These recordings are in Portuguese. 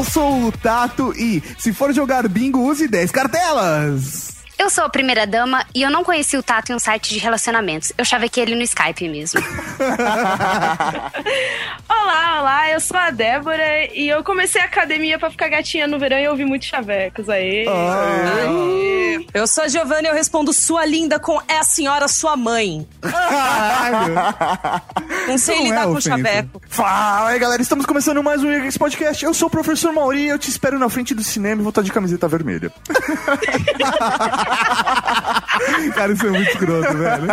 Eu sou o Tato e, se for jogar bingo, use 10 cartelas. Eu sou a primeira dama e eu não conheci o Tato em um site de relacionamentos. Eu chavequei ele no Skype mesmo. olá, olá, eu sou a Débora e eu comecei a academia pra ficar gatinha no verão e ouvi muitos chavecos aí. Aê. Eu sou a Giovanna e eu respondo sua linda com é a senhora sua mãe. não sei Não lidar é com ofensa. chaveco. Fala aí, galera. Estamos começando mais um Geeks Podcast. Eu sou o professor Mauri e eu te espero na frente do cinema e vou estar de camiseta vermelha. Cara, isso é muito escroto, velho.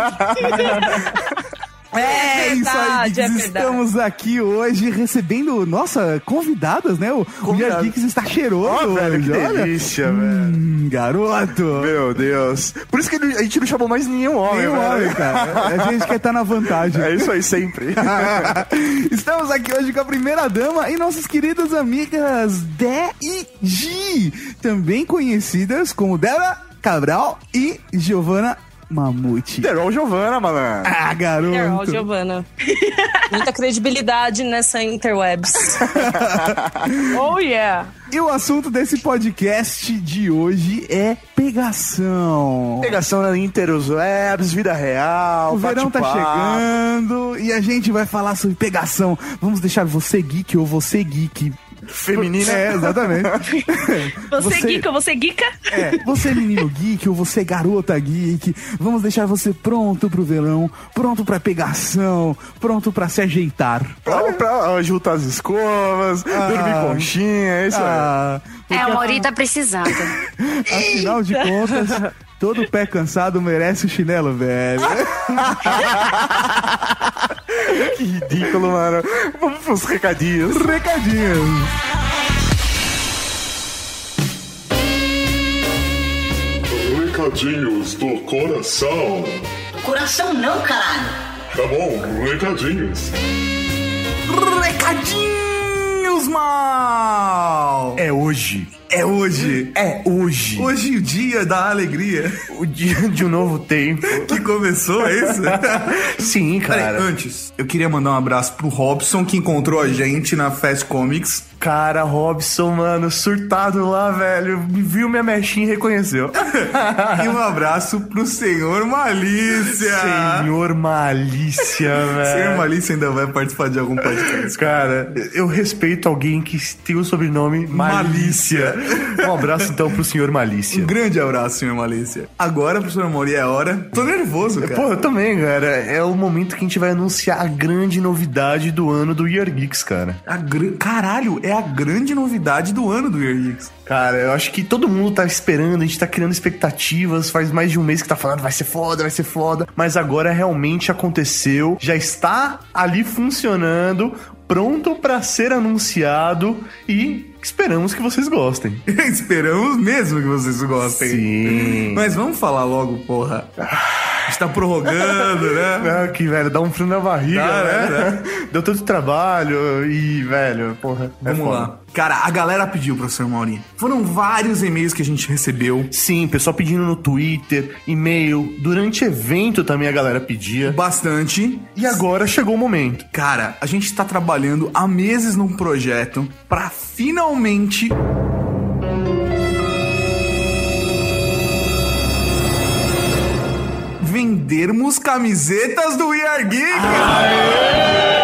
É, isso aí, verdade, Geeks. é. Estamos aqui hoje recebendo, nossa, convidadas, né? O Convidadas. Weird Geeks está cheiroso Ó, velho, que olha. delícia, velho. Hum, garoto. Meu Deus. Por isso que a gente não chamou mais nenhum homem, Nenhum velho. homem, cara. A gente quer estar na vantagem. É isso aí, sempre. Estamos aqui hoje com a primeira dama e nossas queridas amigas Dé e Gi, também conhecidas como Débora Cabral e Giovana Mamute. Derol Giovana, malandro. Ah, Carol, garoto. Giovana. Muita credibilidade nessa interwebs. Oh yeah! E o assunto desse podcast de hoje é pegação. Pegação na Interwebs, vida real, O verão tá chegando e a gente vai falar sobre pegação. Vamos deixar você geek ou você geek Feminina. É, exatamente. Você, geeka, você geeka? É, você é menino geek ou você é garota geek, vamos deixar você pronto pro verão, pronto pra pegação, pronto pra se ajeitar. Pra, pra juntar as escovas, dormir conchinha, é isso aí. Ah, É, o Mauri tá precisando. afinal de contas, todo pé cansado merece o chinelo, velho. Que ridículo, mano. Vamos pros recadinhos. Recadinhos. Recadinhos do coração. Coração não, caralho. Tá bom, recadinhos. Recadinhos, mal! É hoje. É hoje. É hoje. Hoje o dia da alegria O dia de um novo tempo. que começou, é isso? Sim, Peraí, cara. antes, eu queria mandar um abraço pro Robson, que encontrou a gente na Fast Comics. Cara, Robson, mano, surtado lá, velho. Viu minha mechinha e reconheceu. e um abraço pro Senhor Malícia. Senhor Malícia, velho. Senhor Malícia ainda vai participar de algum podcast. Cara, eu respeito alguém que tem o sobrenome Malícia. Um abraço então pro senhor Malícia. Um grande abraço, Senhor Malícia. Agora, professor Mauri, é hora. Tô nervoso, cara. Pô, eu também, cara. É o momento que a gente vai anunciar a grande novidade do ano do Year Geeks, cara. A gra- Caralho, é a grande novidade do ano do Year. Cara, eu acho que todo mundo tá esperando, a gente tá criando expectativas, faz mais de um mês que tá falando vai ser foda, vai ser foda, mas agora realmente aconteceu, já está ali funcionando, pronto pra ser anunciado e esperamos que vocês gostem. Esperamos mesmo que vocês gostem. Sim. Mas vamos falar logo, porra. A gente tá prorrogando, né? Ah, que, velho, dá um frio na barriga, né? né? Deu tanto trabalho e, velho, porra. é Vamos foda. lá. Cara, a galera pediu, professor Mauri. Foram vários e-mails que a gente recebeu. Sim, pessoal pedindo no Twitter, e-mail, durante evento também a galera pedia. Bastante. E agora chegou o momento. Cara, a gente tá trabalhando há meses num projeto pra finalmente. Vendermos camisetas do We Are Geek! Até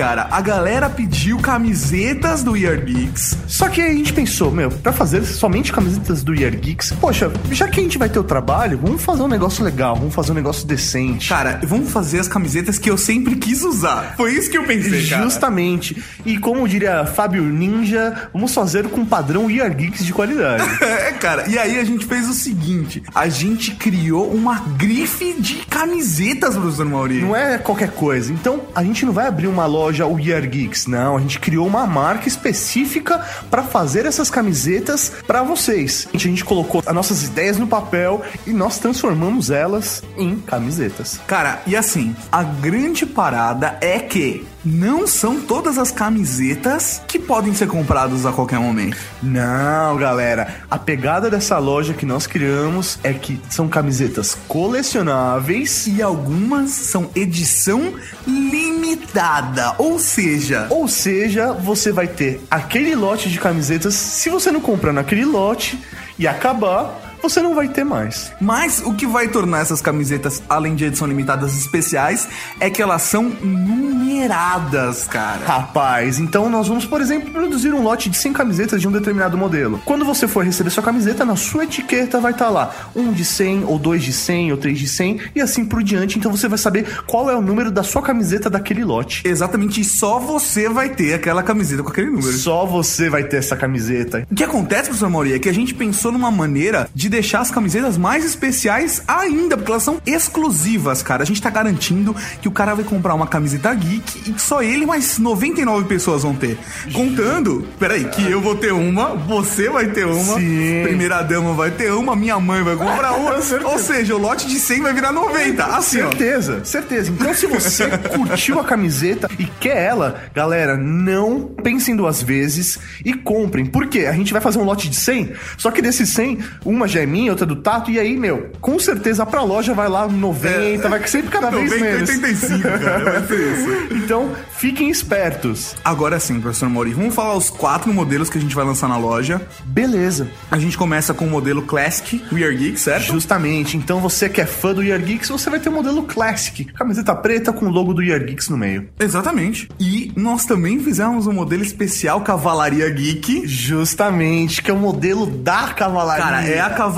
cara. A galera pediu camisetas do We Are Geeks. Só que a gente pensou, meu, pra fazer somente camisetas do Year Geeks, poxa, já que a gente vai ter o trabalho, vamos fazer um negócio legal, vamos fazer um negócio decente. Cara, vamos fazer as camisetas que eu sempre quis usar. Foi isso que eu pensei, cara. Justamente. E como diria Fábio Ninja, vamos fazer com padrão Year Geeks de qualidade. É, cara, e aí a gente fez o seguinte: a gente criou uma grife de camisetas, professor Mauri. Não é qualquer coisa. Então, a gente não vai abrir uma loja loja We Are Geeks. Não, a gente criou uma marca específica para fazer essas camisetas para vocês. A gente colocou as nossas ideias no papel e nós transformamos elas em camisetas. Cara, e assim, a grande parada é que não são todas as camisetas que podem ser compradas a qualquer momento. Não, galera. A pegada dessa loja que nós criamos é que são camisetas colecionáveis E algumas são edição limitada, ou seja, Ou seja, você vai ter aquele lote de camisetas. Se você não comprar naquele lote e acabar, você não vai ter mais. Mas o que vai tornar essas camisetas, além de edição limitadas especiais, é que elas são numeradas, cara. Rapaz, então nós vamos, por exemplo, produzir um lote de 100 camisetas de um determinado modelo. Quando você for receber sua camiseta, na sua etiqueta vai estar lá um de 100, ou dois de 100, ou três de 100, e assim por diante. Então você vai saber qual é o número da sua camiseta daquele lote. Exatamente, e só você vai ter aquela camiseta com aquele número. Só você vai ter essa camiseta. O que acontece, professor Mauri, é que a gente pensou numa maneira de deixar as camisetas mais especiais ainda, porque elas são exclusivas, cara. A gente tá garantindo que o cara vai comprar uma camiseta geek e que só ele mais 99 pessoas vão ter. Contando, peraí, que eu vou ter uma, você vai ter uma, Sim. primeira dama vai ter uma, minha mãe vai comprar uma. Ou seja, o lote de 100 vai virar 90. Assim, ó. Certeza, certeza. Então, se você curtiu a camiseta e quer ela, galera, não pensem duas vezes e comprem. Por quê? A gente vai fazer um lote de 100, só que desses 100, uma já é minha, outra do Tato, e aí, meu, com certeza pra loja vai lá 90, vai sempre cada vez 90, menos. 85, cara, vai ser isso. Então, fiquem espertos. Agora sim, professor Mauri, vamos falar os quatro modelos que a gente vai lançar na loja. Beleza. A gente começa com o modelo Classic We Are Geek, certo? Justamente. Então, você que é fã do Year Geeks, você vai ter o modelo Classic. Camiseta preta com o logo do Year Geeks no meio. Exatamente. E nós também fizemos um modelo especial Cavalaria Geek. Justamente, que é o modelo da cavalaria. Cara, é a Cavalaria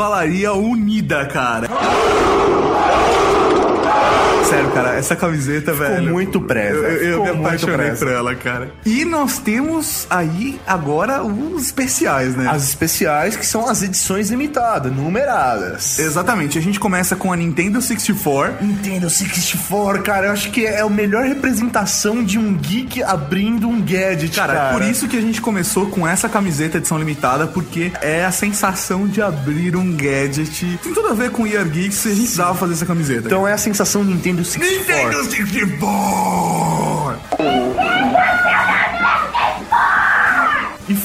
Unida, cara. Sério, cara, essa camiseta, Ficou velho. muito presa. Eu, eu me apaixonei por ela, cara. E nós temos aí agora os especiais, né? As especiais, que são as edições limitadas, numeradas. Exatamente. A gente começa com a Nintendo 64. Nintendo 64, cara, eu acho que é a melhor representação de um geek abrindo um gadget, Cara, cara. é por isso que a gente começou com essa camiseta edição limitada, porque é a sensação de abrir um gadget. Tem tudo a ver com Year Geeks e a gente precisava fazer essa camiseta. Então é a sensação Nintendo 64. Nintendo 64!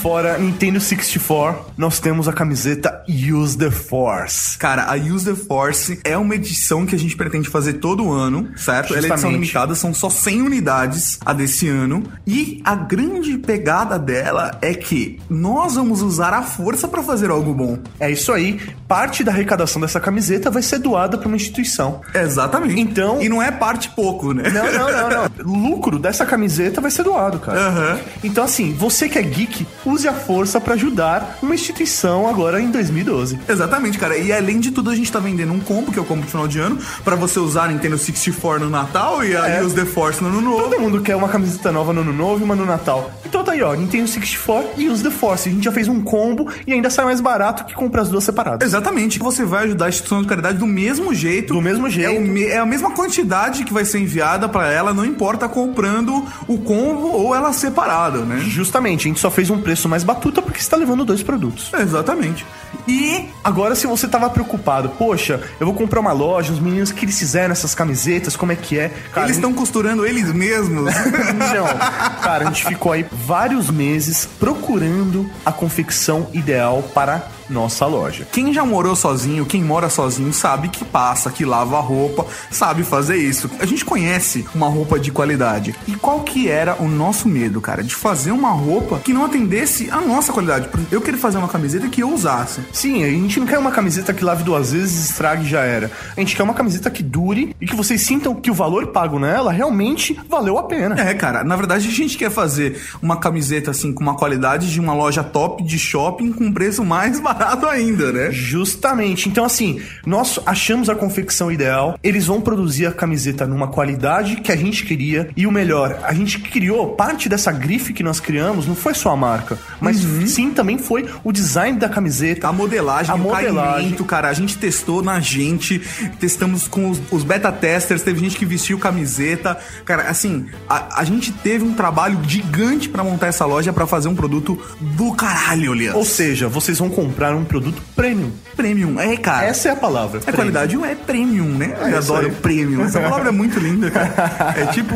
Fora Nintendo 64, nós temos a camiseta Use the Force. Cara, a Use the Force é uma edição que a gente pretende fazer todo ano, certo? Ela é edição Justamente. limitada, são só 100 unidades a desse ano. E a grande pegada dela é que nós vamos usar a força pra fazer algo bom. É isso aí. Parte da arrecadação dessa camiseta vai ser doada para uma instituição. Exatamente. Então- E não é parte pouco, né? Não, não, não, não. Lucro dessa camiseta vai ser doado, cara. Aham. Então, assim, você que é geek, use a força pra ajudar uma instituição agora em 2012. Exatamente, cara. E além de tudo, a gente tá vendendo um combo, que é o combo de final de ano, pra você usar Nintendo 64 no Natal e a É. Use the Force no ano novo. Todo mundo quer uma camiseta nova no ano novo e uma no Natal. Então tá aí, ó, Nintendo 64 e Use the Force. A gente já fez um combo e ainda sai mais barato que comprar as duas separadas. Exatamente. Você vai ajudar a instituição de caridade do mesmo jeito. Do mesmo jeito. É, o me- é a mesma quantidade que vai ser enviada pra ela, não importa comprando o combo ou ela separada, né? Justamente, a gente só fez um preço mais batuta porque você tá levando dois produtos. Exatamente. E Agora, se você tava preocupado, poxa, eu vou comprar uma loja, os meninos que eles fizeram essas camisetas, como é que é? Cara, eles estão costurando eles mesmos. Não, cara, a gente ficou aí vários meses procurando a confecção ideal para nossa loja. Quem já morou sozinho, quem mora sozinho, sabe que passa, que lava a roupa, sabe fazer isso. A gente conhece uma roupa de qualidade. E qual que era o nosso medo, cara? De fazer uma roupa que não atendesse a nossa qualidade. Eu queria fazer uma camiseta que eu usasse. Sim, a gente não quer uma camiseta que lave duas vezes, estrague e já era. A gente quer uma camiseta que dure e que vocês sintam que o valor pago nela realmente valeu a pena. É, cara, na verdade a gente quer fazer uma camiseta assim com uma qualidade de uma loja top de shopping com preço mais barato barato ainda, né? Justamente. Então, assim, nós achamos a confecção ideal. Eles vão produzir a camiseta numa qualidade que a gente queria. E o melhor, a gente criou parte dessa grife que nós criamos, não foi só a marca, mas sim também foi o design da camiseta. A modelagem, A o modelagem. caimento, cara, a gente testou na gente, testamos com os, os beta testers, teve gente que vestiu camiseta. Cara, assim, a, a gente teve um trabalho gigante pra montar essa loja pra fazer um produto do caralho, Lian. Ou seja, vocês vão comprar um produto premium. premium, é, cara. Essa é a palavra. A premium. qualidade é premium, né? Eu isso adoro aí. premium. Essa palavra é muito linda, cara. É tipo,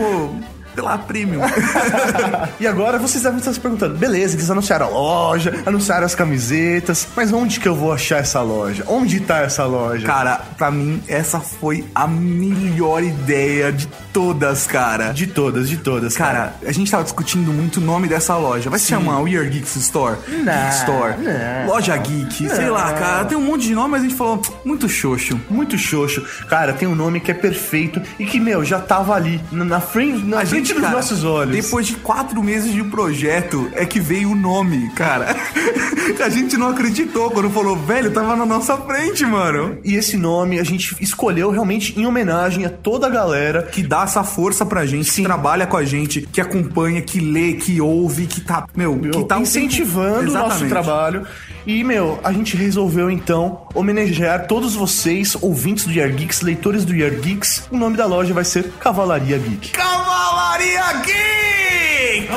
sei lá, premium. E agora vocês devem estar se perguntando, beleza, eles anunciaram a loja, anunciaram as camisetas, mas onde que eu vou achar essa loja? Onde tá essa loja? Cara, pra mim, essa foi a melhor ideia de todas, cara. De todas, de todas. Cara, a gente tava discutindo muito o nome dessa loja. Vai se chamar We Are Geeks Store? Geek Store. não. Loja Geek. Sei lá, cara. Tem um monte de nome, mas a gente falou, muito xoxo. Muito xoxo. Cara, tem um nome que é perfeito e que, meu, já tava ali, na, frente, na frente dos cara, nossos olhos. Depois de quatro meses de projeto, é que veio o nome, cara. a gente não acreditou quando falou, velho, tava na nossa frente, mano. E esse nome a gente escolheu realmente em homenagem a toda a galera Que dá essa força pra gente, que trabalha com a gente, que acompanha, que lê, que ouve, que tá, meu, que tá incentivando o nosso trabalho. E, meu, a gente resolveu então homenagear todos vocês, ouvintes do Year Geeks, leitores do Year Geeks. O nome da loja vai ser Cavalaria Geek. Cavalaria Geek!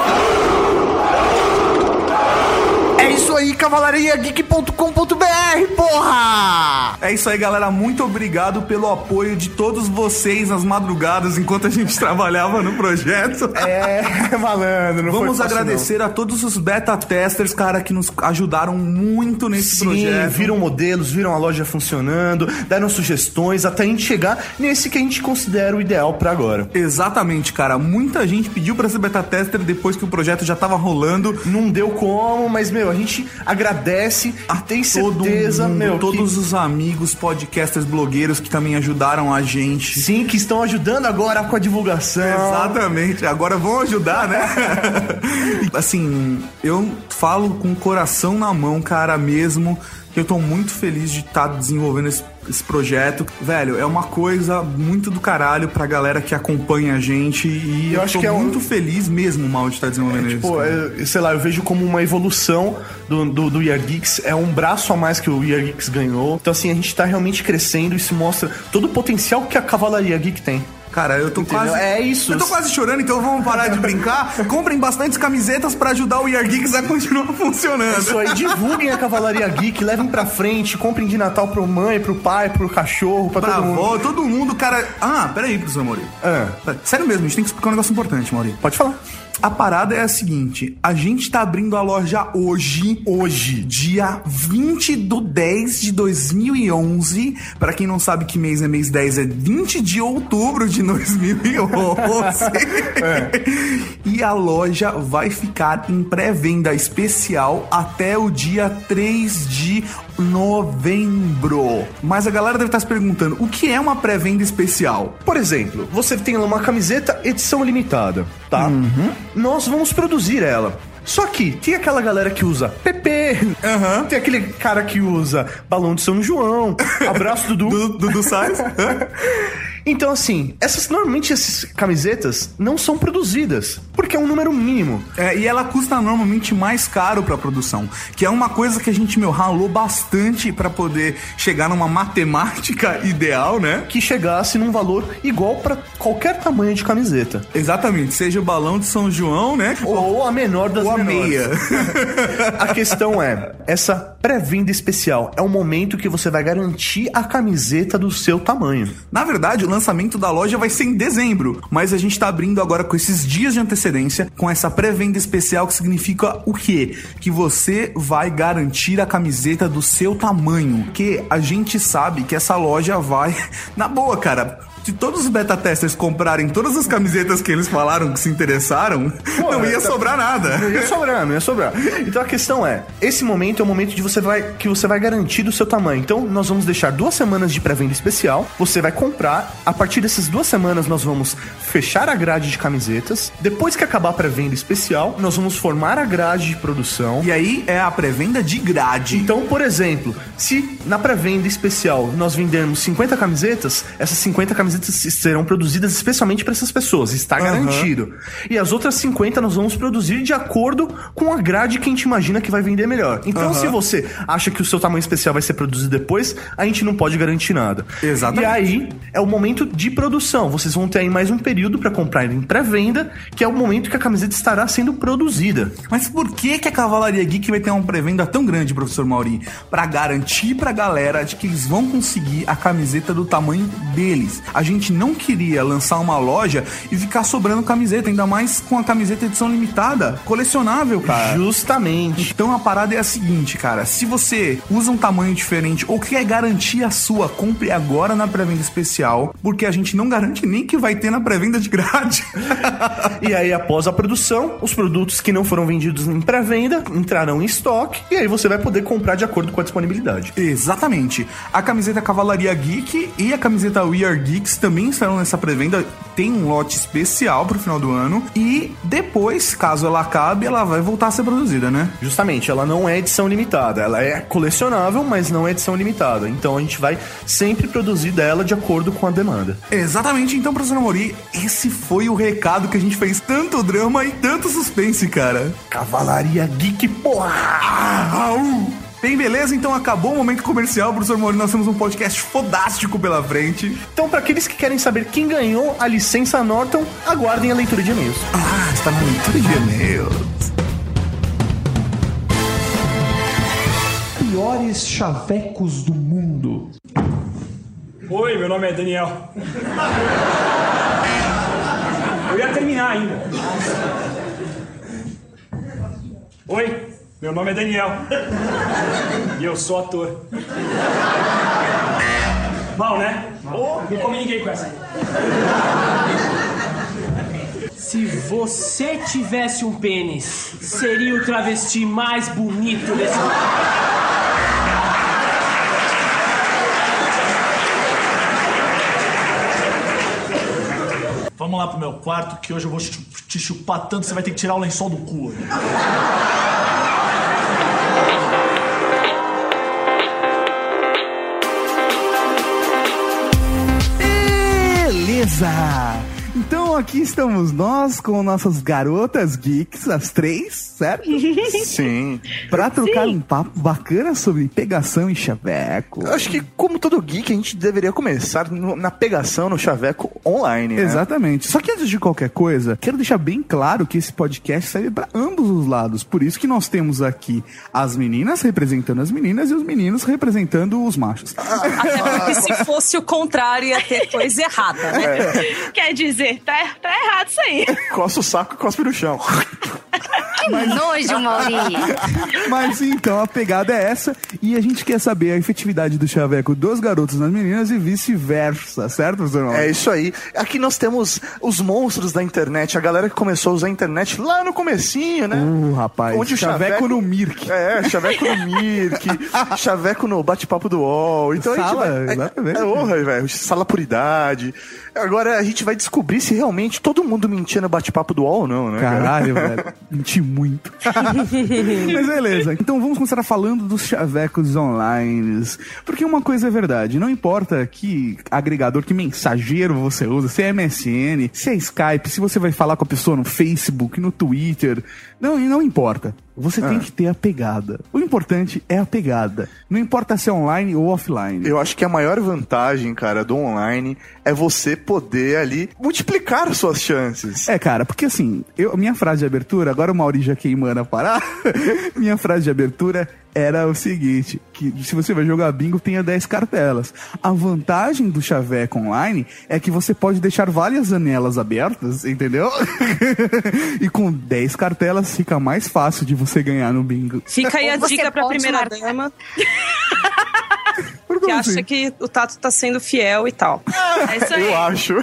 É isso aí, cavalariageek.com.br, porra! É isso aí, galera. Muito obrigado pelo apoio de todos vocês nas madrugadas enquanto a gente trabalhava no projeto. É, malandro, não Vamos fácil, agradecer a todos os beta testers, cara, que nos ajudaram muito nesse Sim, projeto. viram modelos, viram a loja funcionando, deram sugestões até a gente chegar nesse que a gente considera o ideal pra agora. Exatamente, cara. Muita gente pediu pra ser beta tester depois que o projeto já tava rolando. Não deu como, mas, meu, a gente agradece e tem Todo certeza, mundo, meu, todos que, os amigos, podcasters, blogueiros que também ajudaram a gente. sim, que estão ajudando agora com a divulgação. Exatamente, agora vão ajudar, né? assim, eu falo com o coração na mão, cara, mesmo. Que eu tô muito feliz de estar desenvolvendo esse, esse projeto. Velho, é uma coisa muito do caralho pra galera que acompanha a gente. E eu, Eu acho que é um- muito feliz mesmo, mal, de estar desenvolvendo isso. Pô, é, sei lá, eu vejo como uma evolução do, do, do Year Geeks. É um braço a mais que o Year Geeks ganhou. Então, assim, a gente tá realmente crescendo. Isso mostra todo o potencial que a Cavalaria Geek tem. Cara, eu tô Entendeu? quase. É isso. Eu tô quase chorando, então vamos parar de brincar. Comprem bastantes camisetas pra ajudar o Year Geeks a continuar funcionando. Isso aí, divulguem a Cavalaria Geek, levem pra frente, comprem de Natal pro mãe, pro pai, pro cachorro, pra, Pra todo mundo. avó, todo mundo, cara. Ah, peraí, professor Mauri. Ah. Sério mesmo, a gente tem que explicar um negócio importante, Mauri. Pode falar. A parada é a seguinte: a gente tá abrindo a loja hoje, hoje, dia 20 do 10 de 2011. Pra quem não sabe que mês é mês 10, é 20 de outubro de 2011. E a loja vai ficar em pré-venda especial até o dia 3 de novembro. Mas a galera deve estar se perguntando: o que é uma pré-venda especial? Por exemplo, você tem uma camiseta edição limitada, tá? Nós vamos produzir ela. Só que tem aquela galera que usa PP, tem aquele cara que usa balão de São João, abraço Dudu. Do, do, do Sais? Então, assim, essas normalmente essas camisetas não são produzidas, porque é um número mínimo. É, e ela custa normalmente mais caro pra produção, que é uma coisa que a gente, meu, ralou bastante pra poder chegar numa matemática ideal, né? Que chegasse num valor igual pra qualquer tamanho de camiseta. Exatamente, seja o balão de São João, né? Ou a menor das Ou a menores. meia. A questão é, essa pré-venda especial é o momento que você vai garantir a camiseta do seu tamanho. Na verdade, o lançamento da loja vai ser em dezembro, mas a gente tá abrindo agora com esses dias de antecedência, com essa pré-venda especial que significa o quê? Que você vai garantir a camiseta do seu tamanho, que a gente sabe que essa loja vai na boa, cara. Se todos os beta testers comprarem todas as camisetas que eles falaram que se interessaram, não ia tá- sobrar nada. Não ia sobrar, não ia sobrar. Então a questão é, esse momento é o momento de você vai que você vai garantir do seu tamanho. Então nós vamos deixar duas semanas de pré-venda especial. Você vai comprar. A partir dessas duas semanas nós vamos fechar a grade de camisetas. Depois que acabar a pré-venda especial, nós vamos formar a grade de produção. E aí é a pré-venda de grade. Então, por exemplo, se na pré-venda especial nós vendermos 50 camisetas, essas 50 camisetas serão produzidas especialmente para essas pessoas, está garantido. E as outras 50 nós vamos produzir de acordo com a grade que a gente imagina que vai vender melhor. Então, se você acha que o seu tamanho especial vai ser produzido depois, a gente não pode garantir nada. Exatamente. E aí é o momento de produção. Vocês vão ter aí mais um período para comprar em pré-venda, que é o momento que a camiseta estará sendo produzida. Mas por que, que a Cavalaria Geek vai ter uma pré-venda tão grande, professor Mauri? Pra garantir pra galera de que eles vão conseguir a camiseta do tamanho deles. A gente não queria lançar uma loja e ficar sobrando camiseta, ainda mais com a camiseta edição limitada, colecionável, cara. Justamente. Então a parada é a seguinte, cara. Se você usa um tamanho diferente ou quer garantir a sua, compre agora na pré-venda especial, porque a gente não garante nem que vai ter na pré-venda de grade. E aí, após a produção, os produtos que não foram vendidos em pré-venda entrarão em estoque e aí você vai poder comprar de acordo com a disponibilidade. Exatamente. A camiseta Cavalaria Geek e a camiseta We Are Geeks também estarão nessa pré-venda. Tem um lote especial pro final do ano. E depois, caso ela acabe, ela vai voltar a ser produzida, né? Justamente, ela não é edição limitada, ela é colecionável, mas não é edição limitada. Então a gente vai sempre produzir dela de acordo com a demanda. Exatamente. Então, professor Amori, esse foi o recado que a gente fez tanto drama e tanto suspense, cara. Cavalaria Geek, porra! Ah, au! Bem, beleza? Então acabou o momento comercial, professor Mori. Nós temos um podcast fodástico pela frente. Então, para aqueles que querem saber quem ganhou a licença Norton, aguardem a leitura de e-mails. Ah, está na leitura de e-mails. Piores chavecos do mundo. Oi, meu nome é Daniel. Eu ia terminar ainda. Oi, meu nome é Daniel. E eu sou ator. Mal, né? Não comi ninguém com essa. Se você tivesse um pênis, seria o travesti mais bonito desse mundo. Vamos lá pro meu quarto que hoje eu vou te chupar tanto que você vai ter que tirar o lençol do cu. Beleza! Então aqui estamos nós com nossas garotas geeks, as três, certo? Sim. Pra trocar um papo bacana sobre pegação e chaveco. Eu acho que, como todo geek, a gente deveria começar no- na pegação, no chaveco online, né? Exatamente. Só que antes de qualquer coisa, quero deixar bem claro que esse podcast serve para ambos os lados. Por isso que nós temos aqui as meninas representando as meninas e os meninos representando os machos. Até porque se fosse o contrário, ia ter coisa errada, né? Quer dizer, tá, tá errado isso aí. Coça o saco e cospe no chão. Que nojo, Mauri. Mas então a pegada é essa e a gente quer saber a efetividade do chaveco dos garotos nas meninas e vice-versa, certo, professor? É isso aí. Aqui nós temos os monstros da internet, a galera que começou a usar a internet lá no comecinho, né? Uh, rapaz, Onde o chaveco, chaveco- no Mirk. É, chaveco no Mirk, chaveco no bate-papo do UOL. Então a Sala, gente vai. exatamente. É, é honra, velho. Sala por idade. Agora a gente vai descobrir se realmente todo mundo mentia no bate-papo do UOL ou não, né? cara? Caralho, velho. Menti muito. Mas beleza. Então vamos começar falando dos chavecos online. Porque uma coisa é verdade. Não importa que agregador, que mensageiro você usa, se é MSN, se é Skype, se você vai falar com a pessoa no Facebook, no Twitter. Não, não importa. Você tem que ter a pegada. O importante é a pegada. Não importa se é online ou offline. Eu acho que a maior vantagem, cara, do online é você poder ali multiplicar suas chances. É, cara, porque assim, eu, minha frase de abertura, agora o Mauri já queimando a parar, minha frase de abertura era o seguinte, que se você vai jogar bingo, tenha 10 cartelas. A vantagem do Chaveco Online é que você pode deixar várias janelas abertas, entendeu? e com 10 cartelas fica mais fácil de você ganhar no bingo. Fica aí a dica pra primeira marcar. dama. Que acha assim? que o Tato tá sendo fiel e tal. É isso aí. Eu acho.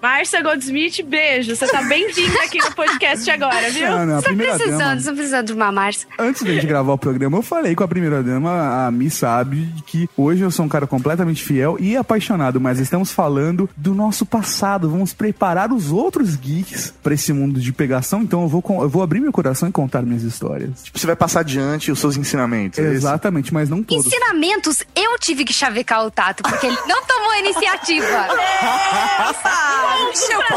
Márcia Goldsmith, beijo. Você tá bem-vinda aqui no podcast agora, viu? Não, não, a Só primeira precisando, dama. só precisando de uma Márcia. Antes da gente gravar o programa, eu falei com a primeira dama, a Mi sabe, que hoje eu sou um cara completamente fiel e apaixonado, mas estamos falando do nosso passado. Vamos preparar os outros geeks pra esse mundo de pegação, então eu vou, eu vou abrir meu coração e contar minhas histórias. Tipo, você vai passar adiante os seus ensinamentos. é isso? Exatamente, mas não todos. Ensinamentos, eu tive que chavecar o Tato, porque ele não tomou a iniciativa. Eu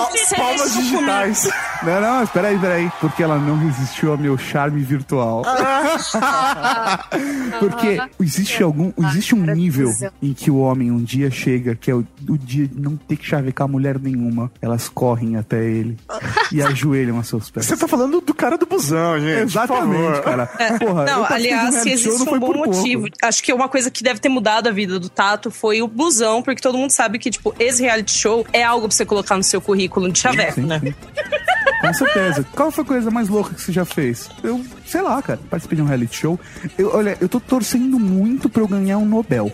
você Palmas digitais. Não, não, espera aí, espera aí. Porque ela não resistiu ao meu charme virtual. porque existe algum. Existe um nível em que o homem um dia chega, que é o, o dia de não ter que chavecar mulher nenhuma. Elas correm até ele e ajoelham a seus pés. Você tá falando do cara do busão, gente. Exatamente, por favor. cara. Porra, eu Não, aliás, se show, existe foi um bom por pouco. motivo. Acho que uma coisa que deve ter mudado a vida do Tato foi o busão, porque todo mundo sabe que, tipo, esse reality show é algo pra você colocar no seu currículo de chaveco, né? sim. Com certeza. Qual foi a coisa mais louca que você já fez? Eu, sei lá, cara, participei de um reality show. Eu, olha, eu tô torcendo muito pra eu ganhar um Nobel.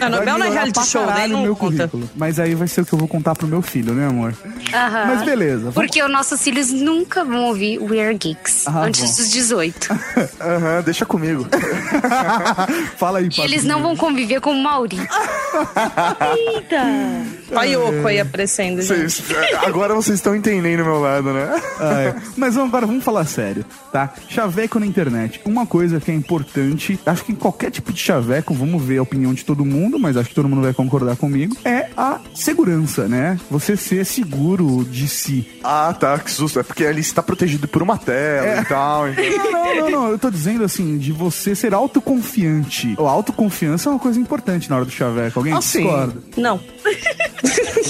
A Nobel Vai não é reality show, caralho daí o não meu conta. currículo. Mas aí vai ser o que eu vou contar pro meu filho, né, amor? Aham. Mas beleza. Vamos... Porque os nossos filhos nunca vão ouvir We Are Geeks Ah, antes bom. dos 18. Aham, deixa comigo. Fala aí, E eles não vão conviver com o Mauri. Eita! Olha o Yoko aí aparecendo, gente. Vocês- agora vocês estão entendendo o meu lado, né? Ah, é. Mas vamos, agora vamos falar sério, tá? Chaveco na internet. Uma coisa que é importante, acho que em qualquer tipo de chaveco, vamos ver a opinião de todo mundo, mas acho que todo mundo vai concordar comigo, é a segurança, né? Você ser seguro de si. Ah, tá, que susto. É porque ali está protegido por uma tela e tal. então- Não, não, não, não. Eu tô dizendo assim, de você ser autoconfiante. A autoconfiança é uma coisa importante na hora do chaveco. Alguém Ah, sim. discorda? Não.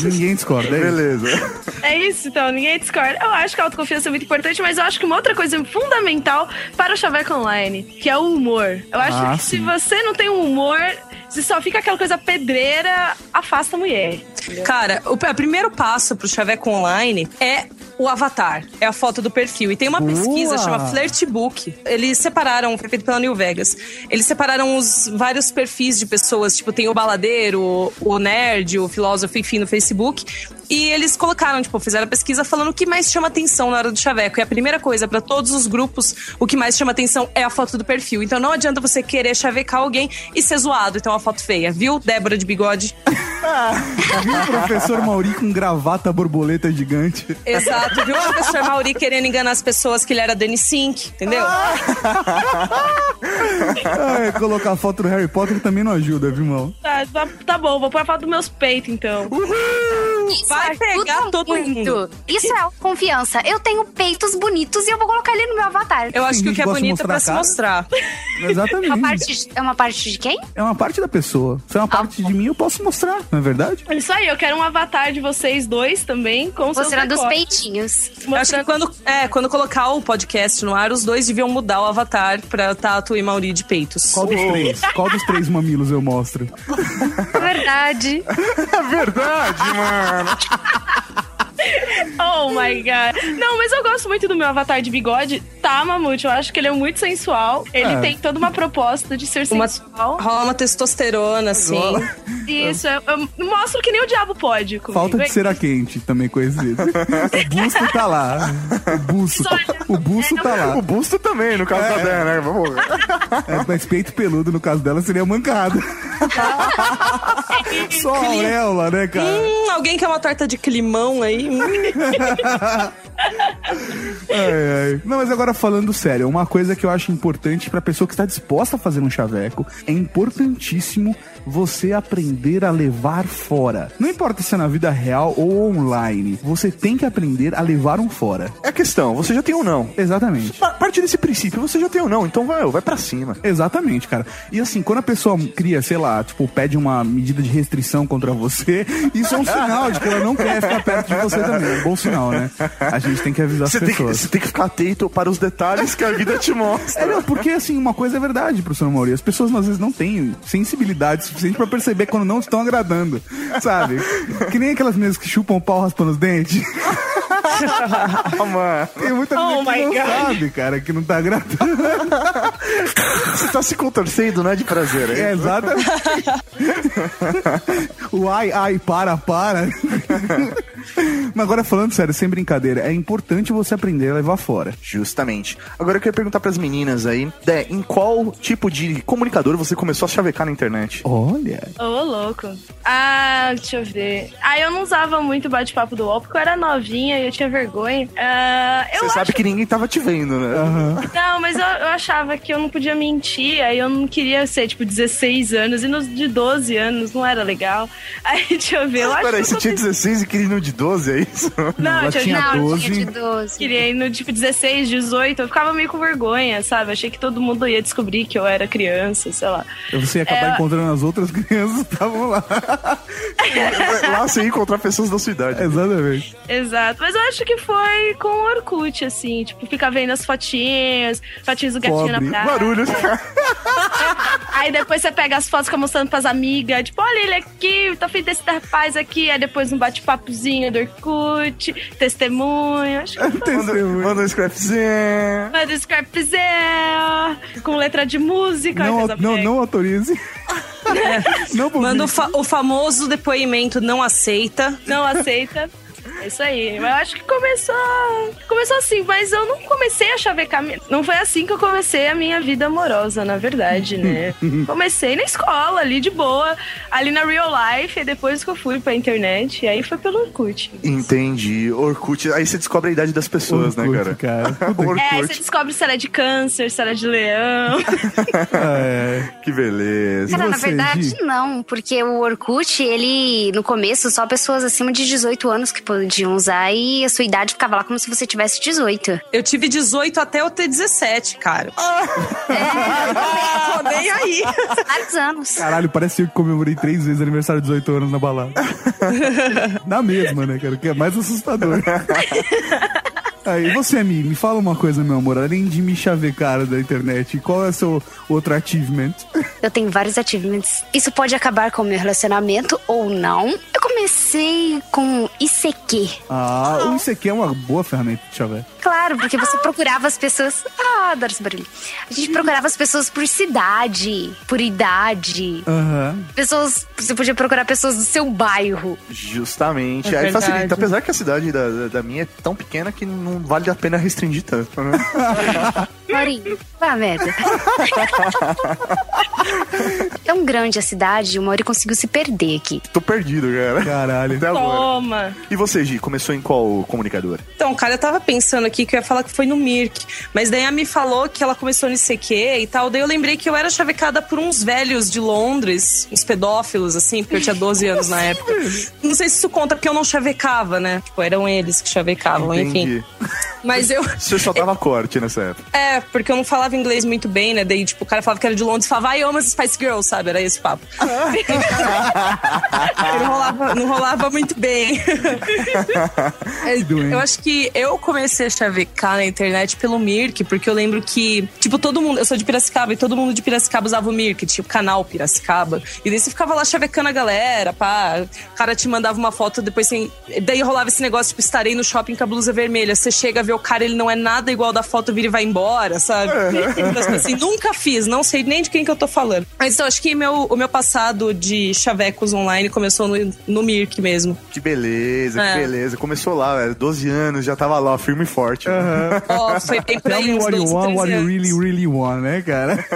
Ninguém discorda, é isso? Beleza. É isso, então, ninguém discorda. Eu acho que a autoconfiança é muito importante, mas eu acho que uma outra coisa fundamental para o Chaveco Online, que é o humor. Eu acho Ah, que sim. se você não tem um humor, se só fica aquela coisa pedreira, afasta a mulher. Cara, o primeiro passo pro Chaveco Online é o avatar, é a foto do perfil. E tem uma Boa! pesquisa chama Flirtbook. Eles separaram, foi feito pela New Vegas. Eles separaram os vários perfis de pessoas, tipo, tem o baladeiro, o nerd, o filósofo, enfim, no Facebook. E eles colocaram, tipo, fizeram a pesquisa falando o que mais chama atenção na hora do chaveco. E a primeira coisa, pra todos os grupos, o que mais chama atenção é a foto do perfil. Então não adianta você querer chavecar alguém e ser zoado, então uma foto feia, viu? Débora de bigode. Viu o professor Mauri com gravata borboleta gigante? Exato, viu o professor Mauri querendo enganar as pessoas que ele era Danny Sink, entendeu? É, colocar a foto do Harry Potter também não ajuda, viu, irmão? Tá, tá, tá bom, vou pôr a foto dos meus peitos, então. Isso Vai pegar todo mundo. Isso é confiança. Eu tenho peitos bonitos e eu vou colocar ele no meu avatar. Eu acho Tem que o que é bonito é pra se mostrar. É uma Exatamente. parte de, é uma parte de quem? É uma parte da pessoa. Se é uma parte de mim, eu posso mostrar, não é verdade? Isso aí, eu quero um avatar de vocês dois também, com seus Mostrando os decotes. peitinhos. Eu acho que Mostrando- quando, é, quando colocar o podcast no ar, os dois deviam mudar o avatar pra Tato e Mauri de peitos. Qual dos três? Qual dos três mamilos eu mostro? É verdade. É verdade, mano. Oh my god. Não, mas eu gosto muito do meu avatar de bigode. Tá, Mamute, eu acho que ele é muito sensual. Ele É. tem toda uma proposta de ser Uma, sensual. rola uma testosterona, assim. Isso, eu, eu mostro que nem o diabo pode comigo. Falta de cera quente, também conhecido. O busto tá lá. O busto. O busto tá lá. O busto também, no caso da Dé, né? Vamos ver. É, mas peito peludo, no caso dela, seria mancada. Só a auréola, né, cara? Hum, alguém quer uma torta de climão aí? Ai, ai. Não, mas agora falando sério, uma coisa que eu acho importante pra pessoa que está disposta a fazer um chaveco, é importantíssimo você aprender a levar fora. Não importa se é na vida real ou online, você tem que aprender a levar um fora. É a questão, você já tem um não. Exatamente. A partir desse princípio, você já tem um não, então vai, vai pra cima. Exatamente, cara. E assim, quando a pessoa cria, sei lá, tipo, pede uma medida de restrição contra você, isso é um sinal de que ela não quer ficar perto de você também. É um bom sinal, né? A gente tem que avisar Você as tem, que, pessoas. você tem que ficar atento para os detalhes que a vida te mostra. É, não, porque assim, uma coisa é verdade, professor Mauri. As pessoas às vezes não têm sensibilidade suficiente pra perceber quando não estão agradando, sabe? Que nem aquelas meninas que chupam o pau raspando os dentes. Mano. Tem muita Oh gente que my não God. sabe, cara, que não tá agradando. Você tá se contorcendo, não é de prazer, É, é? exatamente. o ai, ai, para, para. Mas agora falando sério, sem brincadeira, é importante você aprender a levar fora. Justamente. Agora eu queria perguntar pras meninas aí, Dé, em qual tipo de comunicador você começou a chavecar na internet? Olha. Ô, louco. Ah, deixa eu ver. Ah, eu não usava muito bate-papo do UOL porque eu era novinha e eu tinha vergonha. Ah, eu Você acho sabe que ninguém tava te vendo, né? Não, mas eu, eu achava que eu não podia mentir, aí eu não queria ser, tipo, 16 anos, e nos de 12 anos não era legal. Aí, deixa eu ver, eu acho Peraí, que você tinha consegui- 16 e queria ir no de 12, é isso? Não, Ela tinha, Não, 12. tinha de 12. queria ir no, tipo, 16, 18, eu ficava meio com vergonha, sabe? Achei que todo mundo ia descobrir que eu era criança, sei lá. Você ia acabar É. encontrando as outras crianças que estavam lá. Lá você ia encontrar pessoas da sua idade. Exatamente. Exato, mas eu acho que foi com o Orkut, assim, tipo, ficar vendo as fotinhas, fotinhas do gatinho Pobre. na praia. Barulhos. Aí depois você pega as fotos, fica mostrando pras amigas, tipo, olha ele aqui, tô afim desse rapaz aqui. Aí depois um bate-papozinho do Orkut, testemunho, acho que Manda, Testemunho. manda um scrapzinho. Manda um scrapzão, com letra de música. Não, não, bem. não autorize. não. Manda o, fa- o famoso depoimento não aceita. Não aceita. É isso aí. Mas eu acho que começou. Começou assim, mas eu não comecei a chavecar. Não foi assim que eu comecei a minha vida amorosa, na verdade, né? comecei na escola, ali de boa, ali na real life, e depois que eu fui pra internet, e aí foi pelo Orkut. Entendi. Orkut. Aí você descobre a idade das pessoas, né, Orkut, cara? cara. Orkut. É, você descobre se ela é de câncer, se ela é de leão. É. Que beleza. Cara, na você, verdade, Gi? não, porque o Orkut, ele, no começo, só pessoas acima de 18 anos que podiam usar e a sua idade ficava lá como se você tivesse 18. Eu tive 18 até eu ter 17, cara. Tô nem aí. Vários anos. Caralho, parece eu que comemorei três vezes aniversário de 18 anos na balada. na mesma, né, cara? Que é mais assustador. Aí, e você, Mi, me fala uma coisa, meu amor. Além de me chavecar da internet, qual é o seu outro achievement? Eu tenho vários achievements. Isso pode acabar com o meu relacionamento ou não. Eu comecei com ICQ. Ah, o ICQ é uma boa ferramenta de chavecar. Claro, porque você procurava as pessoas. Ah, adoro esse barulho. A gente procurava as pessoas por cidade, por idade. Aham. Pessoas. Você podia procurar pessoas do seu bairro. Justamente. É Aí verdade. facilita. Apesar que a cidade da, da- da minha é tão pequena que não vale a pena restringir tanto, né? Maurinho, vá merda. Tão grande a cidade, o Mauri conseguiu se perder aqui. Tô perdido, cara. Caralho. Até agora. Toma! E você, Gi, começou em qual comunicador? Então, cara, eu tava pensando aqui que eu ia falar que foi no Mirk. Mas daí a me falou que ela começou no ICQ e tal. Daí eu lembrei que eu era chavecada por uns velhos de Londres, uns pedófilos, assim, porque eu tinha 12 anos na época. Não sei se isso conta porque eu não chavecava, né? Tipo, eram eles que chavecavam, enfim. Mas eu. Você só dava corte nessa época. É, porque eu não falava inglês muito bem, né? Daí, tipo, o cara falava que era de Londres e falava, ai, amo as Spice Girls, sabe? Era esse papo. não, rolava, não rolava muito bem. É, eu acho que eu comecei a chavecar na internet pelo Mirk, porque eu lembro que, tipo, todo mundo, eu sou de Piracicaba e todo mundo de Piracicaba usava o Mirk, tipo, canal Piracicaba. E daí você ficava lá chavecando a galera, pá. O cara te mandava uma foto, depois assim. Daí rolava esse negócio, tipo, estarei no shopping com a blusa vermelha. Você chega a ver o cara, ele não é nada igual da foto, vira e vai embora, sabe? Tipo assim, nunca fiz, não sei nem de quem que eu tô falando. Mas então, acho que meu, o meu passado de chavecos online começou no, no Mirk mesmo. Que beleza, que É. beleza. Começou lá, velho. 12 anos, já tava lá, firme e forte. né? Ó, foi bem por Tell me what you 12, want, 13 what you really, really want, né, cara?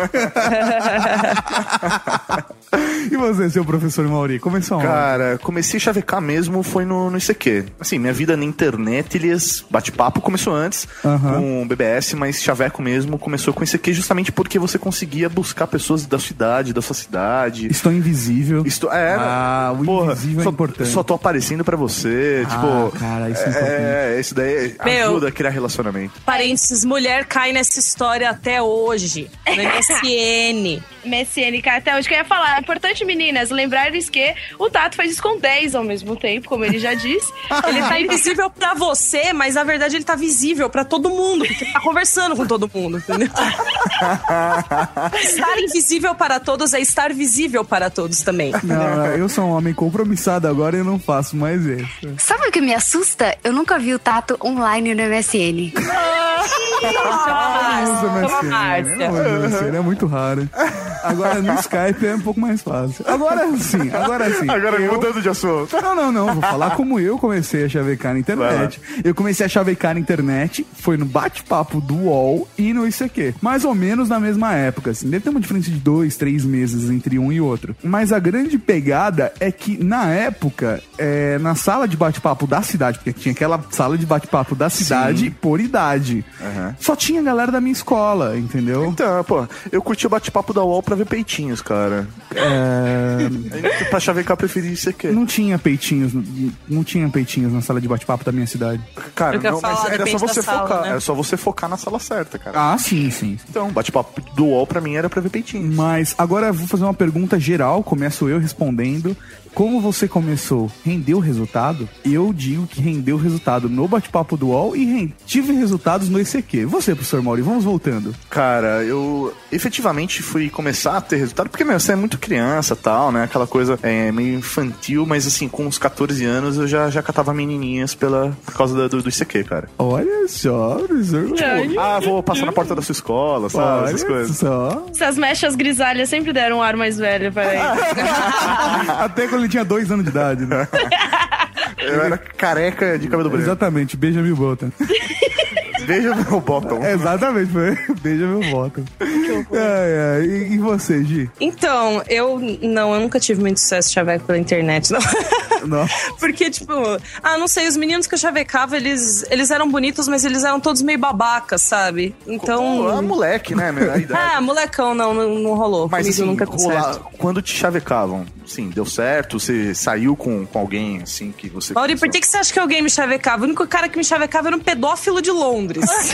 e você, seu professor Mauri, começou? Cara, comecei a chavecar mesmo foi no, no ICQ. Assim, minha vida na internet, eles bate-papo começou antes Aham. com o BBS, mas chaveco mesmo começou com ICQ justamente porque você conseguia buscar pessoas da sua idade, da sua cidade. Estou invisível. Isto, é, Ah, o porra, invisível é só, importante. Só tô aparecendo pra você, Ah, tipo... cara, isso é é, isso daí Meu. ajuda a criar relacionamento. Parênteses, mulher cai nessa história até hoje. No MSN. MSN, cara, até hoje que eu ia falar. É importante, meninas, lembrarem-se que o Tato faz isso com 10 ao mesmo tempo, como ele já disse. Ele tá invisível pra você, mas na verdade ele tá visível pra todo mundo, porque tá conversando com todo mundo, entendeu? estar invisível para todos é estar visível para todos também. Não, não, eu sou um homem compromissado agora e eu não faço mais isso. Sabe o que me assusta? Eu nunca vi o Tato online no MSN. MSN, Márcia. MSN, é muito raro. Agora no Skype é um pouco mais fácil. Agora sim, agora sim. Agora eu... mudando de assunto. Não, não, não. Vou falar como eu comecei a chavecar na internet. Eu comecei a chavecar na internet, foi no bate-papo do UOL e no ICQ. Mais ou menos na mesma época, assim. Deve ter uma diferença de dois, três meses entre um e outro. Mas a grande pegada é que, na época, é, na sala de bate-papo da cidade, porque tinha aquela sala de bate-papo da cidade por idade, só tinha galera da minha escola, entendeu? Então, pô, eu curti o bate-papo da UOL pra ver peitinhos, cara. É, pra chavecar, eu preferi isso aqui. não tinha peitinhos, não tinha peitinhos na sala de bate-papo da minha cidade. Cara, Eu não, mas era só você da sala, focar. né? Era só você focar na sala certa, cara. Ah, sim, sim. Então, bate-papo do UOL pra mim era pra ver peitinhos. Mas agora eu vou fazer uma pergunta geral, começo eu respondendo. Como você começou? Rendeu resultado? Eu digo que rendeu resultado no bate-papo do UOL e ren- tive resultados no ICQ. Você, professor Mauri, vamos voltando. Cara, eu efetivamente fui começar a ter resultado, porque, meu, você é muito criança tal, né? Aquela coisa é, meio infantil, mas assim, com uns 14 anos eu já, já catava menininhas pela, por causa da- do, do ICQ, cara. Olha só, professor. Ah, vou passar na porta da sua escola, sabe? Essas Olha coisas. só. Essas mechas grisalhas sempre deram um ar mais velho para ele. Até quando ele tinha dois anos de idade, né? Eu era careca de cabelo branco. Exatamente, beija meu bottom. Veja meu bottom. Exatamente, foi. Beija meu bottom. Ai, ai. E, e você, Gi? Então, eu não, eu nunca tive muito sucesso chaveco pela internet, não. Porque, tipo, ah, não sei, os meninos que eu chavecava, eles, eles eram bonitos, mas eles eram todos meio babacas, sabe? Então. É moleque, né? Ah, molecão, não, não, não rolou. Mas Comigo assim, nunca certo. quando te chavecavam, sim, deu certo? Você saiu com, com alguém, assim, que você... Mauri, por que, que você acha que alguém me chavecava? O único cara que me chavecava era um pedófilo de Londres.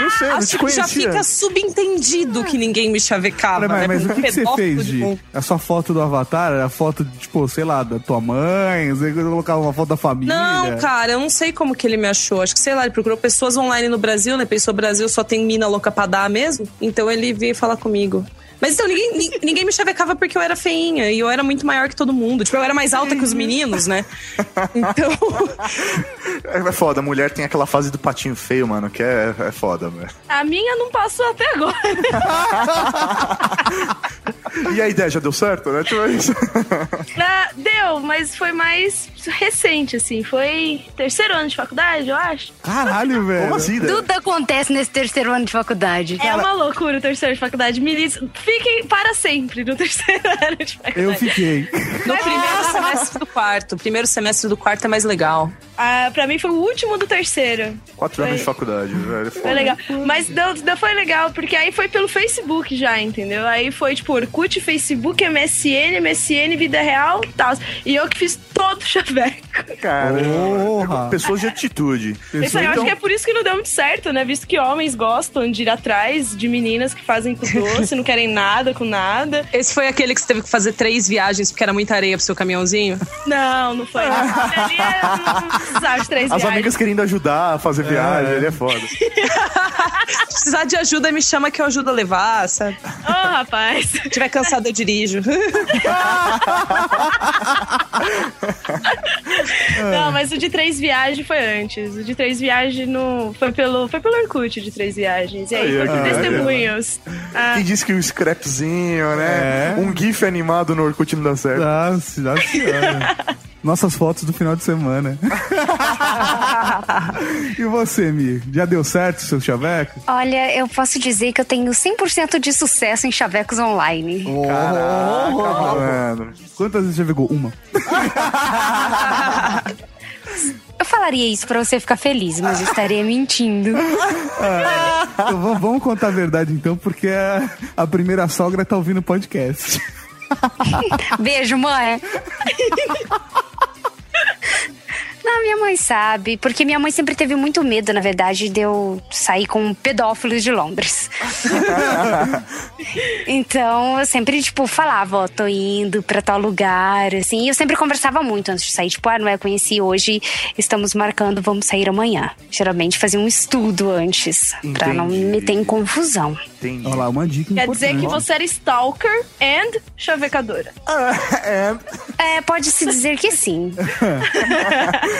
Não sei, não Acho que já fica subentendido que ninguém me chavecava. Mas, né? mas o Um que, que você fez, de. A sua foto do avatar era a foto, de, tipo, sei lá, da tua mãe? Você colocava uma foto da família? Não, cara, eu não sei como que ele me achou. Acho que, sei lá, ele procurou pessoas online no Brasil, né? Pensou, Brasil só tem mina louca pra dar mesmo. Então ele veio falar comigo. Mas então, ninguém, ni- ninguém me chavecava porque eu era feinha. E eu era muito maior que todo mundo. Tipo, eu era mais alta que os meninos, né? Então... É foda, a mulher tem aquela fase do patinho feio, mano, que é, é foda, velho. A minha não passou até agora. E a ideia já deu certo, né? Tipo isso. Ah, deu, mas foi mais recente, assim. Foi terceiro ano de faculdade, eu acho. Caralho, velho. Como assim? Tudo acontece nesse terceiro ano de faculdade. É uma loucura o terceiro de faculdade. Milis, fiquem para sempre no terceiro ano de faculdade. Eu fiquei. No primeiro semestre do quarto. O primeiro semestre do quarto é mais legal. Ah, pra mim foi o último do terceiro. Quatro anos Foi- de faculdade, velho. é Foi legal. Mas deu, deu- foi legal, porque aí foi pelo Facebook já, entendeu? Aí foi tipo Orkut, Facebook, MSN, MSN, vida real e tal. E eu que fiz todo o chaveco. Cara, Porra. pessoas de atitude. Isso aí, eu acho que é por isso que não deu muito certo, né? Visto que homens gostam de ir atrás de meninas que fazem com doce, não querem nada com nada. Esse foi aquele que você teve que fazer três viagens porque era muita areia pro seu caminhãozinho? Não, não foi. é, de três As viagens. amigas querendo ajudar a fazer viagem, ele é foda. Se precisar de ajuda, me chama que eu ajudo a levar, sabe? Ô, rapaz. Se tiver cansado, eu dirijo. Não, mas o de três viagens foi antes. O de três viagens no... foi, pelo, foi pelo Orkut de três viagens. E aí, Aí, foi com aí, testemunhos. Ah, Quem disse que o scrapzinho, né? É. Um gif animado no Orkut não dá certo. Nossa, nossa senhora. Nossas fotos do final de semana. e você, Mi? Já deu certo o seu chaveco? Olha, eu posso dizer que eu tenho 100% de sucesso em chavecos online. Caraca, mano. Quantas vezes você pegou? Uma. Eu falaria isso pra você ficar feliz, mas eu estaria mentindo. Então, vamos- vamos contar a verdade então, porque a, a primeira sogra tá ouvindo o podcast. Beijo, mãe. Não, minha mãe sabe, porque minha mãe sempre teve muito medo, na verdade, de eu sair com pedófilos de Londres. Então, eu sempre, tipo, falava, ó, tô indo pra tal lugar, assim. E eu sempre conversava muito antes de sair. Tipo, ah, não é, conheci hoje, estamos marcando, vamos sair amanhã. Geralmente fazia um estudo antes, pra não me Entendi. meter em confusão. Entendi. Olha lá, uma dica Quer importante. dizer que você era stalker and chavecadora. É, pode-se dizer que sim.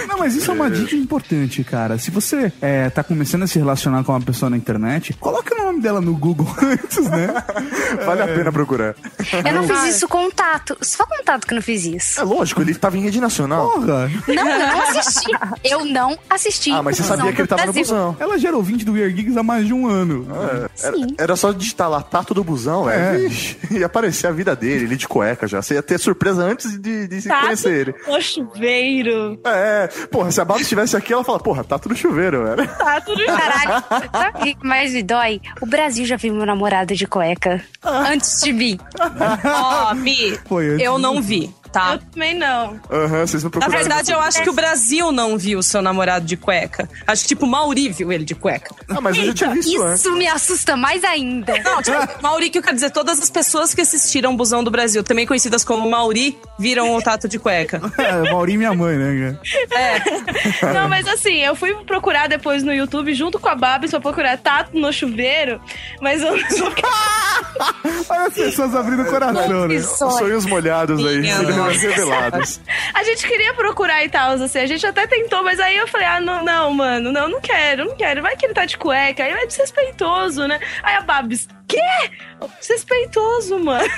Não, mas isso é uma dica importante, cara. Se você é, tá começando a se relacionar com uma pessoa na internet, coloque o nome dela no Google antes, né? Vale a pena procurar. Eu não fiz isso contato. Só contato que eu não fiz isso. É lógico, ele tava em rede nacional. Porra! Não, não assisti. Eu não assisti. Ah, mas você sabia que ele tava no Brasil. busão. Ela já era ouvinte do Weird Geeks há mais de um ano. Era, Sim. era só digitar lá, tato do busão, velho. É. Vixe, Ia aparecer a vida dele, ele de cueca já. Você ia ter surpresa antes de, de se Tato conhecer ele. no chuveiro. É, porra, se a Bárbara estivesse aqui, ela fala, porra, tato no chuveiro, velho. Tato no Caralho, sabe o que mais me dói? O Brasil já viu meu namorado de cueca. Antes de mim. Ó, Mi, Foi antes eu não vi, tá? Eu também não. Aham, vocês não Na verdade, eu acho que o Brasil não viu o seu namorado de cueca. Acho que, tipo, o Mauri viu ele de cueca. Ah, mas eu já tinha visto antes. Isso me assusta mais ainda. Não, tipo, Mauri, que eu quero dizer, todas as pessoas que assistiram Busão do Brasil, também conhecidas como Mauri, viram o Tato de cueca. É, Mauri e minha mãe, né, cara? Não, mas assim, eu fui procurar depois no YouTube junto com a Babs pra procurar tato no chuveiro, mas eu não. Olha as pessoas abrindo o coração, né? Os sonhos molhados aí, Minha revelados. A gente queria procurar e tal, assim, a gente até tentou, mas aí eu falei, ah, não, não, mano, não, não quero, não quero. Vai que ele tá de cueca, aí é desrespeitoso, né? Aí a Babs, quê? Desrespeitoso, mano.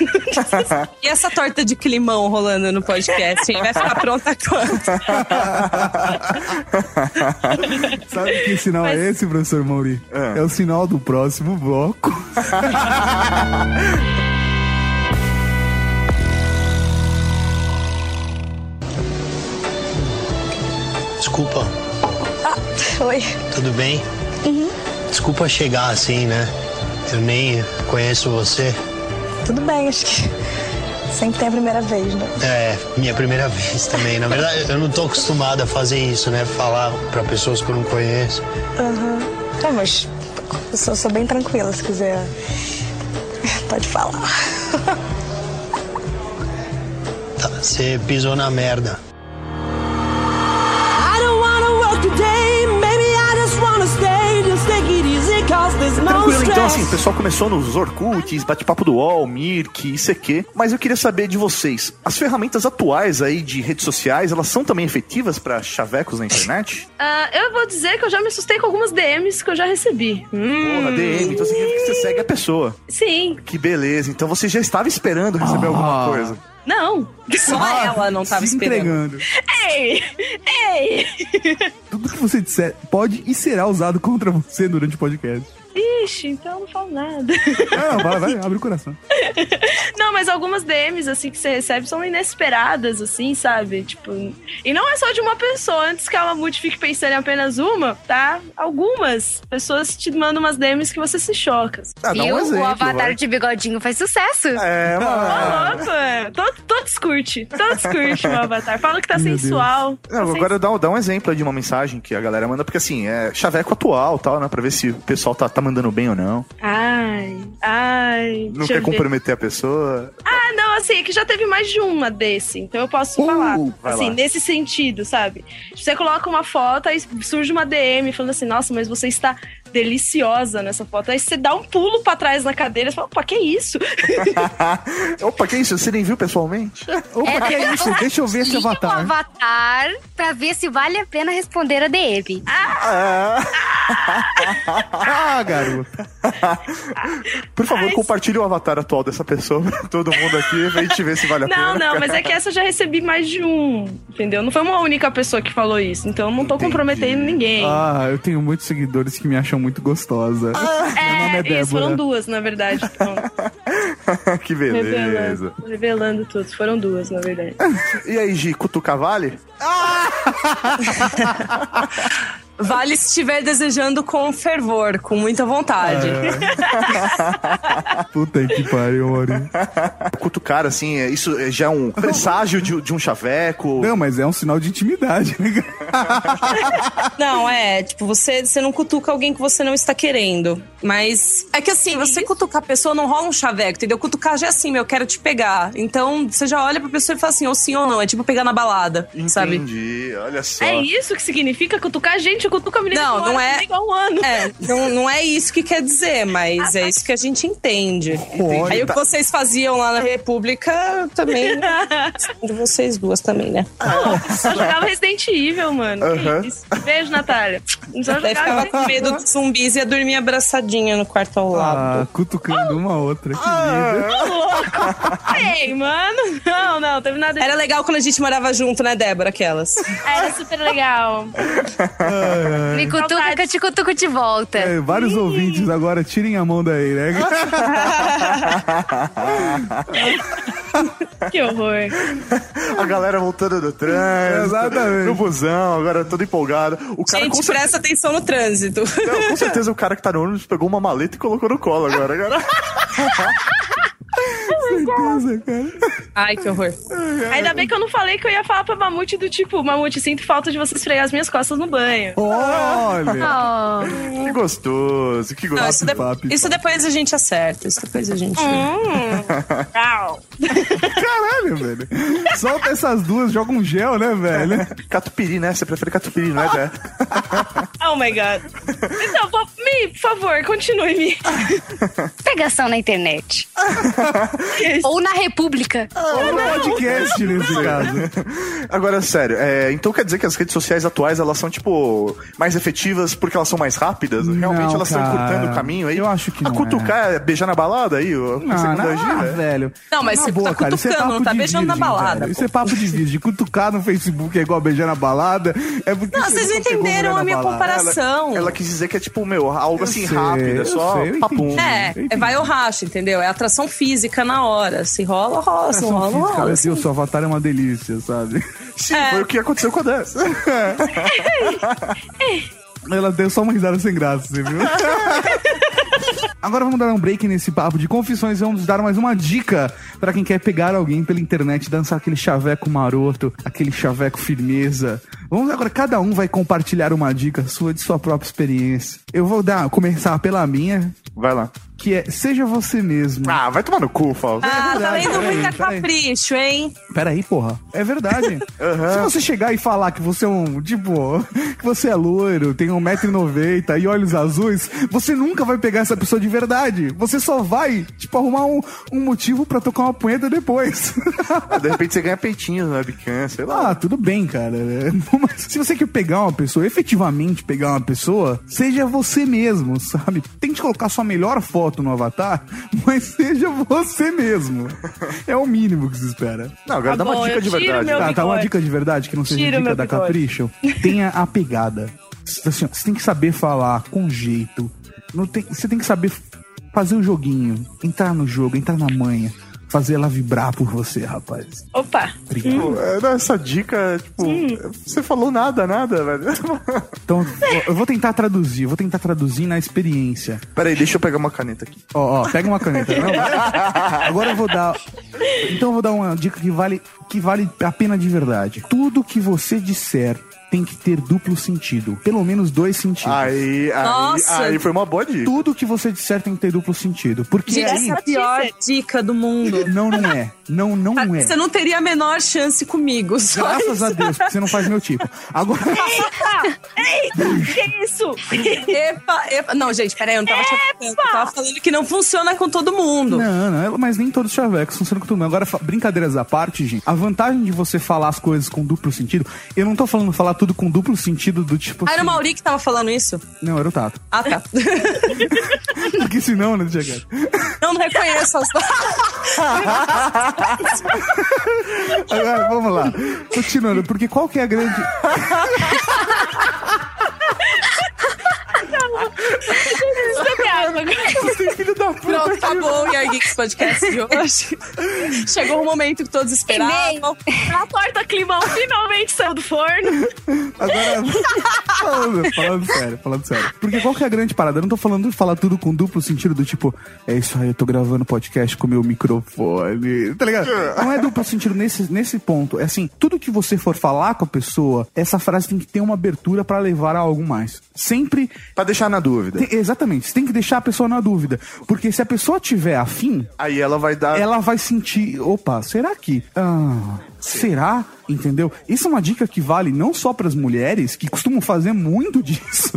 E essa torta de climão rolando no podcast, hein? Vai ficar pronta quando? Sabe que sinal é esse, professor Mauri? É. o sinal do próximo bloco. Desculpa, Oi. tudo bem? Desculpa chegar assim, né? Eu nem conheço você. Tudo bem, acho que sempre tem a primeira vez, né? É, minha primeira vez também. Na verdade, eu não tô acostumado a fazer isso, né? Falar pra pessoas que eu não conheço. Aham. Tá, mas eu sou, sou bem tranquila, se quiser. Pode falar. Tá, você pisou na merda. Assim, o pessoal começou nos Orkuts, bate-papo do UOL, Mirk, ICQ, mas eu queria saber de vocês, as ferramentas atuais aí de redes sociais, elas são também efetivas pra chavecos na internet? Ah, eu vou dizer que eu já me assustei com algumas DMs que eu já recebi. Porra, DM, então significa que você segue a pessoa. Sim. Que beleza, então você já estava esperando receber alguma coisa. Não. Só ela não tava Se esperando. entregando. Ei! Ei! Tudo que você disser pode e será usado contra você durante o podcast. Ixi, então eu não falo nada. Não, vai, vai, abre o coração. Não, mas algumas DMs, assim, que você recebe são inesperadas, assim, sabe? Tipo, e não é só de uma pessoa. Antes que a Mamute fique pensando em apenas uma, tá? Algumas pessoas te mandam umas DMs que você se choca. Ah, dá um exemplo, o avatar vai. de bigodinho faz sucesso. É, mano. Louco, é. Todo- Todos curte. Todos curte o avatar. Fala que tá Meu sensual. Tá Não, agora dá, um- dá um exemplo aí de uma mensagem que a galera manda, porque assim, é chaveco atual tal, né? Pra ver se o pessoal tá, tá mandando bem ou não. Ai, ai. Não quer comprometer a pessoa. Ah, não, assim, é que já teve mais de uma desse, então eu posso Uh, falar. Assim, lá. nesse sentido, sabe? Você coloca uma foto, aí surge uma DM falando assim, nossa, mas você está deliciosa nessa foto. Aí você dá um pulo pra trás na cadeira e fala, opa, que isso? Opa, que isso? Você nem viu pessoalmente? Opa, que é isso? Deixa eu ver esse Liga o avatar. avatar pra ver se vale a pena responder a DM. Ah, Ah, garoto. por favor, compartilhe o avatar atual dessa pessoa pra todo mundo aqui, pra gente ver se vale a Não, pena. não, mas é que essa eu já recebi mais de um, entendeu? Não foi uma única pessoa que falou isso, então eu não tô comprometendo ninguém. Ah, eu tenho muitos seguidores que me acham muito gostosa. Meu nome é é, isso, foram duas, na verdade. Então, que beleza. revelando, revelando tudo. Foram duas, na verdade. E aí, Gi, cutuca vale? Vale se estiver desejando com fervor, com muita vontade. Puta que pariu, Maurinho. Cutucar, assim, é- isso é já um presságio de, de um chaveco. Não, mas é um sinal de intimidade, né? Não, é, tipo, você, você não cutuca alguém que você não está querendo. Mas é que assim, você cutucar a pessoa não rola um chaveco, entendeu? Cutucar já é assim, meu, eu quero te pegar. Então você já olha pra pessoa e fala assim, ou sim ou não. É tipo pegar na balada, sabe? Entendi, olha só. É isso que significa cutucar a gente, eu cutuco a menina Não, não é- há um ano. É, não, não é isso que quer dizer, mas é isso que a gente entende. Olha, Aí o que vocês faziam lá na República também. de vocês duas também, né? Só jogava Resident Evil, mano. Isso. Beijo, Natália. Só jogava com medo dos zumbis e ia dormir abraçadinha no quarto ao lado. Ah, cutucando uma outra. Que lindo. Ô, louco! Ei, mano. Não, não, teve nada Era legal quando a gente morava junto, né, Débora? Aquelas. Era super legal. Me cutuca que eu te cutuco de volta. É, vários ouvintes agora, tirem a mão daí, né? Que horror. A galera voltando do trânsito, Exatamente. no busão, agora todo empolgado. O cara Gente, certeza, presta atenção no trânsito. Não, com certeza o cara que tá no ônibus pegou uma maleta e colocou no colo agora. agora. certeza, cara. Ai, que horror. Ainda bem que eu não falei que eu ia falar pra Mamute do tipo, Mamute, sinto falta de você esfregar as minhas costas no banho. Olha, Oh. Que gostoso, que Não, gostoso. isso, de- papo, isso depois a gente acerta. Isso depois a gente. Hum. Tchau. caralho, velho. Solta essas duas, joga um gel, né, velho? Catupiry, né? Você prefere catupiry, não é, Jé? Oh my god. Então, Mi, por favor, continue, Mi. Pegação na internet. Ou na República. Ou no podcast, nesse caso. Agora, sério, é, então quer dizer que as redes sociais atuais, elas são, tipo, mais efetivas porque elas são mais rápidas? Realmente Não, elas estão cara. encurtando o caminho aí? Eu acho que A não cutucar é. beijar na balada aí? Não, não, gira? ah, velho. Não, mas Na você tá cara, isso é cutucando, papo não tá de beijando na virgem, balada, velho. pô. Isso é papo de virgem. Cutucar no Facebook é igual beijar na balada. É porque Não, você vocês pegou entenderam a na minha balada. comparação. Ela quis dizer que é tipo, meu, algo assim sei, rápido, é eu só sei, eu papum. É, é vai ou racha, entendeu? É atração física na hora. Se rola, rola. Se não rola, física, rola. meu Deus, seu avatar é uma delícia, sabe? Sim, É. foi o que aconteceu com a Dessa. Ela deu só uma risada sem graça, você viu? Agora vamos dar um break nesse papo de confissões e vamos dar mais uma dica pra quem quer pegar alguém pela internet, dançar aquele chaveco maroto, aquele chaveco firmeza. Vamos agora, cada um vai compartilhar uma dica sua de sua própria experiência. Eu vou dar, começar pela minha, Vai lá. que é seja você mesmo. Ah, vai tomar no cu, Fausto. Ah, tá verdade, peraí, muita peraí. capricho, hein? Peraí, porra. É verdade. Se você chegar e falar que você é um, tipo, que você é loiro, tem 1,90m e olhos azuis, você nunca vai pegar essa pessoa de verdade. Você só vai, tipo, arrumar um, um motivo pra tocar uma punheta depois. De repente você ganha peitinhos no webcam, sei lá. ah, tudo bem, cara. Mas se você quer pegar uma pessoa, efetivamente pegar uma pessoa, seja você mesmo, sabe? Tente colocar sua melhor foto no avatar, mas seja você mesmo. É o mínimo que se espera. Não, agora Tá dá uma bom, dica eu de tiro verdade. meu- Tá, tá uma dica de verdade que não seja Tira o dica da bigode. Capricho. Tenha a pegada. Assim, você tem que saber falar com jeito. Não tem, você tem que saber fazer o joguinho, entrar no jogo, entrar na manha, fazer ela vibrar por você, rapaz. Opa. É, não, Essa dica, tipo, você falou nada, nada, velho. Então, eu vou tentar traduzir, eu vou tentar traduzir na experiência. Peraí, deixa eu pegar uma caneta aqui. Ó, ó, pega uma caneta. Não, agora eu vou dar. Então eu vou dar uma dica que vale, que vale a pena de verdade. Tudo que você disser tem que ter duplo sentido. Pelo menos dois sentidos. Aí, aí, Nossa. aí foi uma boa dica. Tudo que você disser tem que ter duplo sentido. Porque aí. essa é a pior dica do mundo. Não, não é. Não, não é. Você não teria a menor chance comigo. Só Graças isso. a Deus, porque você não faz meu tipo. Agora. Eita! Eita! Que isso? Epa, epa. Não, gente, peraí, eu não tava te afetando. Eu tava falando que não funciona com todo mundo. Não, não, mas nem todos os chavecos funcionam com todo mundo. Agora, brincadeiras à parte, gente, a vantagem de você falar as coisas com duplo sentido, eu não tô falando falar tudo com duplo sentido do tipo. Ah, era o assim- Mauri que tava falando isso? Não, era o Tato. Ah, tá. Porque senão, né, Diego? Eu não reconheço as Agora, vamos lá. Continuando, porque qual que é a grande. Bebe água agora. Filho da puta. Pronto, acabou o Yar Geeks Podcast de hoje. Chegou o momento que todos esperavam. A torta climão finalmente saiu do forno. Agora. falando, falando sério, falando sério. Porque qual que é a grande parada? Eu não tô falando de falar tudo com duplo sentido do tipo, é isso aí, eu tô gravando podcast com meu microfone. Tá ligado? Não é duplo sentido nesse, nesse ponto. É assim, tudo que você for falar com a pessoa, essa frase tem que ter uma abertura pra levar a algo mais. Sempre. Pra deixar na dúvida. Tem- exatamente, você tem que deixar a pessoa na dúvida. Porque se a pessoa tiver afim, Aí ela vai dar. ela vai sentir, opa, será que? Ah, será? Entendeu? Isso é uma dica que vale não só para as mulheres, que costumam fazer muito disso,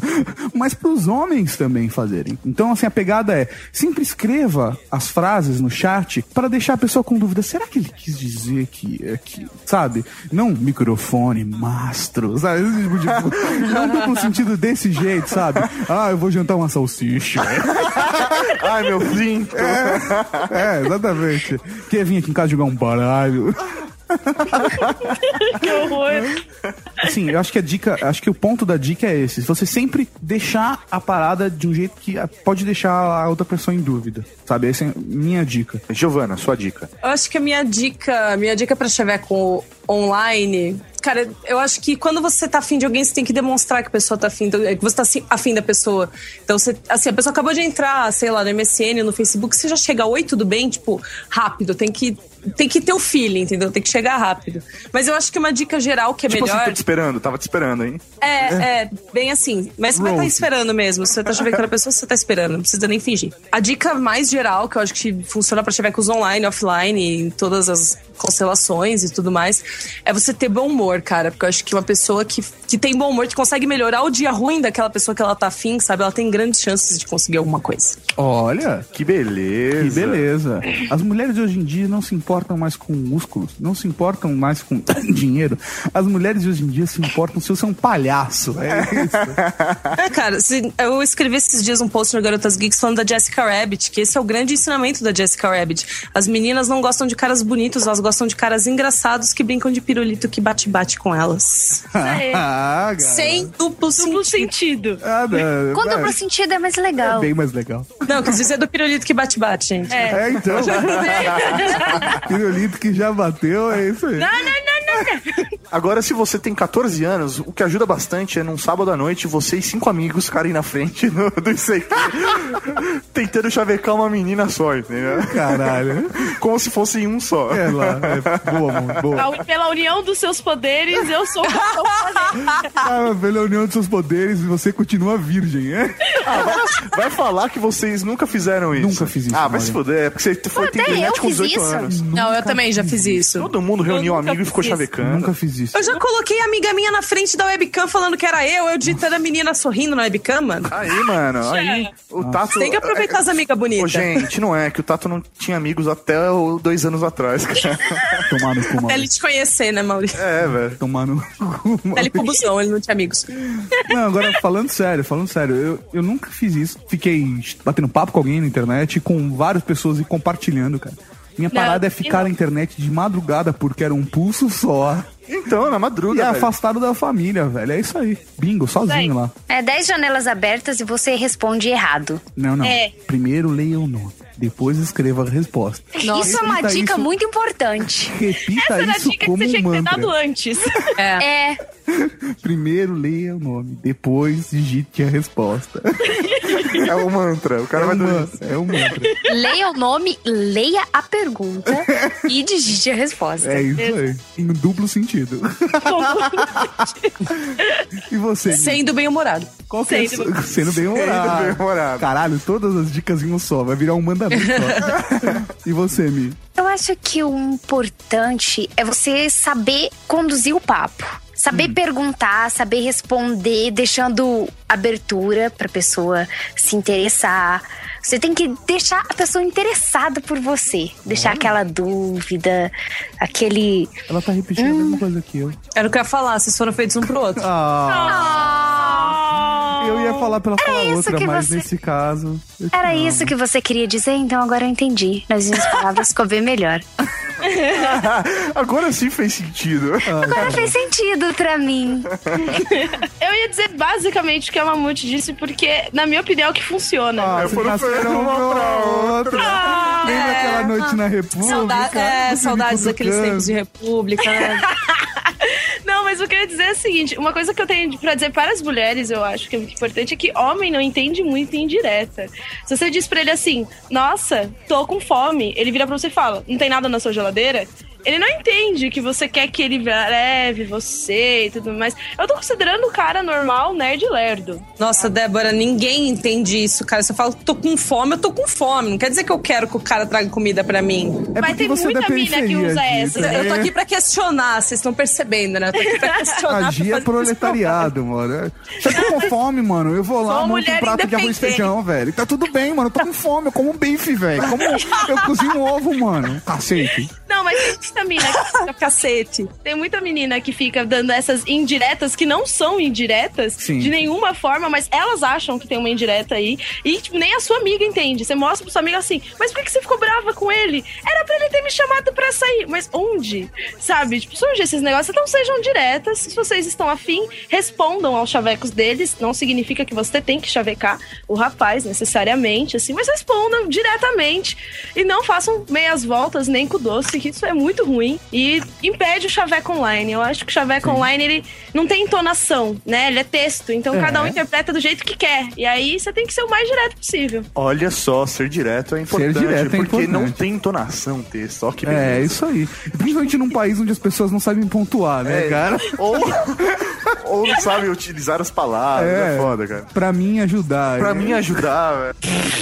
mas para os homens também fazerem. Então, assim, a pegada é: sempre escreva as frases no chat para deixar a pessoa com dúvida. Será que ele quis dizer que é que, sabe? Não microfone, mastro, sabe? Esse tipo de- Não sentido desse jeito, sabe? Ah, eu vou jantar uma salsicha. Ai, meu flinto. É, exatamente. Quer vir aqui em casa jogar um baralho? que horror. Assim, eu acho que a dica, acho que o ponto da dica é esse. Você sempre deixar a parada de um jeito que pode deixar a outra pessoa em dúvida. Sabe? Essa é a minha dica. Giovana, sua dica. Eu acho que a minha dica, minha dica pra chaveco online, cara, eu acho que quando você tá afim de alguém, você tem que demonstrar que a pessoa tá afim, que você tá assim, afim da pessoa. Então, você, assim, a pessoa acabou de entrar, sei lá, no MSN, no Facebook, você já chega, oi, tudo bem? Tipo, rápido, tem que tem que ter o feeling, entendeu? Tem que chegar rápido. Mas eu acho que uma dica geral que é tipo assim, melhor. tô te esperando, tava te esperando, hein? É, é, bem assim. Mas você vai estar Rose. esperando mesmo. Você tá chavecando a pessoa, você tá esperando. Não precisa nem fingir. A dica mais geral, que eu acho que funciona pra chavecos online, offline, em todas as constelações e tudo mais, é você ter bom humor, cara. Porque eu acho que uma pessoa que, que tem bom humor, que consegue melhorar o dia ruim daquela pessoa que ela tá afim, sabe? Ela tem grandes chances de conseguir alguma coisa. Olha. Que beleza. Que beleza. As mulheres de hoje em dia não se importam mais com músculos, não se importam mais com dinheiro. As mulheres de hoje em dia se importam se você é um palhaço. É isso. É, cara, se- eu escrevi esses dias um post no Garotas Geeks falando da Jessica Rabbit, que esse é o grande ensinamento da Jessica Rabbit. As meninas não gostam de caras bonitos, elas gostam de caras engraçados que brincam de pirulito que bate-bate com elas. Ah, cara. Sem duplo, Duplo sentido. Ah, não, Com é- duplo sentido é mais legal. É bem mais legal. Não, quis dizer do pirulito que bate-bate, gente. É, então. Pirulito que já bateu, é isso aí. Não, não, não. Agora, se você tem 14 anos, o que ajuda bastante é num sábado à noite você e cinco amigos ficarem na frente no, do ICQ tentando chavecar uma menina só, entendeu? Caralho. Como se fosse um só. É lá, é boa, boa. Pela união dos seus poderes, eu sou Ah, pela união dos seus poderes, você continua virgem, é? Ah, vai, vai falar que vocês nunca fizeram isso. Nunca fiz isso, Ah, vai se fuder, é porque você foi ter até internet eu com fiz 18 isso. anos. Não, eu também já fiz isso. Todo mundo reuniu um amigo e ficou fiz chavecando. Nunca fiz isso. Eu já coloquei a amiga minha na frente da webcam falando que era eu, eu digitando a menina sorrindo na webcam, mano. Aí, mano, aí o Tato. Tem que aproveitar as amigas Ô, bonitas. gente, não é que o Tato não tinha amigos até o- dois anos atrás, cara. Tomar no cu, Até ele te conhecer, né, Maurício? É, velho. Tomar no cu, Até ele busão, ele não tinha amigos. Não, agora falando sério, falando sério, eu, eu nunca fiz isso. Fiquei batendo papo com alguém na internet, com várias pessoas e compartilhando, cara. Minha Não, parada é que ficar não. na internet de madrugada porque era um pulso só. Então, na E madruga, é velho. afastado da família, velho. É isso aí. Bingo, sozinho lá. É 10 janelas abertas e você responde errado. Não, não. É. Primeiro leia o nome, depois escreva a resposta. isso é uma Repita dica isso- muito importante. Repita Essa era a isso dica que como você tinha um que ter dado mantra. antes. É. Primeiro leia o nome, depois digite a resposta. É o mantra. O cara É vai um. É um mantra. Leia o nome, leia a pergunta e digite a resposta. É isso aí. Em duplo sentido. E você? Sendo bem-humorado. Qual que é Sendo- sendo bem humorado. bem-humorado. Caralho, todas as dicas em um só. Vai virar um mandamento e você, Mi? Eu acho que o importante é você saber conduzir o papo. Saber perguntar, saber responder, deixando abertura pra pessoa se interessar. Você tem que deixar a pessoa interessada por você. Deixar aquela dúvida, aquele. Ela tá repetindo a mesma coisa que eu. Era o que eu ia falar, vocês foram feitos um pro outro. Ah, eu ia falar pela falar isso outra, que mas você- nesse caso. Era amo. isso que você queria dizer? Então agora eu entendi. Nas minhas palavras ficou bem melhor. Agora sim fez sentido. Agora fez sentido pra mim. Eu ia dizer basicamente o que a Mamute disse, porque, na minha opinião, é o que funciona. Ah, Eu nasceram uma pra outra. Lembra aquela noite na República? Sauda é, saudades daqueles tempos de república, né? Não, mas o que eu ia dizer é o seguinte: uma coisa que eu tenho pra dizer para as mulheres, eu acho que é muito importante, é que homem não entende muito em direta. Se você diz pra ele assim, nossa, tô com fome, ele vira pra você e fala, não tem nada na sua geladeira? Ele não entende que você quer que ele leve você e tudo mais. Eu tô considerando o cara normal, nerd e lerdo. Nossa, Débora, ninguém entende isso, cara. Você fala, tô com fome, eu tô com fome. Não quer dizer que eu quero que o cara traga comida pra mim. É Mas tem muita mina que usa essa. também. Eu tô aqui pra questionar, vocês estão percebendo, né? Eu tô aqui pra questionar. A Gia pra é proletariado, mano. Você tá com fome, mano? Eu vou lá, monto um prato de arroz e feijão, velho. Tá tudo bem, mano. Eu tô com fome, eu como um bife, velho. Como eu cozinho um ovo, mano. Cacete. Não, mas muita mina que fica cacete. Tem muita menina que fica dando essas indiretas que não são indiretas Sim. de nenhuma forma, mas elas acham que tem uma indireta aí. E tipo, nem a sua amiga entende. Você mostra pro sua amiga assim, mas por que que você ficou brava com ele? Era pra ele ter me chamado pra sair. Mas onde? Sabe? Tipo, surge esses negócios. Então sejam diretas. Se vocês estão afim, respondam aos chavecos deles. Não significa que você tem que chavecar o rapaz necessariamente, assim, mas respondam diretamente. E não façam meias voltas nem com doce, que isso é muito ruim. E impede o chaveco online. Eu acho que o chaveco online, ele não tem entonação, né? Ele é texto. Então É. cada um interpreta do jeito que quer. E aí você tem que ser o mais direto possível. Olha só, ser direto é importante, direto é porque não importante. tem entonação o texto. Ó, que É, beleza. isso aí. Principalmente num país onde as pessoas não sabem pontuar, né, É, cara? Ou, ou não sabe utilizar as palavras. É, É. foda, cara. Pra mim ajudar. Pra é. mim ajudar, velho.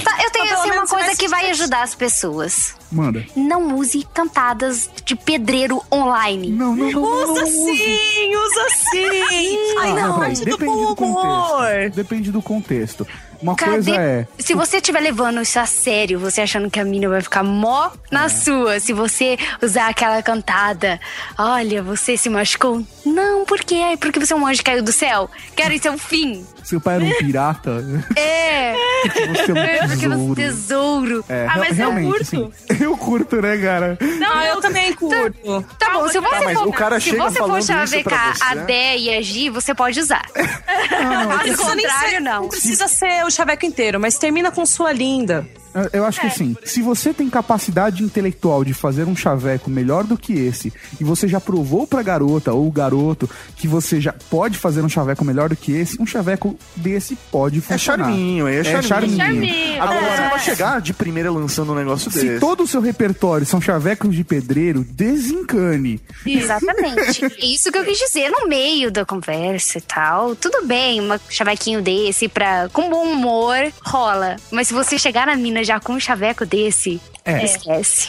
Tá, eu tenho pelo assim, uma coisa que vai ajudar as pessoas. Manda. Não use cantadas de pedreiro online. Não, não, Usa sim, usa sim. Ai, Ah, não, peraí, depende bom do contexto. Depende do contexto. Uma Cadê? coisa é. Se você estiver levando isso a sério, você achando que a mina vai ficar mó na sua, se você usar aquela cantada, olha, você se machucou. Não, por quê? Porque você é um anjo que caiu do céu. Quero isso é o fim. Seu pai era um pirata. É. Você é um Porque você é um tesouro. tesouro. É, Ah, mas eu realmente, curto. assim, eu curto, né, cara? Não, eu também curto. Tá bom, se você Tá, mas for, o cara se chega você for chavecar a Dé e a Gi, você pode usar. Não Caso nem contrário, ser- não. Não precisa ser o chaveco inteiro, mas termina com sua linda. Eu- Eu acho que assim, se você tem capacidade intelectual de fazer um chaveco melhor do que esse, e você já provou pra garota ou o garoto que você já pode fazer um chaveco melhor do que esse, um chaveco desse pode É funcionar. charminho, é charminho. charminho. Charminho. Agora É. você não vai chegar de primeira lançando um negócio Se desse. todo o seu repertório são chavecos de pedreiro, desencane. Exatamente. É isso que eu quis dizer no meio da conversa e tal. Tudo bem, um chavequinho desse pra, com bom humor, rola. Mas se você chegar na mina já com um chaveco desse, É. esquece.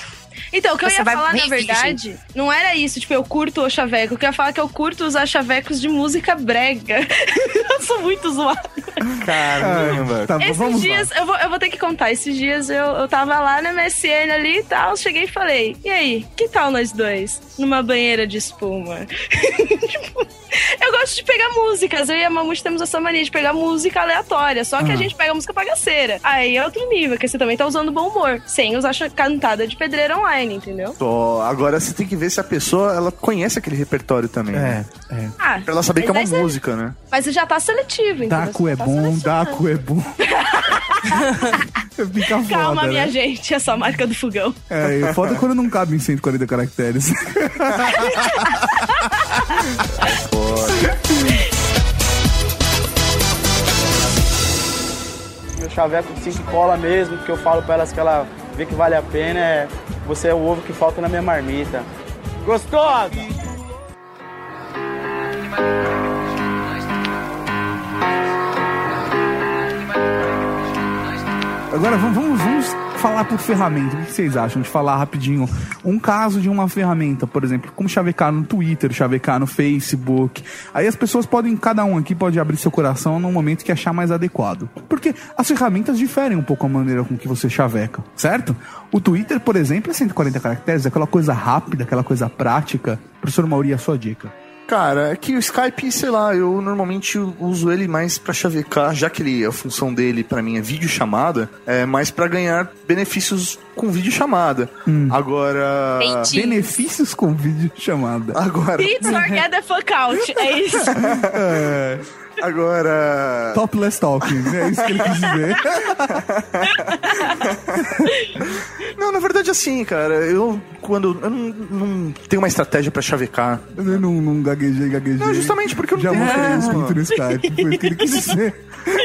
Então, o que eu ia vai falar, na verdade, não era isso, tipo, eu curto o chaveco. O que eu ia falar é que eu curto usar chavecos de música brega. eu sou muito zoada. Caramba. Tá, Esses vamos dias, eu vou, eu vou ter que contar. Esses dias eu, eu tava lá na MSN ali e tal, cheguei e falei: E aí, que tal nós dois? Numa banheira de espuma. Tipo, eu gosto de pegar músicas. Eu e a Mamute temos essa mania de pegar música aleatória. Só que a Ah. gente pega música bagaceira. Aí é outro nível, que você também tá usando bom humor. Sem usar cantada de pedreiro online, entendeu? Só, agora você tem que ver se a pessoa ela conhece aquele repertório também. né? É, é. Ah, Pra ela saber que é uma você- música, né? Mas você já tá seletivo, entendeu? Daco é tá bom. Daco é bom. Fica foda, Calma, minha né? gente, é só a marca do fogão. É, e foda quando não cabe em 140 caracteres. Meu chaveco sim que cola mesmo, que eu falo pra elas que ela vê que vale a pena é você é o ovo que falta na minha marmita. Gostosa! Agora vamos, vamos, falar por ferramenta. O que vocês acham de falar rapidinho um caso de uma ferramenta, por exemplo, como chavecar no Twitter, chavecar no Facebook. Aí as pessoas podem, cada um aqui pode abrir seu coração no momento que achar mais adequado. Porque as ferramentas diferem um pouco a maneira com que você chaveca, certo? O Twitter, por exemplo, é 140 caracteres, aquela coisa rápida, aquela coisa prática. Professor Mauri, a sua dica. Cara, é que o Skype, sei lá, eu normalmente uso ele mais pra chavecar, já que ele, a função dele pra mim é vídeo chamada, é mais pra ganhar benefícios com vídeo chamada. Agora, Benefícios com vídeo chamada. agora, Beats or get the fuck out. É isso. É, agora, topless talking, é isso que ele quis dizer. não, na verdade assim, cara, eu quando eu não, não tenho uma estratégia pra chavecar. Eu não, não gaguejei, gaguejei. Não, justamente porque eu não Já tenho- mostrei É, pintos mano. no Skype. Foi isso que ele quis dizer.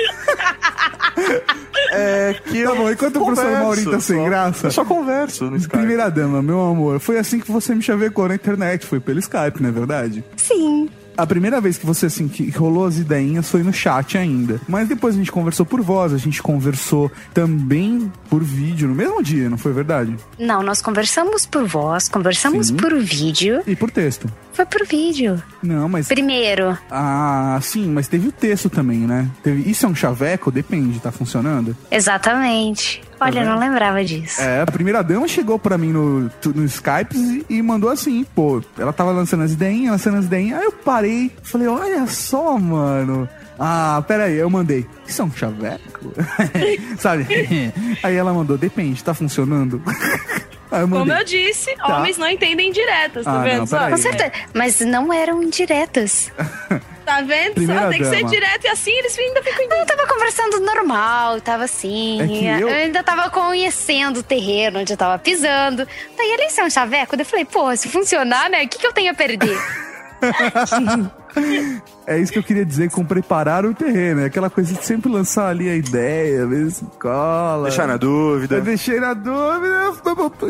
é que Tá bom, enquanto o professor converso, Mauri tá sem só- graça. Eu só converso no Skype. Primeira dama, meu amor, foi assim que você me chavecou na internet, foi pelo Skype, não é verdade? Sim. A primeira vez que você, assim, que rolou as ideinhas foi no chat ainda. Mas depois a gente conversou por voz, a gente conversou também por vídeo, no mesmo dia, não foi verdade? Não, nós conversamos por voz, conversamos Sim. por vídeo. E por texto. Foi por vídeo. Não, mas. Primeiro. Ah, sim, mas teve o texto também, né? Teve... Isso é um chaveco? Depende, tá funcionando? Exatamente. Olha, eu não lembrava disso. É, a primeira dama chegou pra mim no, no Skype e, mandou assim, pô, ela tava lançando as ideinhas, lançando as ideinhas, aí eu parei, falei, olha só, mano. Ah, pera aí, eu mandei. Isso é um chaveco? Sabe? aí ela mandou, depende, tá funcionando? aí eu Como eu disse, Tá. homens não entendem diretas, tá Ah, vendo? não, só? peraí. Com certeza. Mas não eram indiretas. Tá vendo? Primeira só tem que ser direto e assim eles ainda ficam Eu tava conversando normal, tava assim. É que eu- ainda tava conhecendo o terreno onde eu tava pisando. Daí ele é um chaveco. Daí eu falei, pô, se funcionar, né? O que, que eu tenho a perder? É isso que eu queria dizer com preparar o terreno. É aquela coisa de sempre lançar ali a ideia, ver se cola. Deixar na dúvida. Eu deixei na dúvida.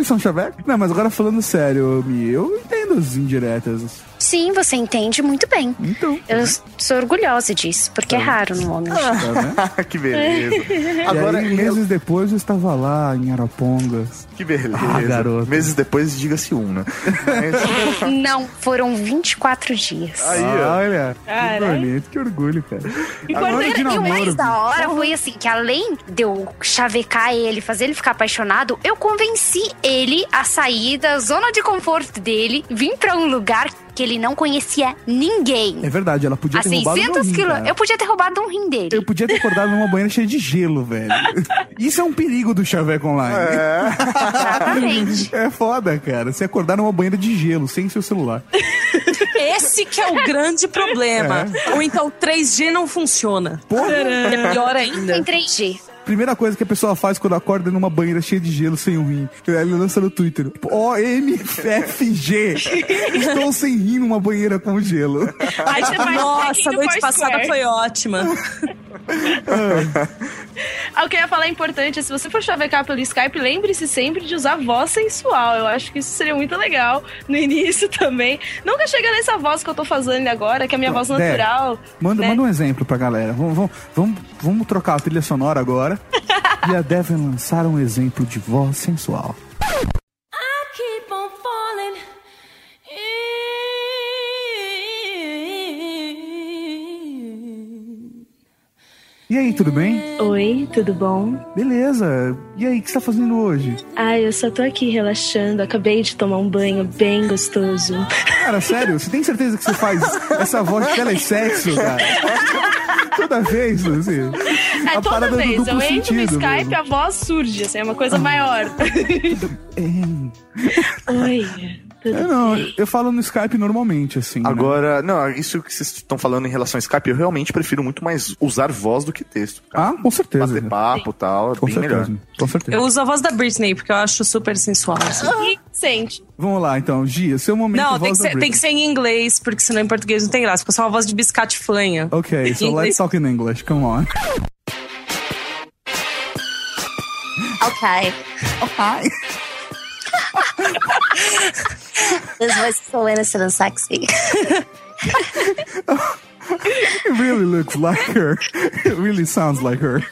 Isso é um chaveco? Não, mas agora falando sério, Mi, eu entendo as indiretas. Sim, você entende muito bem. Então. Eu sou orgulhosa disso, porque é raro no homem. Tá vendo? que beleza. Agora, Agora, meses depois, eu estava lá em Arapongas. que beleza. Ah, garoto. Meses depois, diga-se um, né? Mas- Não, foram 24 dias. Aí, ó. Olha, que bonito, que orgulho, cara. Agora E o mais da hora foi assim, que além de eu chavecar ele, fazer ele ficar apaixonado, eu convenci ele a sair da zona de conforto dele, vir pra um lugar que ele não conhecia ninguém. É verdade, ela podia A ter roubado meu 600 rim. Eu podia ter roubado um rim dele. Eu podia ter acordado numa banheira cheia de gelo, velho. Isso é um perigo do Chaveco Online. Exatamente. É foda, cara. Você acordar numa banheira de gelo, sem seu celular. Esse que é o grande problema. Ou então o 3G não funciona. Porra. É pior ainda. Em 3G. Primeira coisa que a pessoa faz quando acorda é numa banheira cheia de gelo sem um rim. Ele lança no Twitter. OMFG. Estou sem rim numa banheira com gelo. Nossa, a noite passada foi ótima. Ah, o que eu ia falar importante é se você for chavecar pelo Skype, lembre-se sempre de usar voz sensual. Eu acho que isso seria muito legal no início também. Nunca chega nessa voz que eu tô fazendo agora, que é a minha voz natural. Manda, né? manda um exemplo pra galera. Vamos, vamos, vamos, vamos trocar a trilha sonora agora. e a vai lançar um exemplo de voz sensual. keep on falling E aí, tudo bem? Oi, tudo bom? Beleza. E aí, o que você tá fazendo hoje? Ah, eu só tô aqui relaxando. Acabei de tomar um banho bem gostoso. Cara, sério, você tem certeza que você faz essa voz de telesexo, cara? Toda vez, assim. É, a toda vez eu entro no Skype, mesmo. a voz surge, assim, é uma coisa maior. Oi, tudo É, não, eu falo no Skype normalmente, assim. né? Agora, não, isso que vocês estão falando em relação ao Skype, eu realmente prefiro muito mais usar voz do que texto. Ah, com certeza. Bater papo e tal, é Com bem certeza. melhor. Com certeza. Eu uso a voz da Britney, porque eu acho super sensual. assim. E sente. Vamos lá, então. Gia, seu momento Não, voz tem que, da ser, tem que ser em inglês, porque senão em português não tem graça. Fica só uma voz de biscate flanha. Ok, so let's talk in English. Come on. Ok. Ok. This voice is so innocent and sexy. It really looks like her. It really sounds like her.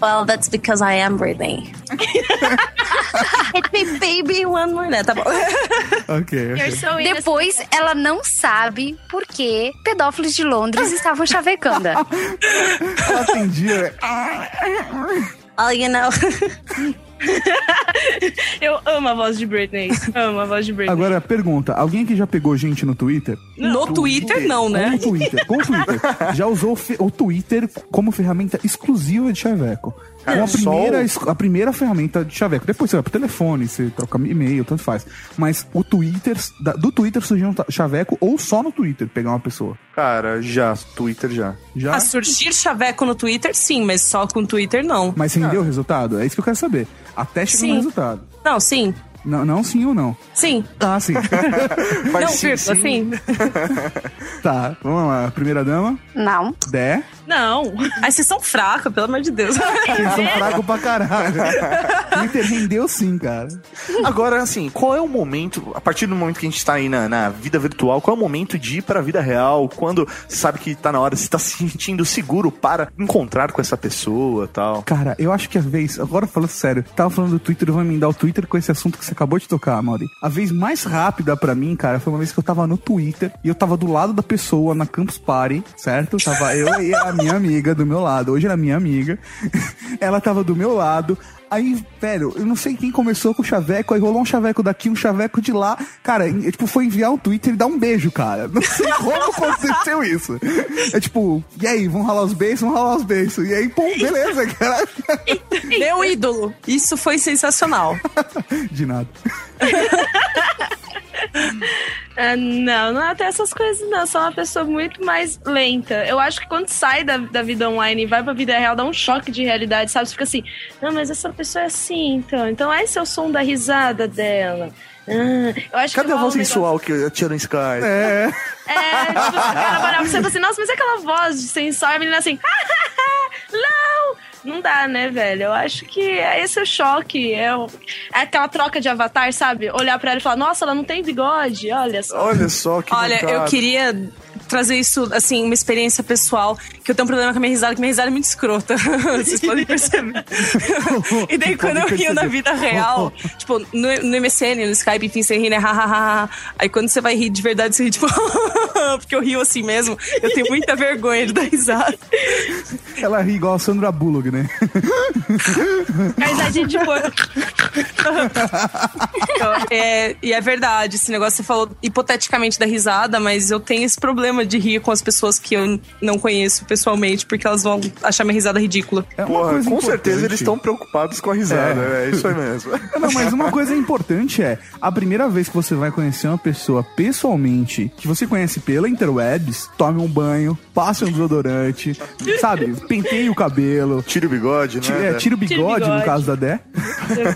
Well, that's because I am Britney. Hit me, baby, one more. Tá bom. Ok, ok. so Depois, ela não sabe por que pedófilos de Londres estavam chavecando. Ela atendia. Oh, you know. Eu amo a voz de Britney. Amo a voz de Britney. Agora, pergunta. Alguém que já pegou gente no Twitter? No Twitter, não, né? o Twitter. Com o Twitter. Já usou o Twitter como ferramenta exclusiva de chaveco. Cara, Com a primeira, a primeira ferramenta de chaveco. Depois você vai pro telefone, você troca e-mail, tanto faz. Mas o Twitter, do Twitter surgiu um chaveco ou só no Twitter pegar uma pessoa. Cara, já, Twitter já. Já? A surgir chaveco no Twitter, sim, mas só com Twitter, não. Mas rendeu o resultado? É isso que eu quero saber. Até chegar no resultado. Não, sim. Não, não sim ou não? Sim. Ah, sim. não, vírgula, sim. tá, vamos lá. Primeira dama. Não. Dé. Não. Ai, vocês são fracos, pelo amor de Deus. Vocês são fracos pra caralho. Twitter rendeu sim, cara. Agora, assim, qual é o momento, a partir do momento que a gente tá aí na, na vida virtual, qual é o momento de ir pra vida real? Quando você sabe que tá na hora, você tá se sentindo seguro para encontrar com essa pessoa tal? Cara, eu acho que a vez, agora falando sério, tava falando do Twitter, eu vou emendar o Twitter com esse assunto que você acabou de tocar, Mauri. A vez mais rápida pra mim, cara, foi uma vez que eu tava no Twitter e eu tava do lado da pessoa na Campus Party, certo? Tava eu e a minha amiga do meu lado. Hoje era minha amiga. Ela tava do meu lado. Aí, velho, eu não sei quem começou com o chaveco, aí rolou um chaveco daqui, um chaveco de lá. Cara, e, tipo, foi enviar um Twitter e dar um beijo, cara. Não sei como aconteceu isso. É tipo, e aí, vamos ralar os beijos, vamos ralar os beijos. E aí, pum, beleza, cara. Meu ídolo. Isso foi sensacional. De nada. Ah, não, não é até essas coisas, não. Eu sou uma pessoa muito mais lenta. Eu acho que quando sai da, da vida online e vai pra vida real, dá um choque de realidade, sabe? Você fica assim, não, mas essa pessoa é assim, então. Então esse é o som da risada dela. Ah, eu acho Cadê que a voz sensual que a tia no Sky? É. É, tipo, o cara você e fala assim, nossa, mas é aquela voz de sensual, a menina assim, não! Dá, né, velho? Eu acho que esse é o choque. É, o- é aquela troca de avatar, sabe? Olhar pra ela e falar, nossa, ela não tem bigode, olha só. Olha só que Olha, eu mancada. queria trazer isso, assim, uma experiência pessoal, que eu tenho um problema com a minha risada, que minha risada é muito escrota. Vocês podem perceber. e daí, quando eu rio na vida real, tipo, no, no MSN, no Skype, enfim, você ri, né? Aí quando você vai rir de verdade, você ri, tipo, porque eu rio assim mesmo. Eu tenho muita vergonha de dar risada. Ela ri igual a Sandra Bullock, né? Risadinha de É, e é verdade, esse negócio você falou hipoteticamente da risada, mas eu tenho esse problema de rir com as pessoas que eu não conheço pessoalmente, porque elas vão achar minha risada ridícula. É Porra, com certeza importante. eles estão preocupados com a risada. É, isso aí mesmo. Não, mas uma coisa importante é, a primeira vez que você vai conhecer uma pessoa pessoalmente, que você conhece pela interwebs, tome um banho, passe um desodorante, sabe? Penteie o cabelo. Tira o bigode, né? É, tira o bigode, bigode. no caso da Dé.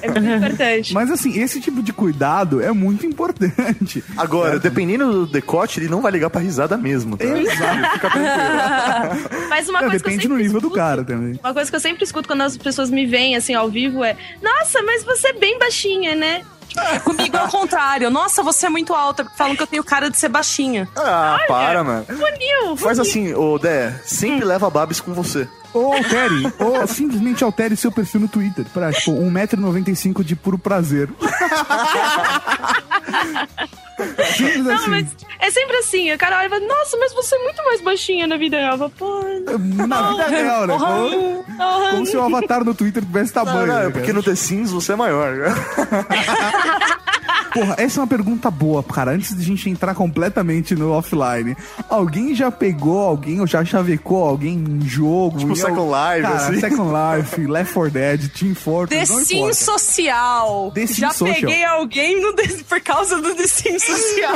É muito importante. Mas assim, esse tipo de cuidado é muito importante. Agora, dependendo do decote, ele não vai ligar pra risada mesmo, tá? Exato. Fica tranquilo. Mas uma Não, coisa que eu depende sempre do nível do escuto- cara também. Uma coisa que eu sempre escuto quando as pessoas me veem assim ao vivo é: Nossa, mas você é bem baixinha, né? Comigo é o contrário. Nossa, você é muito alta. porque Falam que eu tenho cara de ser baixinha. Ah, para, mano. Funil! Faz assim, ô Dé, sempre leva Babs com você. Ou altere, ou simplesmente altere seu perfil no Twitter pra, tipo, 1,95m de puro prazer. Simples Não, assim. mas é sempre assim. O cara olha e fala: Nossa, mas você é muito mais baixinha na vida real. Eu falo, Pô, Na vida real, né? Como, como se o avatar no Twitter tivesse Não, tamanho. não, né, é porque cara? no The Sims você é maior. Porra, essa é uma pergunta boa, cara. Antes de a gente entrar completamente no offline. Alguém já pegou alguém ou já chavecou alguém em jogo? Tipo em Second Life, cara, assim. Second Life, Left 4 Dead, Team Fortress, The importa. Social. The Sims Já Social. peguei alguém no The- por causa do The Sims Social.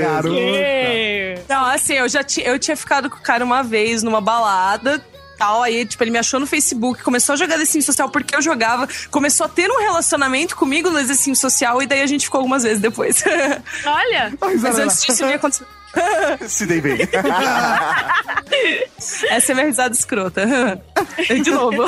Garota. Não, assim, eu já eu tinha ficado com o cara uma vez numa balada. Tal, aí, tipo, ele me achou no Facebook, começou a jogar The Sims Social porque eu jogava, começou a ter um relacionamento comigo no The Sims Social e daí a gente ficou algumas vezes depois. olha! Mas antes disso, ia acontecer. Se dei bem. Essa é minha risada escrota. De novo.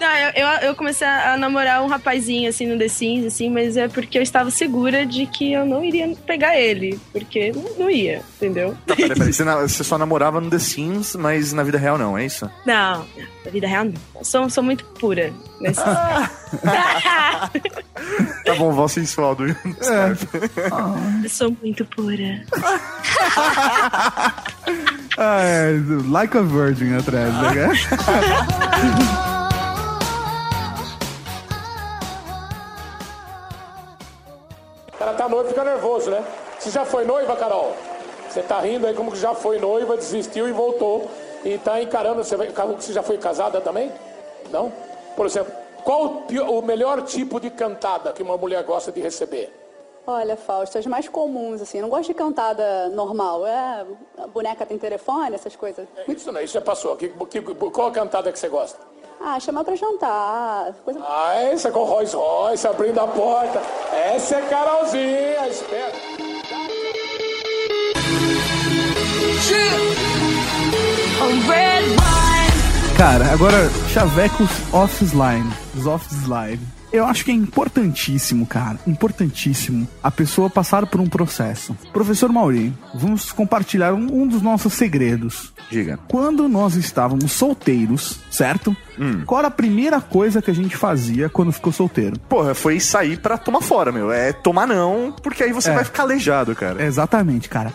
Não, eu, eu, eu comecei a, namorar um rapazinho assim no The Sims, assim, mas é porque eu estava segura de que eu não iria pegar ele. Porque não, não ia, entendeu? Tá, peraí, peraí. Você, na- você só namorava no The Sims, mas na vida real não, é isso? Não, na vida real não. Eu sou, sou muito pura. Nesse... Tá bom, voz sensual do Skype. eu sou muito pura. Ah, é, like a virgin atrás, né? O cara tá noivo e fica nervoso, né? Você já foi noiva, Carol? Você tá rindo aí como que já foi noiva, desistiu e voltou. E tá encarando, você, vai, você já foi casada também? Não? Por exemplo, qual o, melhor tipo de cantada que uma mulher gosta de receber? Olha, Fausto, as mais comuns, assim, eu não gosto de cantada normal. É, a boneca tem telefone, essas coisas. Isso não, isso já passou. Que, que- qual a cantada que você gosta? Ah, chamar pra jantar. Coisa... Ah, essa com Rolls Royce abrindo a porta. Essa é Carolzinha, espera. Cara, agora, chavecos offline. Os offline. Eu acho que é importantíssimo, cara, importantíssimo a pessoa passar por um processo. Professor Mauri, vamos compartilhar um, um dos nossos segredos. Diga. Quando nós estávamos solteiros, certo? Qual era a primeira coisa que a gente fazia quando ficou solteiro? Porra, foi sair pra tomar fora, meu. É tomar não, porque aí você É. vai ficar aleijado, cara. Exatamente, cara.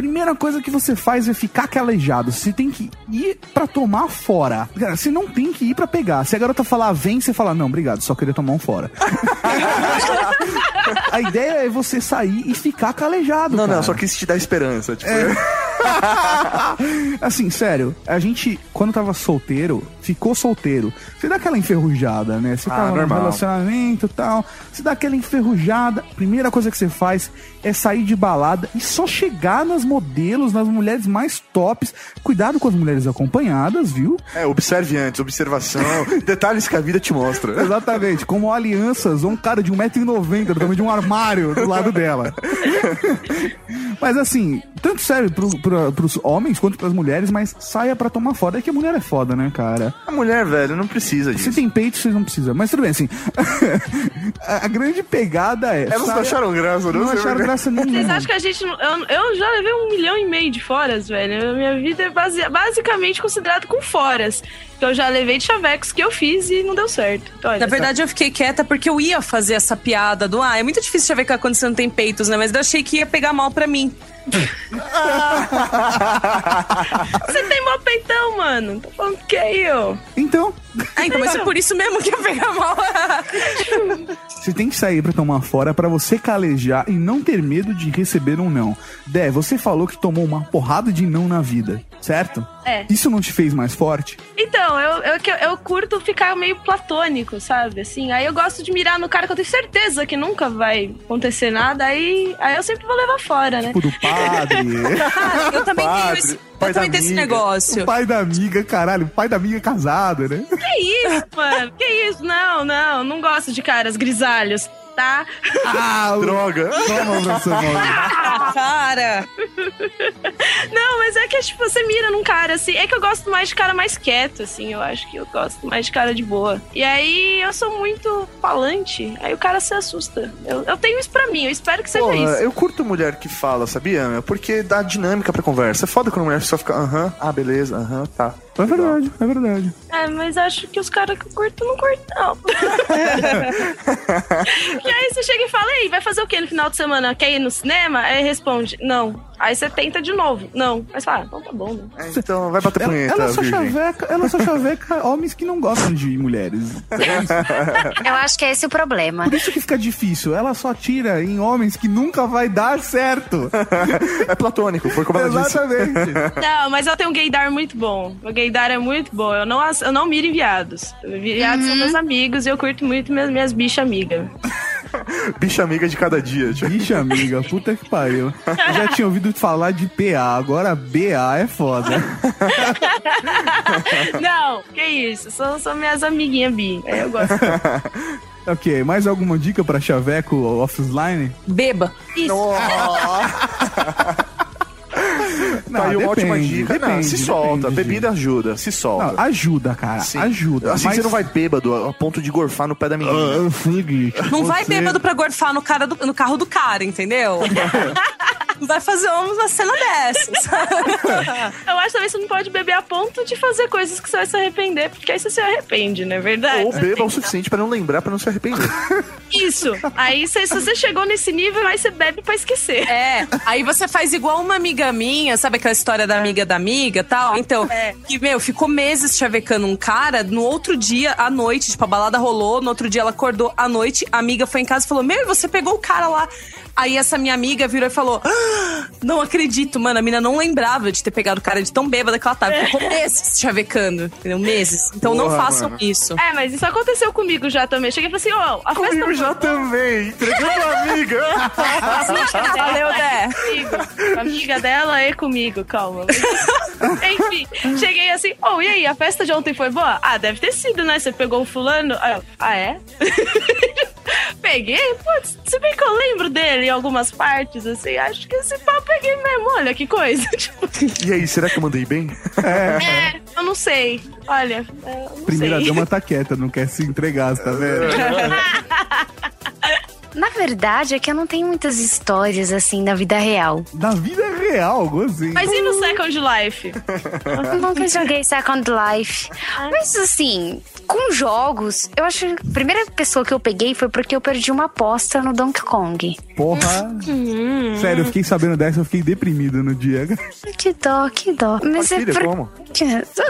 Primeira coisa que você faz é ficar calejado. Você tem que ir pra tomar fora. Cara, você não tem que ir pra pegar. Se a garota falar vem, você fala não, obrigado, só queria tomar um fora. a ideia é você sair e ficar calejado. Não, cara. não, só quis te dar esperança. Tipo, assim, sério, a gente, quando tava solteiro, ficou solteiro, você dá aquela enferrujada, né? Você Ah, tava no relacionamento e tal, você dá aquela enferrujada. Primeira coisa que você faz é sair de balada e só chegar nas modelos, nas mulheres mais tops. Cuidado com as mulheres acompanhadas, viu? É, observe antes, observação, detalhes que a vida te mostra. Exatamente, como alianças ou um cara de 1,90m do tamanho de um armário do lado dela. mas assim, tanto serve pro, pro, pros homens quanto pras mulheres, mas saia pra tomar foda. É que a mulher é foda, né, cara? A mulher, velho, não precisa Se disso. tem peito, vocês não precisam. Mas tudo bem, assim. a, a grande pegada é. Elas não acharam graça, não? Não acharam graça nenhuma. Vocês acham que a gente. não- Eu, eu já levei um milhão e meio de foras, velho. A minha vida é base- basicamente considerada com foras. Que eu já levei de chavecos que eu fiz e não deu certo. Então, olha Na só. verdade, eu fiquei quieta porque eu ia fazer essa piada do ah, é muito difícil chavecar quando você não tem peitos, né? Mas eu achei que ia pegar mal pra mim. Você tem mó peitão, mano. Tô falando que é eu. Então, Ah, então, mas é por isso mesmo que ia pegar mal. você tem que sair pra tomar fora pra você calejar e não ter medo de receber um não. Dé, você falou que tomou uma porrada de não na vida, certo? É. Isso não te fez mais forte? Então, eu, eu, eu, eu curto ficar meio platônico, sabe? Assim, aí eu gosto de mirar no cara que eu tenho certeza que nunca vai acontecer nada, aí, aí eu sempre vou levar fora, né? Tipo do padre. Cara, eu também tenho esse, eu também tenho esse negócio. O pai da amiga, caralho, o pai da amiga casado, né? Que isso, mano? Que isso? Não, não, não gosto de caras grisalhos, tá? Ah, Droga. Toma, professor! Não, mas é que, tipo, você mira num cara, assim. É que eu gosto mais de cara mais quieto, assim. Eu acho que eu gosto mais de cara de boa. E aí, eu sou muito falante. Aí o cara se assusta. Eu, eu tenho isso pra mim. Eu espero que seja Porra, isso. eu curto mulher que fala, sabia? Porque dá dinâmica pra conversa. É foda quando a mulher só fica, aham, ah, beleza, aham, tá. É verdade, é verdade. É, mas acho que os caras que eu curto não curto, não. e aí você chega e fala, ei, vai fazer o que no final de semana? Quer ir no cinema? Aí responde, não. Aí você tenta de novo, não. Mas fala, então tá bom, né? É, Então, vai bater Ela, punheta, ela só virgem. chaveca, ela só chaveca homens que não gostam de mulheres. Eu acho que é esse o problema. Por isso que fica difícil. Ela só tira em homens que nunca vai dar certo. É platônico, foi como ela disse. Exatamente. Não, mas eu tenho um gaydar muito bom. O gaydar é muito bom. Eu não, eu não miro em viados. Viados são meus amigos e eu curto muito minhas, minhas bichas amigas. Bicha amiga de cada dia, tipo. Bicha amiga, puta que pariu. Eu já tinha ouvido falar de PA, agora BA é foda. não, que isso. São, são minhas amiguinhas bi. Aí eu gosto. ok, mais alguma dica pra chaveco offline? Beba. Isso. Tá aí uma ótima depende, dica. não, depende, se solta. depende, Bebida ajuda, se solta. Não, ajuda, cara. Sim. Ajuda. Assim mas- você não vai bêbado a ponto de gorfar no pé da menina. Ah, é seguinte, Não vai você- bêbado pra gorfar no, cara do- no carro do cara, entendeu? Não vai fazer uma cena dessas. Eu acho também que você não pode beber a ponto de fazer coisas que você vai se arrepender, porque aí você se arrepende, não é verdade? Ou beba o suficiente pra não lembrar, pra não se arrepender. Isso. Aí você- se você chegou nesse nível, aí você bebe pra esquecer. É, aí você faz igual uma amiga minha, sabe aquela história da amiga da amiga e tal? Então, É. que, meu, ficou meses chavecando um cara, no outro dia, à noite, tipo, a balada rolou, no outro dia ela acordou à noite, a amiga foi em casa e falou, meu, você pegou o cara lá. Aí essa minha amiga virou e falou, "Ah, não acredito, mano, a mina não lembrava de ter pegado o cara de tão bêbada que ela tava. Ficou meses chavecando, entendeu? Meses. Então não Porra, façam mano. isso. É, mas isso aconteceu comigo já também. Cheguei e falei assim, ó, a festa Comigo já também. Entregando a amiga. Valeu, Dé. comigo. A amiga dela é comigo, calma. Enfim, cheguei, assim, oh, e aí, a festa de ontem foi boa? Ah, deve ter sido, né? Você pegou o fulano? Ah, é? Peguei? Putz, se bem que eu lembro dele em algumas partes, assim, acho que esse pau peguei mesmo, olha que coisa. Tipo, E aí, será que eu mandei bem? é, eu não sei. Olha, é, eu não Primeira sei. dama tá quieta, não quer se entregar, tá vendo? Na verdade, é que eu não tenho muitas histórias assim na vida real. Na vida real, gostei. Mas e no Second Life? Eu nunca joguei Second Life. Mas assim, com jogos, eu acho que a primeira pessoa que eu peguei foi porque eu perdi uma aposta no Donkey Kong. Porra. Sério, eu fiquei sabendo dessa, eu fiquei deprimido no dia. Que dó, que dó. Mas é filha, por... como?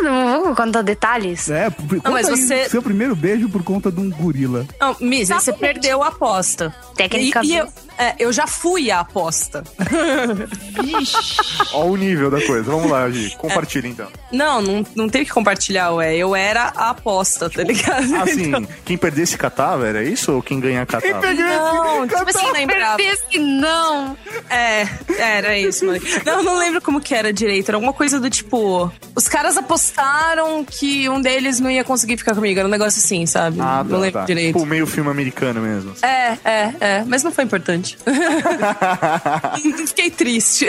Não vou contar detalhes. É, conta mas aí, você- Seu primeiro beijo por conta de um gorila. Não, Miss, aí você perdeu a aposta. Tecnicamente. E, e eu, é, eu já fui a aposta. Ó o nível da coisa. Vamos lá, Gi. Compartilha então. Não, não, não tem que compartilhar, ué. Eu era a aposta, tá ligado? Assim, Então- quem perdesse catava, era isso? Ou quem ganhar catava? Não, tipo assim, lembrava. Perdesse, não. É, era isso, mano. Não, não lembro como que era direito. Era alguma coisa do tipo. Os caras apostaram que um deles não ia conseguir ficar comigo. Era um negócio assim, sabe? Ah, não tá, lembro tá. direito. Tipo, meio filme americano mesmo. É, é, é. Mas não foi importante. Fiquei triste.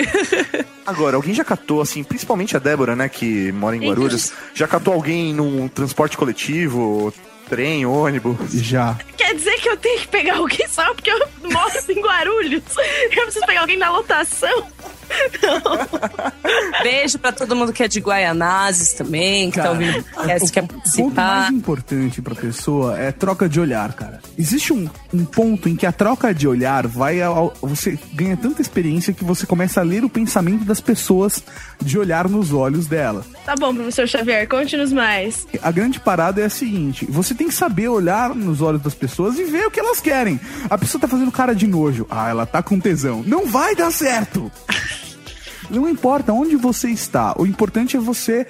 Agora, alguém já catou, assim, principalmente a Débora, né, que mora em Guarulhos, já catou alguém num transporte coletivo, trem, ônibus? Já. Quer dizer que eu tenho que pegar alguém só porque eu moro em Guarulhos? Eu preciso pegar alguém na lotação? Beijo pra todo mundo que é de Guaianazes também, que tá ouvindo o podcast, quer O ponto participar. mais importante pra pessoa é troca de olhar, cara. Existe um, um ponto em que a troca de olhar vai ao, você ganha tanta experiência que você começa a ler o pensamento das pessoas de olhar nos olhos dela. Tá bom, professor Xavier, conte-nos mais. A grande parada é a seguinte: você tem que saber olhar nos olhos das pessoas e ver o que elas querem. A pessoa tá fazendo cara de nojo. Ah, ela tá com tesão. Não vai dar certo! Não importa onde você está, o importante é você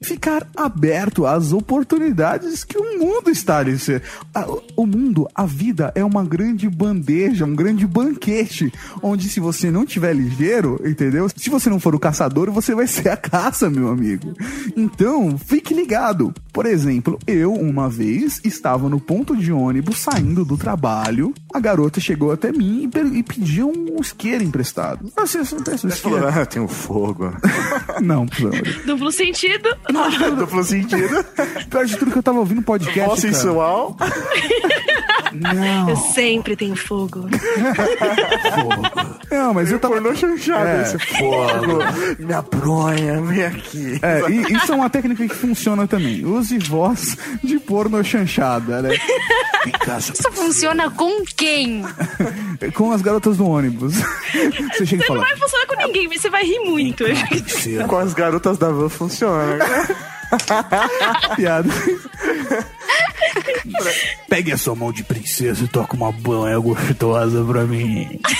ficar aberto às oportunidades que o mundo está a lhe ser. A- O mundo, a vida é uma grande bandeja, um grande banquete, onde se você não tiver ligeiro, entendeu? Se você não for o caçador, você vai ser a caça, meu amigo. Então, fique ligado. Por exemplo, eu uma vez estava no ponto de ônibus saindo do trabalho, a garota chegou até mim e, e pediu um isqueiro emprestado. Ah, você não um Você falou, ah, tem um fogo. Não, por favor. Duplo sentido. Duplo sentido. Pior de tudo que eu tava ouvindo podcast. Voz cara. sensual. Não. Eu sempre tenho fogo. Não, mas eu tava. Pornô chanchado É. esse fogo. Minha bronha, vem aqui. É, e isso é uma técnica que funciona também. Use voz de porno chanchada, né? Em casa. Isso funciona com quem? Com as garotas do ônibus. Você chega Você não fala. vai funcionar com ninguém, mas você vai rir muito. Com as garotas da van funciona. Piada. Pegue a sua mão de princesa e toca uma banha gostosa pra mim.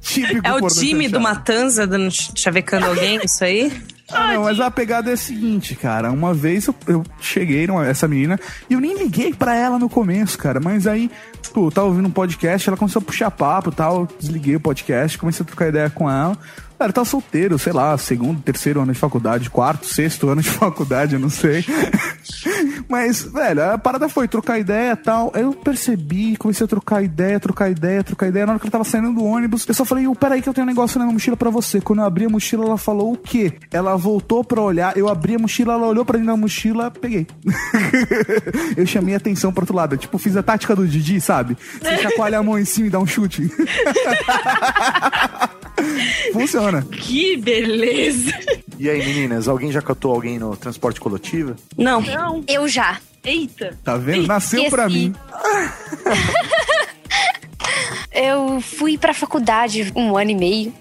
Típico É o time do. Matanza dando chavecando alguém, isso aí? Ah, não, mas a pegada é a seguinte, cara. Uma vez eu, eu cheguei numa, essa menina e eu nem liguei pra ela no começo, cara. Mas aí, pô, eu tava ouvindo um podcast, ela começou a puxar papo e tal. Desliguei o podcast, comecei a trocar ideia com ela. Cara, eu tava solteiro, sei lá, segundo, terceiro ano de faculdade, quarto, sexto ano de faculdade, eu não sei. Mas, velho, a parada foi trocar ideia e tal. Eu percebi, comecei a trocar ideia, trocar ideia, trocar ideia. Na hora que eu tava saindo do ônibus, eu só falei, "Ô, peraí que eu tenho um negócio na minha mochila pra você. Quando eu abri a mochila, ela falou o quê? Ela voltou pra olhar, eu abri a mochila, ela olhou pra dentro da mochila, peguei. eu chamei a atenção pro outro lado. Tipo, fiz a tática do Didi, sabe? Você chacoalha a mão em cima e dá um chute. Funciona. Que beleza. E aí, meninas, alguém já catou alguém no transporte coletivo? Não. Não. Eu já. Eita. Tá vendo? Nasceu pra Esqueci. mim. Eu fui pra faculdade um ano e meio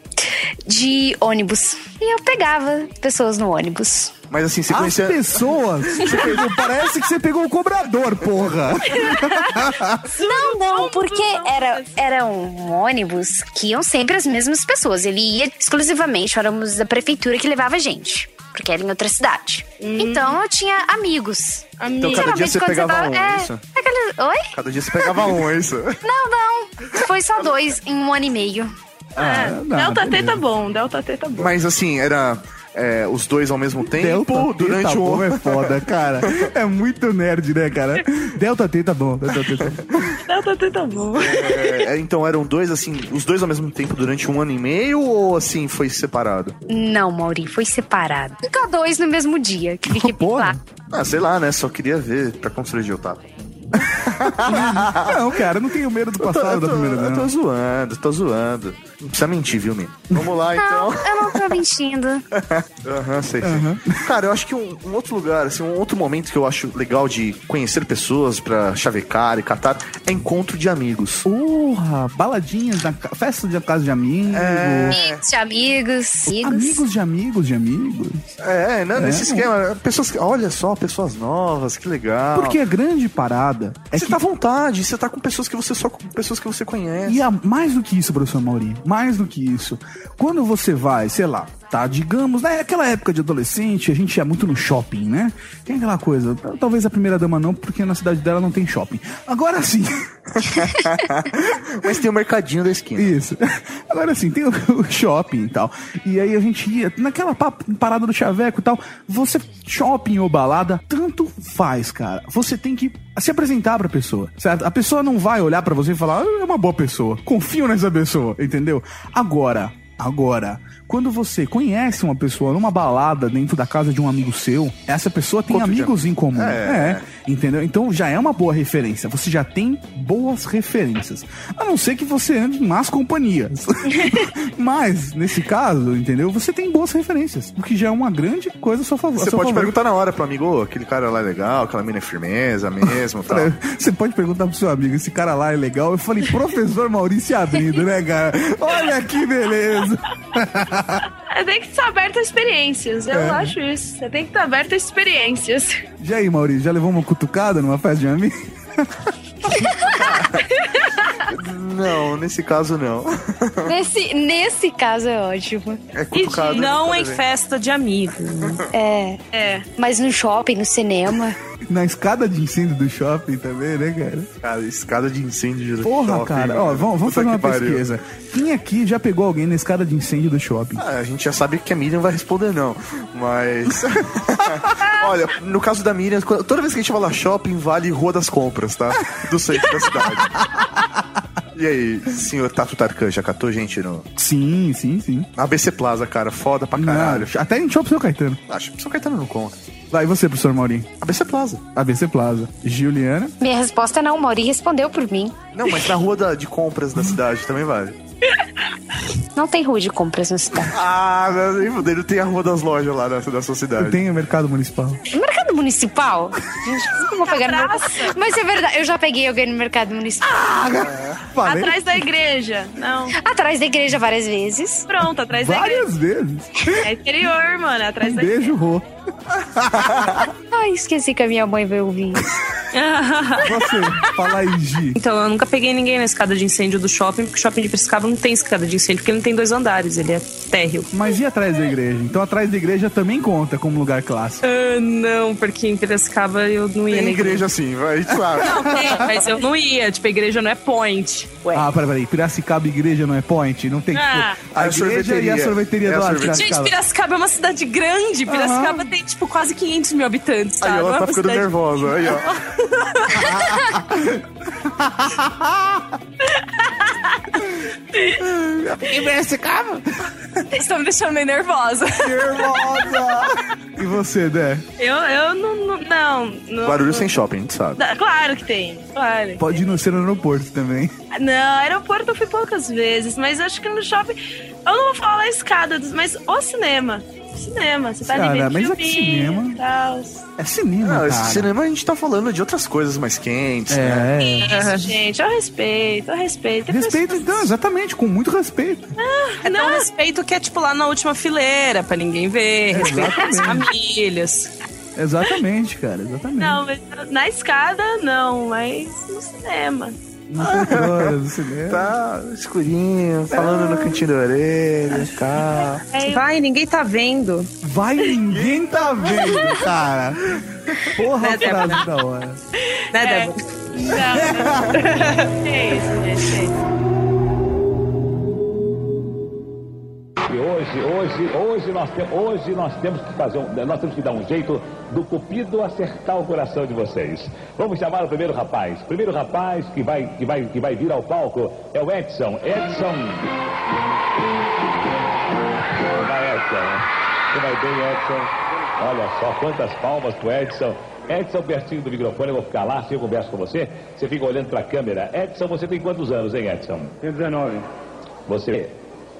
de ônibus. E eu pegava pessoas no ônibus. Mas assim, você As conhecia... pessoas. Você pegou- parece que você pegou o cobrador, porra. Não, não, porque era, era um ônibus que iam sempre as mesmas pessoas. Ele ia exclusivamente, éramos da prefeitura que levava a gente. Porque era em outra cidade. Então eu tinha amigos. Então cada dia você pegava tava- um, é, isso? aquele- Oi? Cada dia você pegava um, é isso? Não, não. Foi só dois em um ano e meio. Ah, É, Delta T tá bom, Delta T tá bom. Mas assim, era. é, os dois ao mesmo tempo Delta T durante tá o bom é foda, cara. É muito nerd, né, cara? Delta T tá bom. Delta T tá bom. Delta T tá bom. É, então eram dois, assim, os dois ao mesmo tempo durante um ano e meio ou assim foi separado? Não, Mauri, foi separado. Fica dois no mesmo dia. Que fiquei lá. Ah, sei lá, né? Só queria ver pra constranger o Tato. Não, cara, eu não tenho medo do Eu tô, passado eu tô- da primeira eu tô zoando, tô zoando. Não precisa mentir, viu, menino? Vamos lá, então. Não, eu não tô mentindo. Aham, sei, sei. Cara, eu acho que um, um outro lugar, assim, um outro momento que eu acho legal de conhecer pessoas pra chavecar e catar é encontro de amigos. Porra, baladinhas, na ca- festa de casa de amigos. Amigos de amigos. Amigos de amigos de amigos. É, né, nesse É. esquema, pessoas que, olha só, pessoas novas, que legal. Porque a grande parada é você que tá à vontade, você tá com pessoas que você só com pessoas que você conhece. E a- mais do que isso, professor Mauri, mais do que isso. Quando você vai, sei lá, tá, digamos, naquela época de adolescente, a gente ia muito no shopping, né? Tem aquela coisa, talvez a primeira dama não, porque na cidade dela não tem shopping. Agora sim. Mas tem o mercadinho da esquina. Isso. Agora sim, tem o, o shopping e tal. E aí a gente ia naquela pa- parada do chaveco e tal. Você, shopping ou balada, tanto faz, cara. Você tem que se apresentar pra pessoa, certo? A pessoa não vai olhar pra você e falar, "Ah, é uma boa pessoa. Confio nessa pessoa, entendeu? Agora, agora. Quando você conhece uma pessoa numa balada dentro da casa de um amigo seu, essa pessoa tem de amigos em comum. É. é. Entendeu? Então já é uma boa referência. Você já tem boas referências. A não ser que você ande em más companhias. Mas, nesse caso, entendeu? Você tem boas referências. O que já é uma grande coisa a seu favor. Você pode favor. perguntar na hora pro amigo, "Ô, aquele cara lá é legal, aquela mina é firmeza mesmo, tal. Você pode perguntar pro seu amigo, esse cara lá é legal? Eu falei, professor Maurício abrindo, né, cara? Olha que beleza. É, Tem que estar aberto a experiências. Eu É. acho isso. Você tem que estar aberto a experiências. E aí, Maurício, já levou uma cutucada numa festa de amigo? Não, nesse caso não. Nesse, nesse caso é ótimo. É cutucado. Não em festa de amigo. É. É. Mas no shopping, no cinema. Na escada de incêndio do shopping também, né, cara? Cara, escada de incêndio do Porra, shopping, cara. Ó, mano. vamos, vamos fazer uma pesquisa. Quem aqui já pegou alguém na escada de incêndio do shopping? Ah, a gente já sabe que a Miriam vai responder não, mas... Olha, no caso da Miriam, toda vez que a gente lá shopping, vale Rua das Compras, tá? Do centro da cidade. E aí, senhor Tato Tarkan, já catou gente no... Sim, sim, sim. ABC Plaza, cara, foda pra caralho. Não, até em shopping São Caetano. Acho que São Caetano não conta. Vai, e você, professor Maurinho? ABC Plaza. ABC Plaza. Juliana? Minha resposta é não, Mauri respondeu por mim. Não, mas na rua da- de compras da cidade também vale. Não tem rua de compras na cidade. Ah, meu Deus, ele tem a rua das lojas lá da, da sua cidade. Tem o mercado municipal. Mercado municipal? Gente, eu vou pegar no? Mas é verdade, eu já peguei alguém no mercado municipal. Falei. Atrás da igreja. Não. Atrás da igreja várias vezes. Pronto, atrás da igreja. Várias vezes. É interior, mano. é Atrás Um da igreja. beijo, Rô. Ai, esqueci que a minha mãe vai ouvir isso. Você, fala aí, Gi. Então, eu nunca peguei ninguém na escada de incêndio do shopping, porque o shopping de Piracicaba não tem escada de incêndio, porque ele não tem dois andares, ele é térreo. Mas e atrás da igreja? Então atrás da igreja também conta como lugar clássico. Ah, não, porque em Piracicaba eu não ia Tem na igreja assim, vai, claro. Não, tem, mas eu não ia. Tipo, a igreja não é point. Ué. Ah, peraí, peraí. Piracicaba igreja não é point? Não tem Ah. tipo, a A igreja e a sorveteria. sorveteria É a do lado. Gente, Piracicaba. É uma cidade grande. Piracicaba tem, tipo, quase 500 mil habitantes, tá? Aí ela é tá ficando nervosa, aí ó. E Piracicaba? Vocês estão me deixando meio nervosa. Nervosa! E você, Dé? Eu, eu não. Não. não, não Barulho sem shopping, a gente sabe. Da- Claro que tem. Claro. que Pode ir no ser no aeroporto também. Não, aeroporto eu fui poucas vezes, mas acho que no shopping. Eu não vou falar a escada, mas o cinema. Cinema, você tá Cara, ali vendo mas é cinema- e tal. É cinema, Não, cara. esse cinema a gente tá falando de outras coisas mais quentes, né? É. Isso, gente, eu respeito, eu respeito. Respeito, então, exatamente, com muito respeito. É tão respeito que é, tipo, lá na última fileira, pra ninguém ver. Respeito as Exatamente. famílias. Exatamente, cara, exatamente. Não, mas na escada não, mas no cinema. Não poltrona do cinema. Tá escurinho, falando no cantinho da orelha e tal. Vai, ninguém tá vendo. Vai, ninguém tá vendo, cara. Porra, Né, frase da hora. Né, É. Débora? Não, é isso, gente, é isso. Hoje hoje, hoje, nós, te, hoje nós temos que fazer um, nós temos que dar um jeito do cupido acertar o coração de vocês. Vamos chamar o primeiro rapaz. O primeiro rapaz que vai, que vai, que vai vir ao palco é o Edson. Edson. Vai, Edson. Você vai bem, Edson. Olha só quantas palmas pro Edson. Edson, pertinho do microfone, eu vou ficar lá, assim eu converso com você. Você fica olhando pra câmera. Edson, você tem quantos anos, hein, Edson? Tenho 19. Você,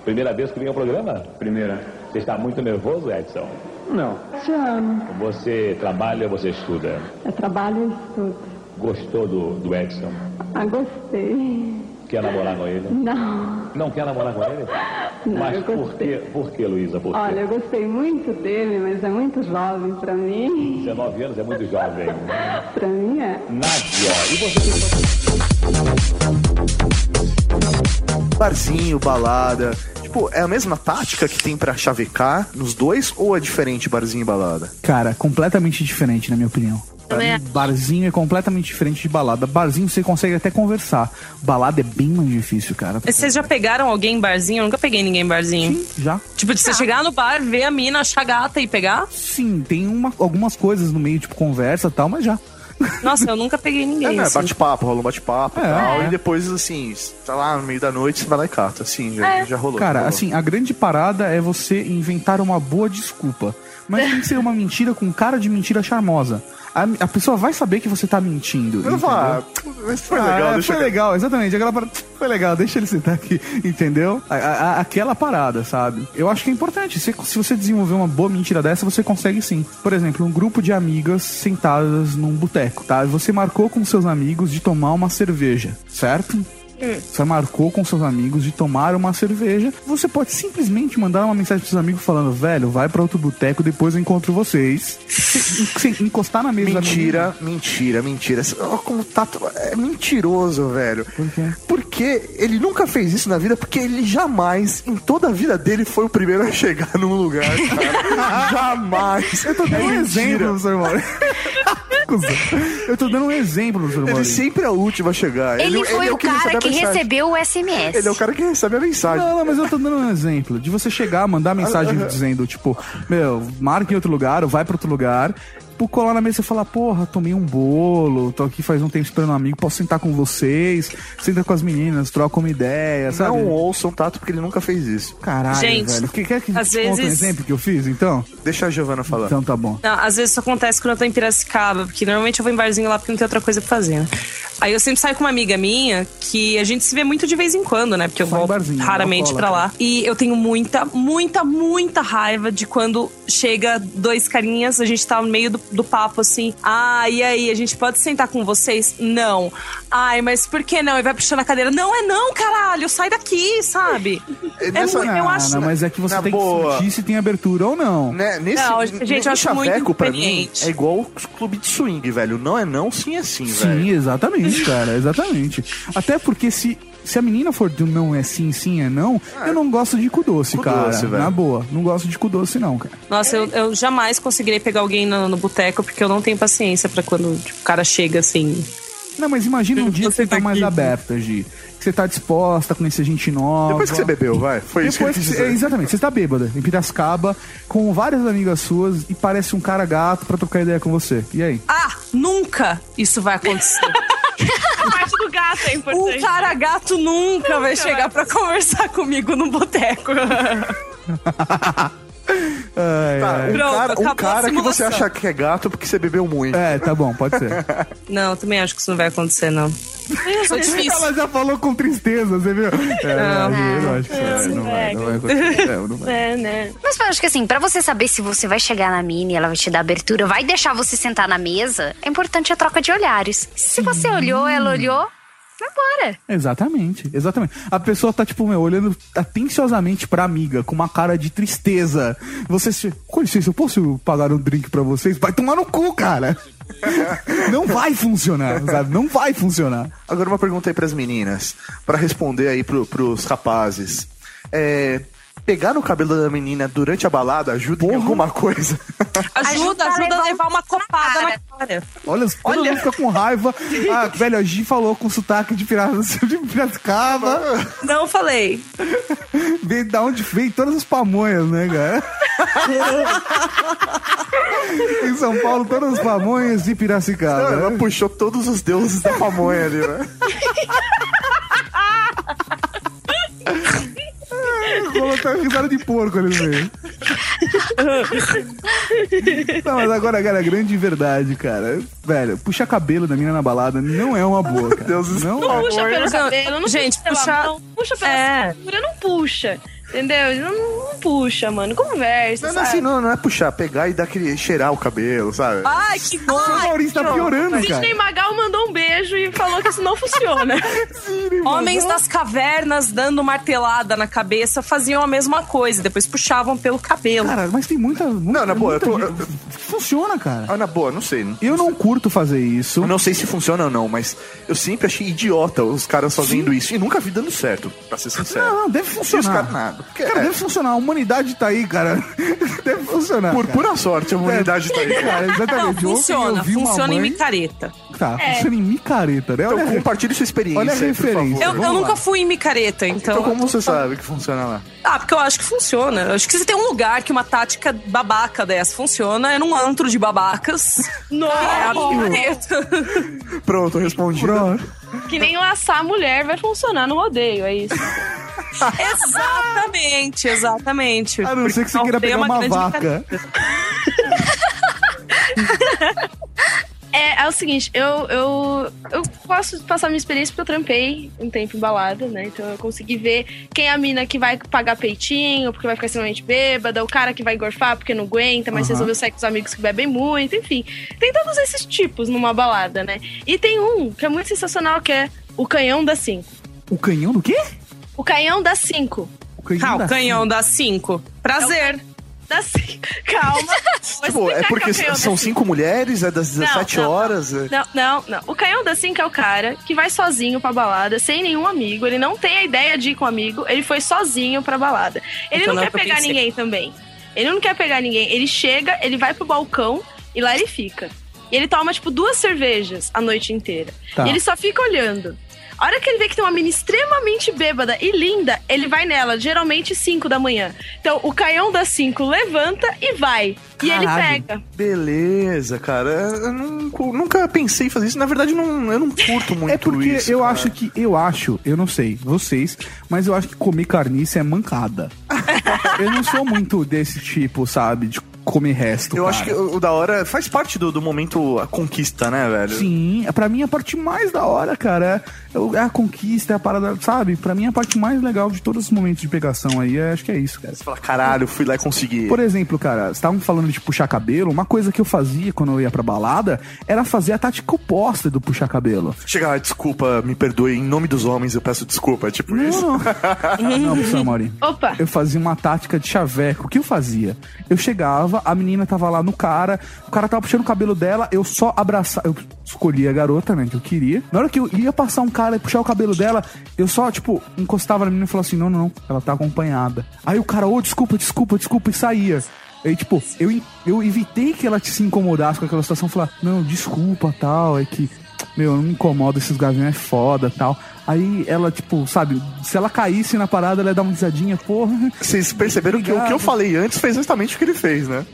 primeira vez que vem ao programa? Primeira. Você está muito nervoso, Edson? Não. Te amo. Você trabalha ou você estuda? Eu trabalho e estudo. Gostou do, do Edson? Ah, gostei. Quer namorar com ele? Não. Não quer namorar com ele? Não, Mas eu por que, por que, Luísa? Por quê? Olha, eu gostei muito dele, mas é muito jovem pra mim. 19 anos é muito jovem. Pra mim é. Nádia, e você Barzinho, balada. Tipo, é a mesma tática que tem pra chavecar nos dois ou é diferente barzinho e balada? Cara, completamente diferente, na minha opinião. Barzinho é completamente diferente de balada. Barzinho você consegue até conversar. Balada é bem mais difícil, cara. Mas Vocês já pegaram alguém em barzinho? Eu nunca peguei ninguém em barzinho. Sim, já. Tipo, de você chegar no bar, ver a mina, achar gata e pegar? Sim, tem uma- algumas coisas no meio, tipo conversa e tal, mas já. Nossa, eu nunca peguei É, ninguém. né? assim. Bate-papo, rola um bate-papo e É, tal. é. E depois, assim, tá lá no meio da noite, você vai lá e cata. Assim, já, já rolou. Cara, rolou. assim, a grande parada é você inventar uma boa desculpa. Mas tem que ser uma mentira com cara de mentira charmosa. A, a pessoa vai saber que você tá mentindo. Eu mas foi Ah, legal, deixa foi eu- legal, exatamente. Aquela parada, foi legal, deixa ele sentar aqui, entendeu? A- a- aquela parada, sabe? Eu acho que é importante. Se, se você desenvolver uma boa mentira dessa, você consegue sim. Por exemplo, um grupo de amigas sentadas num boteco, tá? Você marcou com seus amigos de tomar uma cerveja, certo? Você marcou com seus amigos de tomar uma cerveja. Você pode simplesmente mandar uma mensagem pros seus amigos falando: velho, vai pra outro boteco, depois eu encontro vocês. Se, se encostar na mesa Mentira, mentira, mentira. Ó, como tá. É mentiroso, velho. Por quê? Porque ele nunca fez isso na vida, porque ele jamais, em toda a vida dele, foi o primeiro a chegar num lugar, cara. jamais. Eu tô dando É um mentira. exemplo, professor Mauro. Eu tô dando um exemplo, professor Ele Mauro. sempre é o último a chegar. Ele, foi é o recebe cara a que mensagem. recebeu o SMS. Ele é o cara que recebe a mensagem. Não, não, mas eu tô dando um exemplo. De você chegar, mandar mensagem dizendo, tipo, meu, marca em outro lugar, ou vai pra outro lugar. Tipo, colar na mesa e falar, porra, tomei um bolo, tô aqui faz um tempo esperando um amigo, posso sentar com vocês, senta com as meninas, troca uma ideia, sabe? Não ouçam Tato porque ele nunca fez isso. Caralho, Gente, velho. Que, quer que às te conte um vezes- exemplo que eu fiz, então? Deixa a Giovana falar. Então tá bom. Não, às vezes isso acontece quando eu tô em Piracicaba, porque normalmente eu vou em barzinho lá porque não tem outra coisa pra fazer. né? Aí eu sempre saio com uma amiga minha que a gente se vê muito de vez em quando, né? Porque eu Só vou barzinho, raramente cola, lá. E eu tenho muita, muita, muita raiva de quando chega dois carinhas, a gente tá no meio do, do papo assim. Ah, e aí, a gente pode sentar com vocês? Não. Ai, mas por que não? E vai puxando a cadeira. Não é não, caralho, sai daqui, sabe? É, Nessa- muito, eu Ah, acho. não, mas é que você tem boa. que sentir se tem abertura ou não. Né, nesse, Não, gente, eu acho muito pra mim, é igual o clube de swing, velho. Não é não, sim é sim, Sim, velho. exatamente, cara, exatamente. Até porque se, se a menina for do não é sim, sim é não, eu não gosto de cu doce, Cu cara. doce. Na boa, não gosto de cu doce, não, cara. Nossa, eu, eu jamais conseguirei pegar alguém no, no boteco porque eu não tenho paciência pra quando tipo, o cara chega assim. Não, mas imagina um dia que você tá mais aqui. aberta, Gi. Que você tá disposta a conhecer gente nova. Depois que você bebeu, vai. Foi isso que Depois eu quis que você- dizer. exatamente, você tá bêbada em Piracicaba com várias amigas suas e parece um cara gato pra trocar ideia com você. E aí? Ah, nunca isso vai acontecer. Do gato é importante. um cara gato nunca vai chegar pra conversar comigo no boteco. Ai, Tá, ai. um Pronto, cara, um cara que você acha que é gato porque você bebeu muito. É, tá bom, pode ser. Não, também acho que isso não vai acontecer, não. Sou difícil. Ela já falou com tristeza, você viu? É, Não. não, eu não acho que isso não vai, não vai acontecer. Não, não vai. É, né? Mas eu acho que assim, pra você saber se você vai chegar na mina e ela vai te dar abertura, vai deixar você sentar na mesa, é importante a troca de olhares. Se você olhou, ela olhou, Exatamente, exatamente. A pessoa tá, tipo, meu, olhando atenciosamente pra amiga, com uma cara de tristeza. Você se. Com licença, eu posso pagar um drink pra vocês? Vai tomar no cu, cara! Não vai funcionar, sabe? Não vai funcionar. Agora uma pergunta aí pras meninas, Pra responder aí pro, pros rapazes. É, pegar no cabelo da menina durante a balada ajuda em alguma coisa? Ajuda, ajuda a levar uma copada na cara. Olha, todo mundo fica com raiva. Ah, velho, a Gi falou com sotaque de Piracicaba. Não falei. Vem da onde vem todas as pamonhas, né, cara? em São Paulo, todas as pamonhas de Piracicaba. Ela puxou todos os deuses da pamonha ali, né? Rolou até risada de porco ali no meio. Não, mas agora, cara, a grande verdade, cara. Velho, puxar cabelo da mina na balada não é uma boa, cara. Deus Não puxa pelo cabelo, não Gente, puxa pela puxar- mão, puxa pela É. cintura, não puxa. Entendeu? Não, não puxa, mano. Conversa, Não, não, sabe? assim, não, não é puxar, pegar e dar aquele cheirar o cabelo, sabe? Ai, que bom. O Maurício tá piorando, Sidney Magal mandou um beijo e falou que isso não funciona. Homens das cavernas dando martelada na cabeça faziam a mesma coisa, depois puxavam pelo cabelo. Cara, mas tem muita. Não, na boa, eu tô. Funciona, cara. Ah, na boa, não sei. Eu não curto fazer isso. Eu não sei se funciona ou não, mas eu sempre achei idiota os caras fazendo isso e nunca vi dando certo, pra ser sincero. Não, não, deve os funcionar. caras nada. Porque, Cara, é, deve funcionar. A humanidade tá aí, cara. Deve funcionar. por cara. pura sorte, a humanidade tá aí. Cara, Não, exatamente. Eu funciona, vi uma funciona em mãe- micareta. Tá, funciona em micareta, né? Então compartilhe sua experiência Olha a aí, por referência. favor. Eu, eu lá. nunca fui em micareta, então. Então como você sabe que funciona lá? Ah, porque eu acho que funciona. Eu acho que se tem um lugar que uma tática babaca dessa funciona, é num antro de babacas. Nossa! É a micareta. Pronto, respondi. Pronto. Que nem laçar a mulher vai funcionar no rodeio, é isso. exatamente, exatamente. A não ser que você queira pegar uma vaca. É, é o seguinte, eu, eu, eu posso passar minha experiência porque eu trampei um tempo em balada, né? Então eu consegui ver quem é a mina que vai pagar peitinho, porque vai ficar extremamente bêbada, o cara que vai gorfar porque não aguenta, mas Aham. resolveu sair com os amigos que bebem muito, enfim. Tem todos esses tipos numa balada, né? E tem um que é muito sensacional, que é o canhão das 5. O canhão do quê? O canhão das 5. O canhão Ah, da- o canhão dá cinco. Das 5. Calma. Tipo, é porque canhão são cinco mulheres, é das 17 Não, não, horas. é- Não, não, não. O canhão da 5 é o cara que vai sozinho pra balada, sem nenhum amigo. Ele não tem a ideia de ir com um amigo, ele foi sozinho pra balada. Ele Então não não quer é o que eu pegar pensei. ninguém também. Ele não quer pegar ninguém. Ele chega, ele vai pro balcão e lá ele fica. E ele toma, tipo, duas cervejas a noite inteira. Tá. E ele só fica olhando. A hora que ele vê que tem uma mina extremamente bêbada e linda, ele vai nela, geralmente 5 da manhã. Então, o canhão das 5 levanta e vai. E ele pega. Beleza, cara. Eu nunca, nunca pensei em fazer isso. Na verdade, não, eu não curto muito É porque isso. eu cara. acho que, eu acho, eu não sei, vocês, mas eu acho que comer carniça é mancada. eu não sou muito desse tipo, sabe, de comer resto. Eu cara. acho que o, o da hora faz parte do, do momento a conquista, né, velho? Sim, é pra mim a parte mais da hora, cara. É, o- é a conquista, é a parada, sabe? Pra mim a parte mais legal de todos os momentos de pegação aí, é- acho que é isso, cara. Você fala, caralho, fui lá e consegui. Por exemplo, cara, vocês estavam falando de puxar cabelo. Uma coisa que eu fazia quando eu ia pra balada era fazer a tática oposta do puxar cabelo. Chega lá, desculpa, me perdoe, em nome dos homens eu peço desculpa, é tipo isso. Não, não, professor Mauri. Opa! Eu fazia uma tática de chaveco. O que eu fazia? Eu chegava, a menina tava lá no cara, o cara tava puxando o cabelo dela, eu só abraçava. Eu escolhi a garota, né, que eu queria. Na hora que eu ia passar um cara e puxar o cabelo dela, eu só, tipo, encostava na menina e falava assim: não, não, não, ela tá acompanhada. Aí o cara, ô, desculpa, desculpa, desculpa, e saía. Aí, tipo, eu, eu evitei que ela se incomodasse com aquela situação, falar, não, desculpa, tal, é que, meu, eu não me incomodo, esses gaviões é foda, tal. Aí ela, tipo, sabe, se ela caísse na parada, ela ia dar uma risadinha, porra. Vocês perceberam que o que eu falei antes foi exatamente o que ele fez, né?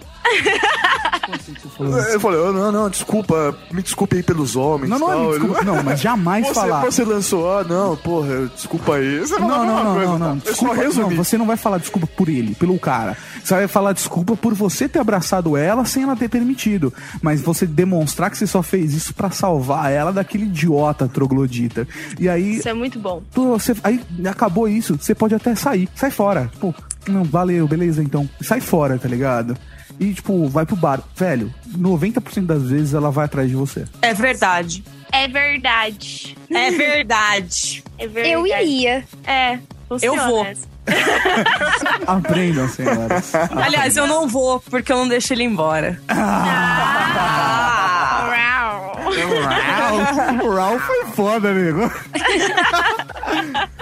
Eu falei, oh, não, não, desculpa, me desculpe aí pelos homens. Não, não, tal. é desculpa, Ele- não, mas jamais você, falar. Você lançou, ah, não, porra, desculpa aí. Você Não, não, não, coisa, não, não. tá? Desculpa, não, você não vai falar desculpa por ele, pelo cara. Você vai falar desculpa por você ter abraçado ela sem ela ter permitido. Mas você demonstrar que você só fez isso pra salvar ela daquele idiota troglodita. E aí, Isso é muito bom. você, aí acabou isso, você pode até sair. Sai fora. Pô, não, valeu, beleza então. Sai fora, tá ligado? E, tipo, vai pro bar. Velho, 90% das vezes ela vai atrás de você. É verdade. É verdade. É verdade. É verdade. Eu iria. É, funciona Eu vou. Aprendam, senhoras. Aliás, eu não vou, porque eu não deixo ele embora. O Ralph foi foda, amigo.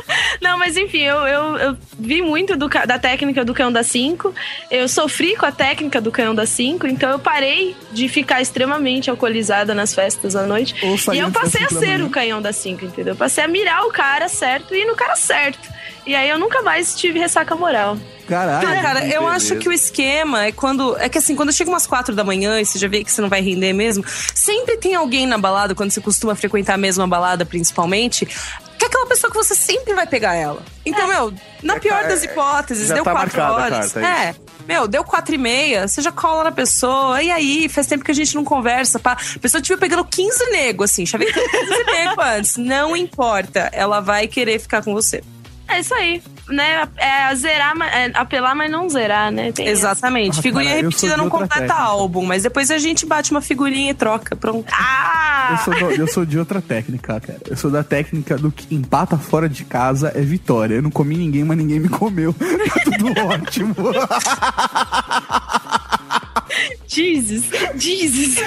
Não, mas enfim, eu, eu, eu vi muito do da técnica do canhão da 5. Eu sofri com a técnica do canhão da 5, então eu parei de ficar extremamente alcoolizada nas festas à noite. Ou E eu passei a ser o canhão da 5, entendeu? Eu passei a mirar o cara certo e ir no cara certo. E aí eu nunca mais tive ressaca moral. Caralho. Cara, cara, eu acho que o esquema é quando. É que assim, quando chega umas quatro da manhã e você já vê que você não vai render mesmo, sempre tem alguém na balada, quando você costuma frequentar a mesma balada, principalmente, que é aquela pessoa que você sempre vai pegar ela. Então, meu, na pior das hipóteses, deu tá quatro horas. carta, é é. Meu, deu quatro e meia, você já cola na pessoa. E aí, faz tempo que a gente não conversa. Pá. A pessoa estiver pegando 15 nego, assim, já veio 15 nego antes. Não importa, ela vai querer ficar com você. É isso aí. Né? É zerar, mas- é apelar, mas não zerar, né? Tem Exatamente. Ah, figurinha cara, repetida não completa técnica. álbum, mas depois a gente bate uma figurinha e troca. Pronto. Ah! Eu sou, do- eu sou de outra técnica, cara. Eu sou da técnica do que empata fora de casa é vitória. Eu não comi ninguém, mas ninguém me comeu. Tá tudo ótimo. Jesus! Jesus!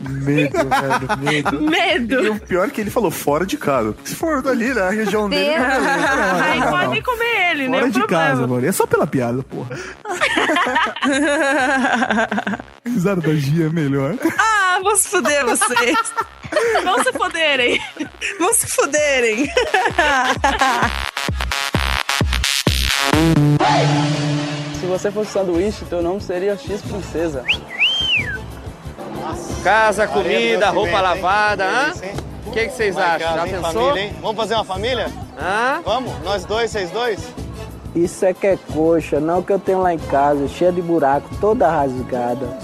Medo, velho, medo. Medo! E o pior é que ele falou fora de casa. Se for dali na região dele. Aí não, pode não. comer ele, né? Fora de problema. casa, mano. É só pela piada, porra. Risada da Gia é melhor. Ah, vou se fuder vocês. Vão se poderem. Vão se fuderem. Se você fosse sanduíche, teu nome seria X Princesa. Casa, comida, roupa lavada, hã? O que, que vocês acham? Já pensou? Vamos fazer uma família? Hã? Vamos? Nós dois, vocês dois? Isso é que é coxa, não que eu tenho lá em casa, cheia de buraco, toda rasgada.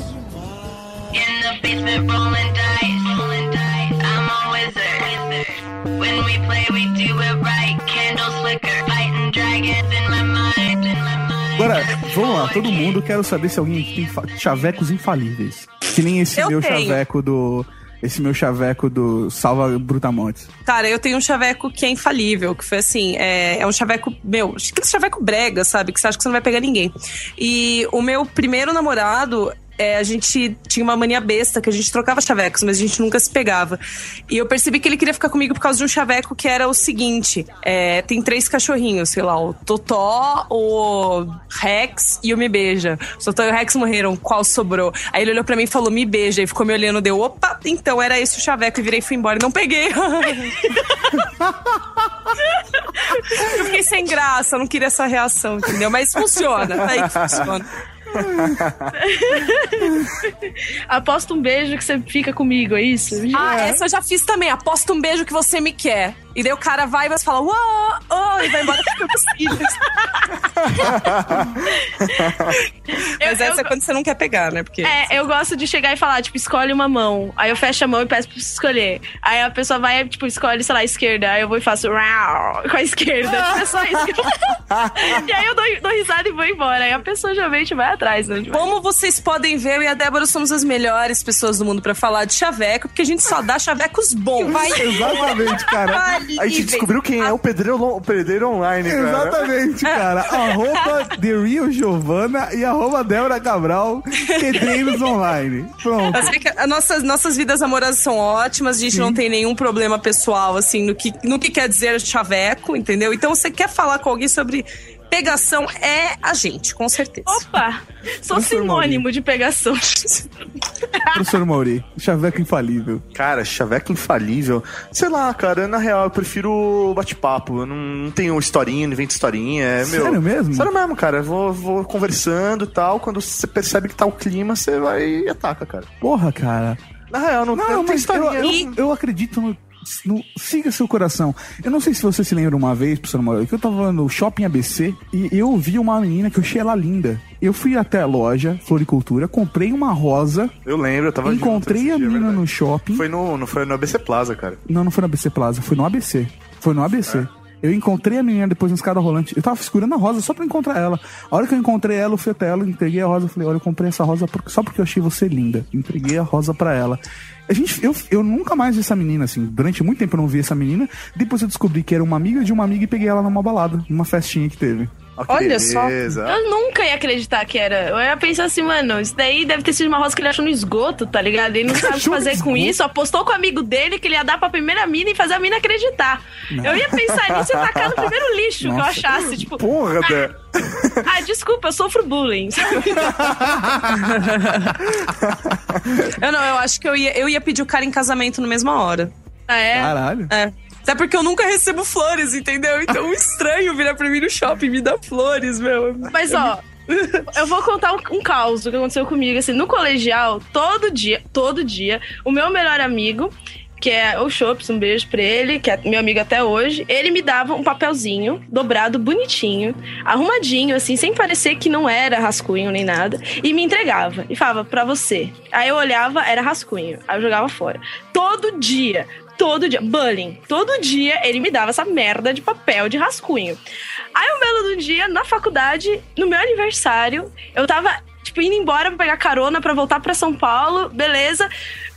Agora, vamos lá, todo mundo. Quero saber se alguém tem chavecos infalíveis. Que nem esse Eu meu tenho. chaveco do. Esse meu chaveco do Salva Brutamontes. Cara, eu tenho um chaveco que é infalível, que foi assim, é, é um chaveco, meu, aquele chaveco brega, sabe? Que você acha que você não vai pegar ninguém. E o meu primeiro namorado, é, a gente tinha uma mania besta, que a gente trocava chavecos, mas a gente nunca se pegava. E eu percebi que ele queria ficar comigo por causa de um chaveco que era o seguinte: é, tem três cachorrinhos, sei lá, o Totó, o Rex e o Me Beija. O Totó e o Rex morreram, qual sobrou? Aí ele olhou pra mim e falou, me beija. E ficou me olhando, deu, opa, então era esse o chaveco. E virei e fui embora não peguei. eu fiquei sem graça, não queria essa reação, entendeu? Mas funciona, tá aí que funciona. Aposta um beijo que você fica comigo, é isso? Ah, essa eu já fiz também. Aposta um beijo que você me quer. E daí o cara vai e você fala, uou, oh, e vai embora com os filhos. Mas essa é quando você não quer pegar, né? Porque... É, eu gosto de chegar e falar, tipo, escolhe uma mão. Aí eu fecho a mão e peço pra você escolher. Aí a pessoa vai, tipo, escolhe, sei lá, a esquerda. Aí eu vou e faço rau com a esquerda. É só isso que eu... E aí eu dou, dou risada e vou embora. Aí a pessoa já vem e vai atrás, né? Como vocês podem ver, eu e a Débora somos as melhores pessoas do mundo pra falar de chaveco, porque a gente só dá chavecos bons. Exatamente, cara. A gente descobriu quem é o pedreiro, o pedreiro online, cara. Exatamente, cara. Arroba The Real Giovana e arroba Débora Cabral, Pedreiros Online. Pronto. Eu sei que as nossas, nossas vidas amorosas são ótimas, a gente não tem nenhum problema pessoal, assim, no que, no que quer dizer chaveco, entendeu? Então, você quer falar com alguém sobre pegação, é a gente, com certeza. Opa! Sou sinônimo de pegação. Professor Mauri, chaveco infalível. Cara, chaveco infalível. Sei lá, cara, na real, eu prefiro bate-papo. Eu não, não tenho historinha, não invento historinha. É, meu, Sério mesmo? Sério mesmo, cara. Eu Vou, vou conversando e tal. Quando você percebe que tá o clima, você vai e ataca, cara. Porra, cara. Na real, não, Não, não tem mas eu, historinha. eu, eu acredito no, Siga seu coração. Eu não sei se você se lembra uma vez, professor Mauro, que eu tava no shopping ABC e eu vi uma menina que eu achei ela linda. Eu fui até a loja Floricultura, comprei uma rosa. Eu lembro, eu tava Encontrei a dia, é menina verdade. no shopping. Foi no, não foi no ABC Plaza, cara. Não, não foi no ABC Plaza, foi no ABC. Foi no ABC. Eu encontrei a menina depois na escada rolante. Eu tava segurando a rosa só pra encontrar ela. A hora que eu encontrei ela, eu fui até ela, entreguei a rosa. Falei, olha, eu comprei essa rosa só porque eu achei você linda. Entreguei a rosa pra ela. A gente, eu, eu nunca mais vi essa menina, assim. Durante muito tempo eu não vi essa menina. Depois eu descobri que era uma amiga de uma amiga e peguei ela numa balada, numa festinha que teve. Olha só. Eu nunca ia acreditar que era. Eu ia pensar assim, mano, isso daí deve ter sido uma rosa que ele achou no esgoto, tá ligado? Ele não sabe o que fazer com isso. Apostou com o amigo dele que ele ia dar pra primeira mina e fazer a mina acreditar. Eu ia pensar nisso e tacar no primeiro lixo que eu Nossa. achasse. Tipo, Porra, Dé. ah, desculpa, eu sofro bullying. Eu não, eu acho que eu ia, eu ia pedir o cara em casamento na mesma hora. Ah, é? Caralho. É. Até porque eu nunca recebo flores, entendeu? Então estranho virar pra mim no shopping e me dar flores, meu. Mas ó, eu vou contar um, um caos do que aconteceu comigo. Assim, no colegial, todo dia, todo dia, o meu melhor amigo, que é o Chops, um beijo pra ele, que é meu amigo até hoje, ele me dava um papelzinho dobrado bonitinho, arrumadinho, assim, sem parecer que não era rascunho nem nada, e me entregava. E falava, pra você. Aí eu olhava, era rascunho. Aí eu jogava fora. Todo dia. Todo dia, bullying. Todo dia ele me dava essa merda de papel de rascunho. Aí um belo do dia, na faculdade, no meu aniversário, eu tava, tipo, indo embora pra pegar carona pra voltar pra São Paulo, beleza.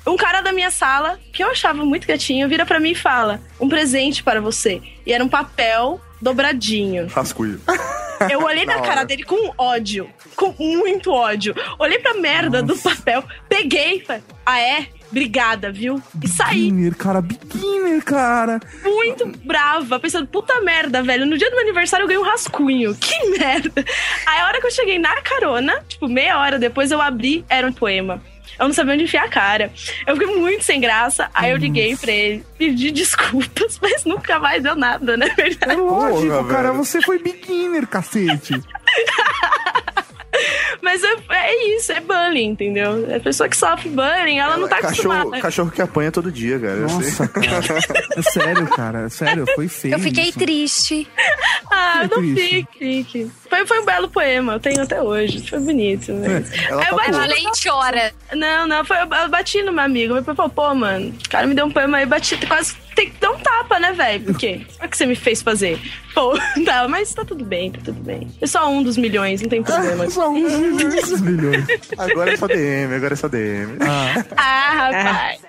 Um cara da minha sala, que eu achava muito gatinho, vira pra mim e fala: um presente para você. E era um papel dobradinho. Rascunho. Eu olhei na cara hora. dele com ódio. Com muito ódio. Olhei pra merda do papel, peguei falei: Ah, é? Obrigada, viu? E saí. Beginner, cara, beginner, cara. Muito brava, pensando, puta merda, velho. No dia do meu aniversário eu ganhei um rascunho. Que merda. Aí a hora que eu cheguei na carona, tipo, meia hora depois eu abri, era um poema. Eu não sabia onde enfiar a cara. Eu fiquei muito sem graça. Aí eu liguei pra ele, pedi desculpas, mas nunca mais deu nada, né? Verdade. Lógico, cara, você foi beginner, cacete. Mas é, é isso, é bullying, entendeu? A pessoa que sofre bullying, ela não tá Cachorro, acostumada. cachorro que apanha todo dia, cara. eu sei. Nossa, cara. É sério, cara. É sério, foi feio. Eu fiquei isso. triste. Ah, não triste. fique, fique. Foi, foi um belo poema, eu tenho até hoje. Foi bonito, mas... ela Aí eu tatuou. bati- Nem chora. Não, não, foi, eu bati no meu amigo. Meu pai falou, pô, mano, o cara me deu um poema aí, bati, quase tem que dar um tapa, né, velho? Por quê? O que você me fez fazer? Pô, tá, mas tá tudo bem, tá tudo bem. É só um dos milhões, não tem problema. Só um dos milhões. Agora é só DM, agora é só DM. Ah, rapaz.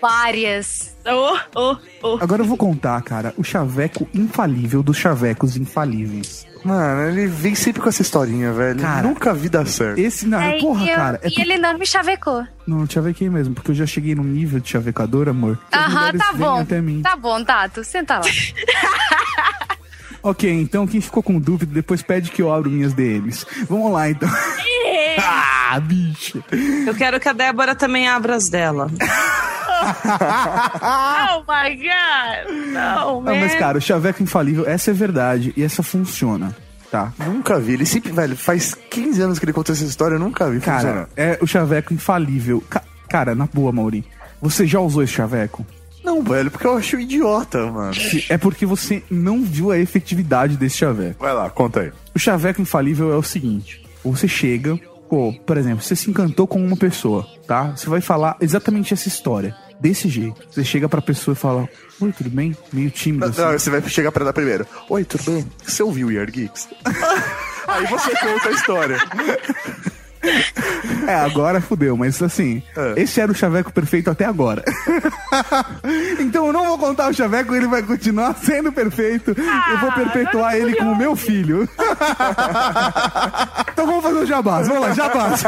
Várias. Ô, ô, ô. Agora eu vou contar, cara, o chaveco infalível dos chavecos infalíveis. Mano, ele vem sempre com essa historinha, velho. Cara, Nunca vi dar certo. Esse, não, Aí porra, eu- cara. É e ele não me chavecou. Não, chavequei mesmo, porque eu já cheguei num nível de chavecador, amor. Aham, tá bom. Até mim. Tá bom, Tato. Senta lá. Ok, então quem ficou com dúvida, depois pede que eu abro minhas DMs. Vamos lá, então. ah, bicho. Eu quero que a Débora também abra as dela. oh my god. Não, Não, mas cara, o chaveco infalível, essa é verdade e essa funciona, tá? Nunca vi. Ele sempre, velho, faz 15 anos que ele conta essa história, eu nunca vi Cara, funcionar. é o chaveco infalível. Ca- cara, na boa, Mauri, você já usou esse chaveco? Não, velho, porque eu acho idiota, mano. É porque você não viu a efetividade desse chaveco. Vai lá, conta aí. O chaveco infalível é o seguinte: você chega, pô, por exemplo, você se encantou com uma pessoa, tá? Você vai falar exatamente essa história. Desse jeito. Você chega pra pessoa e fala: Oi, tudo bem? Meio tímido assim. Não, você vai chegar pra ela primeiro. Oi, tudo bem? Você ouviu o Yard Geeks? aí você conta a história. É, agora fudeu, mas assim, esse era o chaveco perfeito até agora. então eu não vou contar o chaveco, ele vai continuar sendo perfeito. eu vou perpetuar ele como meu filho. então vamos fazer o jabás, vamos lá, jabás.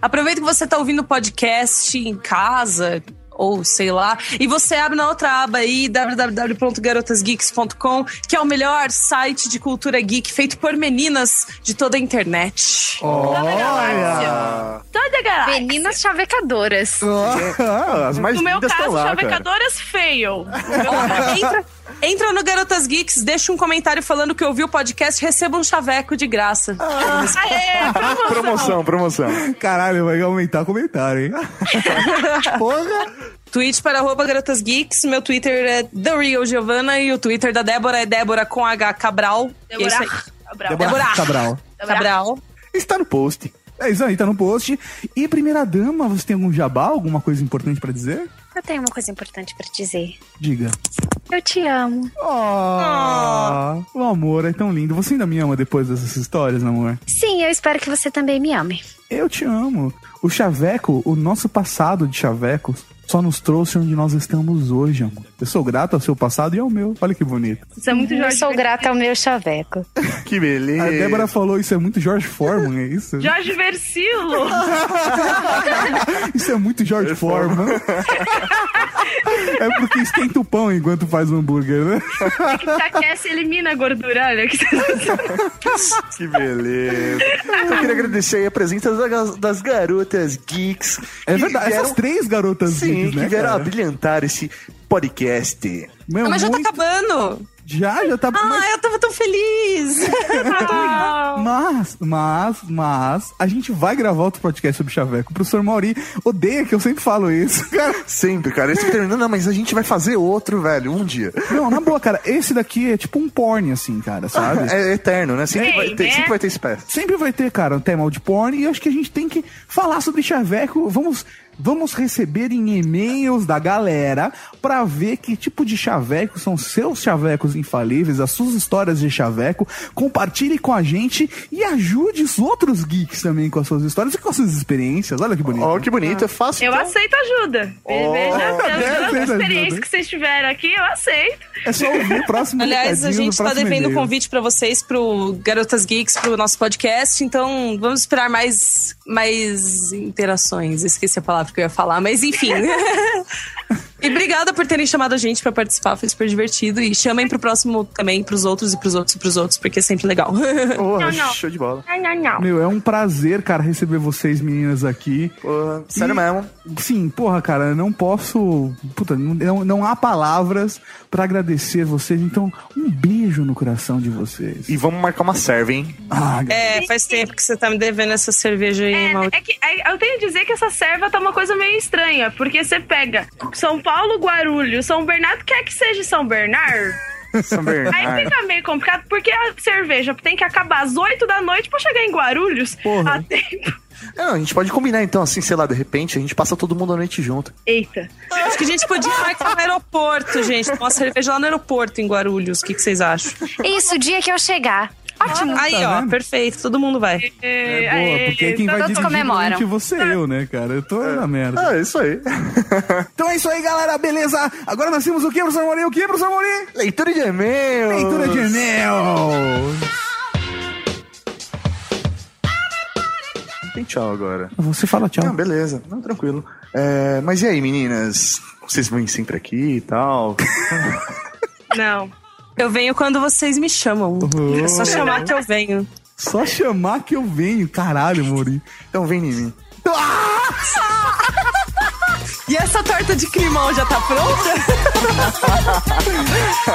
Aproveita que você tá ouvindo o podcast em casa, ou sei lá, e você abre na outra aba aí, www.garotasgeeks.com, que é o melhor site de cultura geek feito por meninas de toda a internet. Olha! Toda galáxia. Meninas chavecadoras. Ah, as mais No meu caso, lá, cara. chavecadoras fail. entra, entra no Garotas Geeks, deixa um comentário falando que ouviu o podcast, receba um chaveco de graça. Aê, promoção. Promoção, promoção. Caralho, vai aumentar o comentário, hein? Porra! Tweet para arroba Garotas Geeks, meu Twitter é The Real Giovanna e o Twitter da Débora é Débora com H Cabral. É. Cabral. Débora Cabral. Cabral. Está no post. É isso aí, tá no post. E primeira dama, você tem algum jabá, alguma coisa importante pra dizer? Eu tenho uma coisa importante pra dizer. Diga. Eu te amo. Ah, o amor é tão lindo. Você ainda me ama depois dessas histórias, amor? Sim, eu espero que você também me ame. Eu te amo. O chaveco, o nosso passado de chavecos, só nos trouxe onde nós estamos hoje, amor. Eu sou grato ao seu passado e ao meu. Olha que bonito. Isso é muito Eu Jorge sou grata ao meu chaveco. Que beleza. A Débora falou, isso é muito George Foreman, é isso? Jorge Versilo. Isso é muito George Foreman. é porque esquenta o pão enquanto faz o hambúrguer, né? É que aquece e elimina a gordura. Olha que Que beleza. Eu queria agradecer aí a presença das, garotas geeks. É verdade, essas três garotas Sim, geeks, né, que vieram cara? abrilhantar esse podcast. Meu, Ah, mas já tá muito- acabando. Já, já tá. Ah, eu tava tão feliz. Mas, mas, mas, a gente vai gravar outro podcast sobre Chaveco. O professor Mauri odeia que eu sempre falo isso, cara. Sempre, cara. Esse terminando, não, mas a gente vai fazer outro, velho, um dia. Não, na boa, cara, esse daqui é tipo um porn, assim, cara, sabe? É eterno, né? Sempre, Ei, vai, ter, né? sempre vai ter espécie. Sempre vai ter, cara, um tema de porn e eu acho que a gente tem que falar sobre Chaveco. Vamos, vamos receber em e-mails da galera pra ver que tipo de Chaveco são seus Chavecos infalíveis, as suas histórias de Chaveco. Compartilhe com a gente e ajude os outros geeks também com as suas histórias e com as suas experiências. Olha que bonito. Ó, que bonito, é fácil. Eu aceito ajuda. Veja, Deve todas as experiências ajuda. que vocês tiveram aqui, eu aceito. É só ouvir o próximo Aliás, a gente tá devendo um convite pra vocês pro Garotas Geeks, pro nosso podcast, então vamos esperar mais, mais interações. Esqueci a palavra que eu ia falar, mas enfim. e obrigada por terem chamado a gente pra participar, foi super divertido. E chamem pro próximo também, pros outros e pros outros e pros outros, porque é sempre legal. Porra, show de bola. Não, não, não. Meu, é um prazer, cara, receber vocês, meninas, aqui. Porra, sério E- mesmo. Sim, porra, cara, eu não posso. Puta, não, não, há palavras pra agradecer vocês. Então, um beijo no coração de vocês. E vamos marcar uma serve, hein? Ah, É, faz tempo que você tá me devendo essa cerveja aí, Mauro. É que é, eu tenho que dizer que essa serva tá uma coisa meio estranha, porque você pega São Paulo, Guarulhos, São Bernardo, quer que seja São Bernardo? São Bernardo. Aí fica meio complicado, porque a cerveja tem que acabar às 8 da noite pra chegar em Guarulhos Porra. a tempo. Não, a gente pode combinar então, assim, sei lá, de repente a gente passa todo mundo a noite junto. Eita. Acho que a gente podia marcar no aeroporto, gente. Uma cerveja lá no aeroporto, em Guarulhos. O que, que vocês acham? Isso, o dia que eu chegar. Ótimo. Aí, Tá ó, vendo? perfeito. Todo mundo vai. É boa, porque quem vai todos dirigir comemoram. durante você eu, né, cara? Eu tô na merda. Ah, isso aí. Então é isso aí, galera, beleza? Agora nós temos o que, professor Mori? O que, professor Mori? Leitura de e-mail. Leitura de e-mail. Tem tchau agora. Você fala tchau. Não, beleza. Não, tranquilo. É, mas e aí, meninas? Vocês vêm sempre aqui e tal? Não. Eu venho quando vocês me chamam. É só chamar que eu venho. Só chamar que eu venho. Caralho, Mori. Então vem em mim. E essa torta de climão já tá pronta?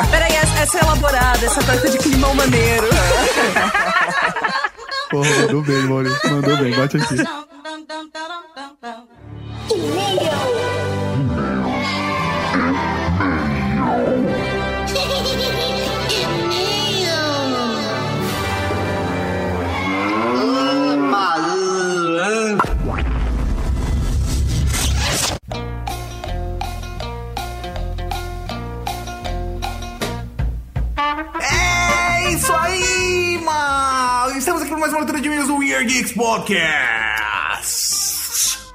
Peraí, essa, essa é elaborada, essa torta de climão maneiro. Porra, mandou bem, Mori. Mandou bem, bate aqui. É isso aí, mano! Estamos aqui para mais uma leitura de e-mails do Weird Geeks Podcast.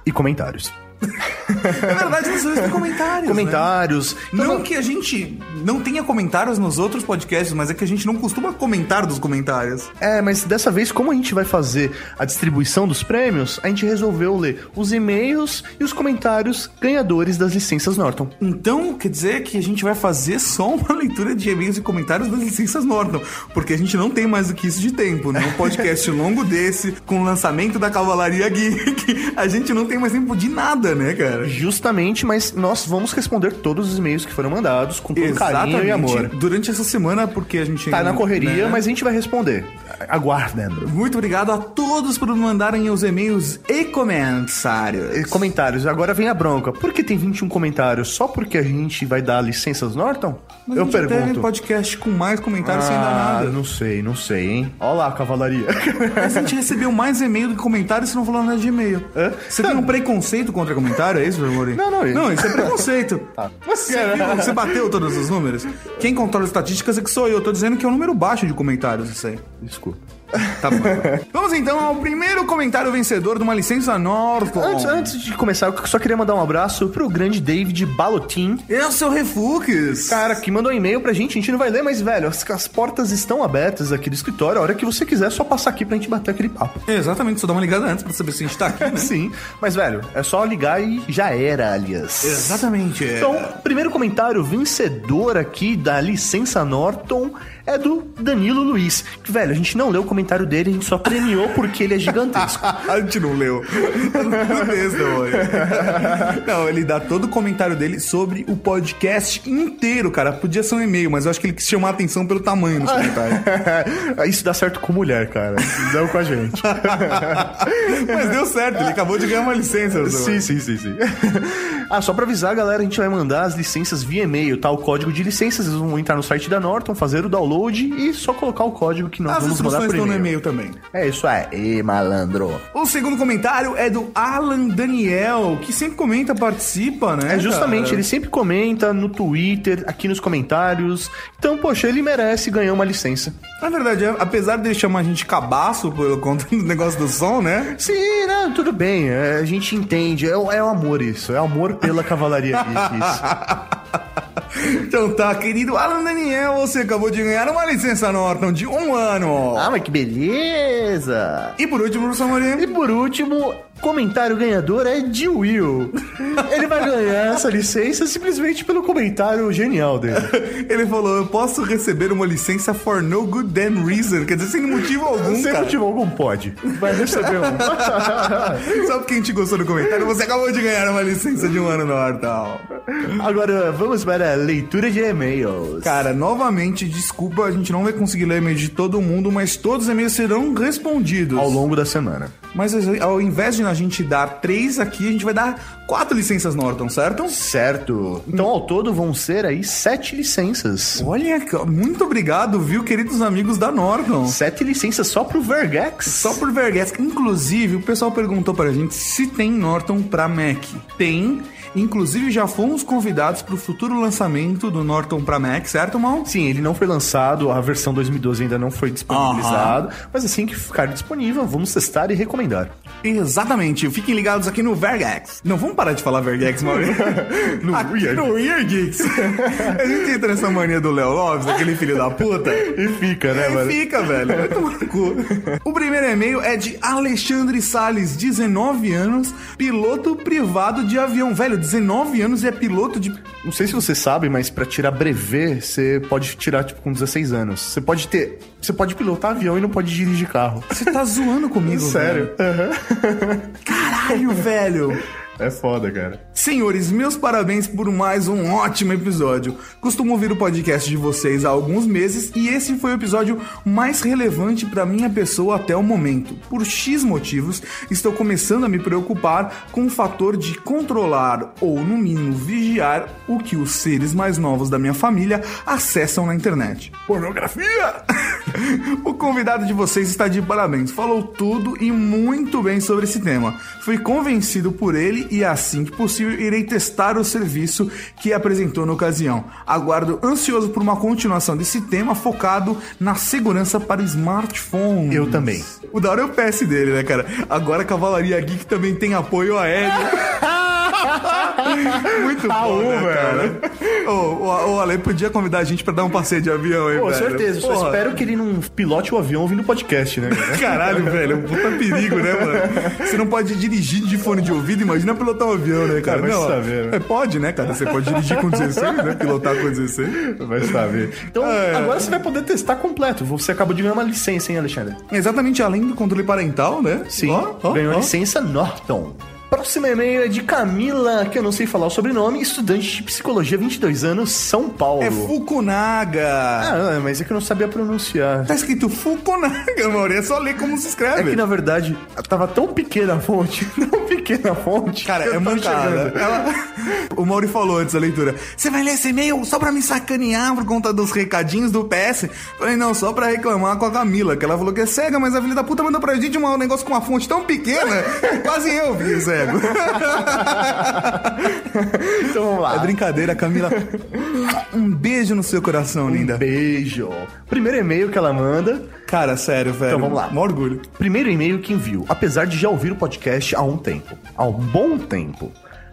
E comentários. É verdade, nós temos comentários. Comentários. Né? Não Então, que a gente não tenha comentários nos outros podcasts, mas é que a gente não costuma comentar dos comentários. É, mas dessa vez, como a gente vai fazer a distribuição dos prêmios, a gente resolveu ler os e-mails e os comentários ganhadores das licenças Norton. Então, quer dizer que a gente vai fazer só uma leitura de e-mails e comentários das licenças Norton, porque a gente não tem mais do que isso de tempo, né? Um podcast longo desse, com o lançamento da Cavalaria Geek, a gente não tem mais tempo de nada, né, cara? Justamente, mas nós vamos responder todos os e-mails que foram mandados com todo carinho e amor. Durante essa semana, porque a gente Tá na correria, né? mas a gente vai responder. Aguardem. Muito obrigado a todos por mandarem os e-mails e comentários. E Comentários. Agora vem a bronca. Por que tem 21 comentários? Só porque a gente vai dar licenças Norton? Mas Eu pergunto. podcast com mais comentários sem dar Ah, nada. não sei, não sei, hein? Olha lá, cavalaria. Mas a gente recebeu mais e-mail do que comentário, você não falou nada de e-mail. Você tem um preconceito contra comentário, é isso, meu amor? Não, não, isso- Não, isso é preconceito. Tá. Você, viu? Você bateu todos os números? Quem controla as estatísticas é que sou eu. Eu tô dizendo que é um número baixo de comentários, isso aí. Desculpa. Tá bom. Vamos então ao primeiro comentário vencedor de uma licença Norton. Antes, antes de começar, eu só queria mandar um abraço pro grande David Balotin. É o seu Refux. Cara, que mandou um e-mail pra gente, a gente não vai ler, mas, velho, as, as portas estão abertas aqui do escritório. A hora que você quiser, é só passar aqui pra gente bater aquele papo. Exatamente, só dá uma ligada antes pra saber se a gente tá aqui, né? Sim, mas, velho, é só ligar e já era, aliás. Exatamente. é. Então, primeiro comentário vencedor aqui da licença Norton é do Danilo Luiz. Que, velho, a gente não leu o comentário dele, a gente só premiou porque ele é gigantesco. a gente não leu. Mano. Não, ele dá todo o comentário dele sobre o podcast inteiro, cara. Podia ser um e-mail, mas eu acho que ele quis chamar a atenção pelo tamanho dos comentários. Isso dá certo com mulher, cara. Não com a gente. mas deu certo, ele acabou de ganhar uma licença. Sim, sim, sim, sim. Ah, só pra avisar, galera, a gente vai mandar as licenças via e-mail, tá? O código de licenças, eles vão entrar no site da Norton, fazer o download e só colocar o código que nós As vamos mandar por estão no e-mail. e-mail também. É isso aí, malandro. O segundo comentário é do Alan Daniel, que sempre comenta, participa, né? É justamente, cara? ele sempre comenta no Twitter, aqui nos comentários. Então, poxa, ele merece ganhar uma licença. Na verdade, é- apesar dele chamar a gente cabaço por conta do negócio do som, né? Sim, não, tudo bem. é, a gente entende. É, é o amor isso. É o amor pela cavalaria geek. Então tá, querido Alan Daniel, você acabou de ganhar uma licença Norton de um ano. Ah, mas que beleza! E por último, Amorim. E por último, comentário ganhador é de Will. Ele vai ganhar essa licença simplesmente pelo comentário genial dele. Ele falou: Eu posso receber uma licença for no good damn reason. Quer dizer, sem motivo algum. Sem cara. motivo algum, pode. Vai receber um. Só porque a gente gostou do comentário, você acabou de ganhar uma licença de um ano Norton. Agora vamos para a leitura de e-mails. Cara, novamente, desculpa, a gente não vai conseguir ler e-mail de todo mundo, mas todos os e-mails serão respondidos. Ao longo da semana. Mas ao invés de a gente dar três aqui, a gente vai dar quatro licenças Norton, certo? Certo. Então, ao todo, vão ser aí sete licenças. Olha, muito obrigado, viu, queridos amigos da Norton. Sete licenças só pro Vergex. Só por Vergex. Inclusive, o pessoal perguntou pra gente se tem Norton pra Mac. Tem. Inclusive, já fomos convidados pro futuro lançamento do Norton pra Mac, certo, Mal? Sim, ele não foi lançado, a versão 2012 ainda não foi disponibilizado, mas assim que ficar disponível, vamos testar e recomendar. Exatamente. Fiquem ligados aqui no Vergex. Não, vamos parar de falar Vergex, Maurício. No Weird. No Weird Geeks. A gente entra nessa mania do Léo Lopes, aquele filho da puta. E fica, né, E mano? fica, velho. Vai tomar cu. O primeiro e-mail é de Alexandre Salles, 19 anos, piloto privado de avião. Velho, 19 anos e é piloto de. Não sei se você sabe, mas pra tirar brevet, você pode tirar, tipo, com 16 anos. Você pode ter... Você pode pilotar avião e não pode dirigir carro. Você tá zoando comigo, Sério. velho. Caralho, velho. É foda, cara. Senhores, meus parabéns por mais um ótimo episódio. Costumo ouvir o podcast de vocês há alguns meses e esse foi o episódio mais relevante para minha pessoa até o momento. Por X motivos, estou começando a me preocupar com o fator de controlar ou, no mínimo, vigiar o que os seres mais novos da minha família acessam na internet. Pornografia! o convidado de vocês está de parabéns. Falou tudo e muito bem sobre esse tema. Fui convencido por ele e assim que possível irei testar o serviço que apresentou na ocasião. Aguardo ansioso por uma continuação desse tema focado na segurança para smartphones. Eu também. O da hora é o PS dele, né, cara? Agora a Cavalaria Geek também tem apoio aéreo. Muito bom, né, cara? Ô, Ale podia convidar a gente pra dar um passeio de avião aí, Com velho. certeza, só espero que ele não pilote o avião ouvindo o podcast, né? cara? Caralho, velho, é um puta perigo, né, mano? Você não pode dirigir de fone de ouvido, imagina pilotar um avião, né, cara? Vai não, saber, né? é, pode, né, cara? Você pode dirigir com 16, né? Pilotar com 16. Vai saber. Então, É. agora você vai poder testar completo. Você acabou de ganhar uma licença, hein, Alexandre? Exatamente, além do controle parental, né? Sim, Ó, ó, ganhou a ó. licença Norton. Próximo e-mail é de Camila, que eu não sei falar o sobrenome, estudante de psicologia, 22 anos, São Paulo. É Fukunaga. Ah, mas é que eu não sabia pronunciar. Tá escrito Fukunaga, mano. É só ler como se É escreve. que na verdade tava tão pequena a fonte, tão pequena a fonte. Cara, é mancada. Ela... O Mauri falou antes da leitura: Você vai ler esse e-mail só pra me sacanear por conta dos recadinhos do PS? Falei, não, só pra reclamar com a Camila, que ela falou que é cega, mas a filha da puta mandou pra gente um negócio com uma fonte tão pequena, quase eu vi cego. Então vamos lá. É brincadeira, Camila. Um beijo no seu coração, linda. Um beijo. Primeiro e-mail que ela manda Cara, sério, velho. Então vamos lá. Mó orgulho. Primeiro e-mail que envio, apesar de já ouvir o podcast há um tempo. Há um bom tempo.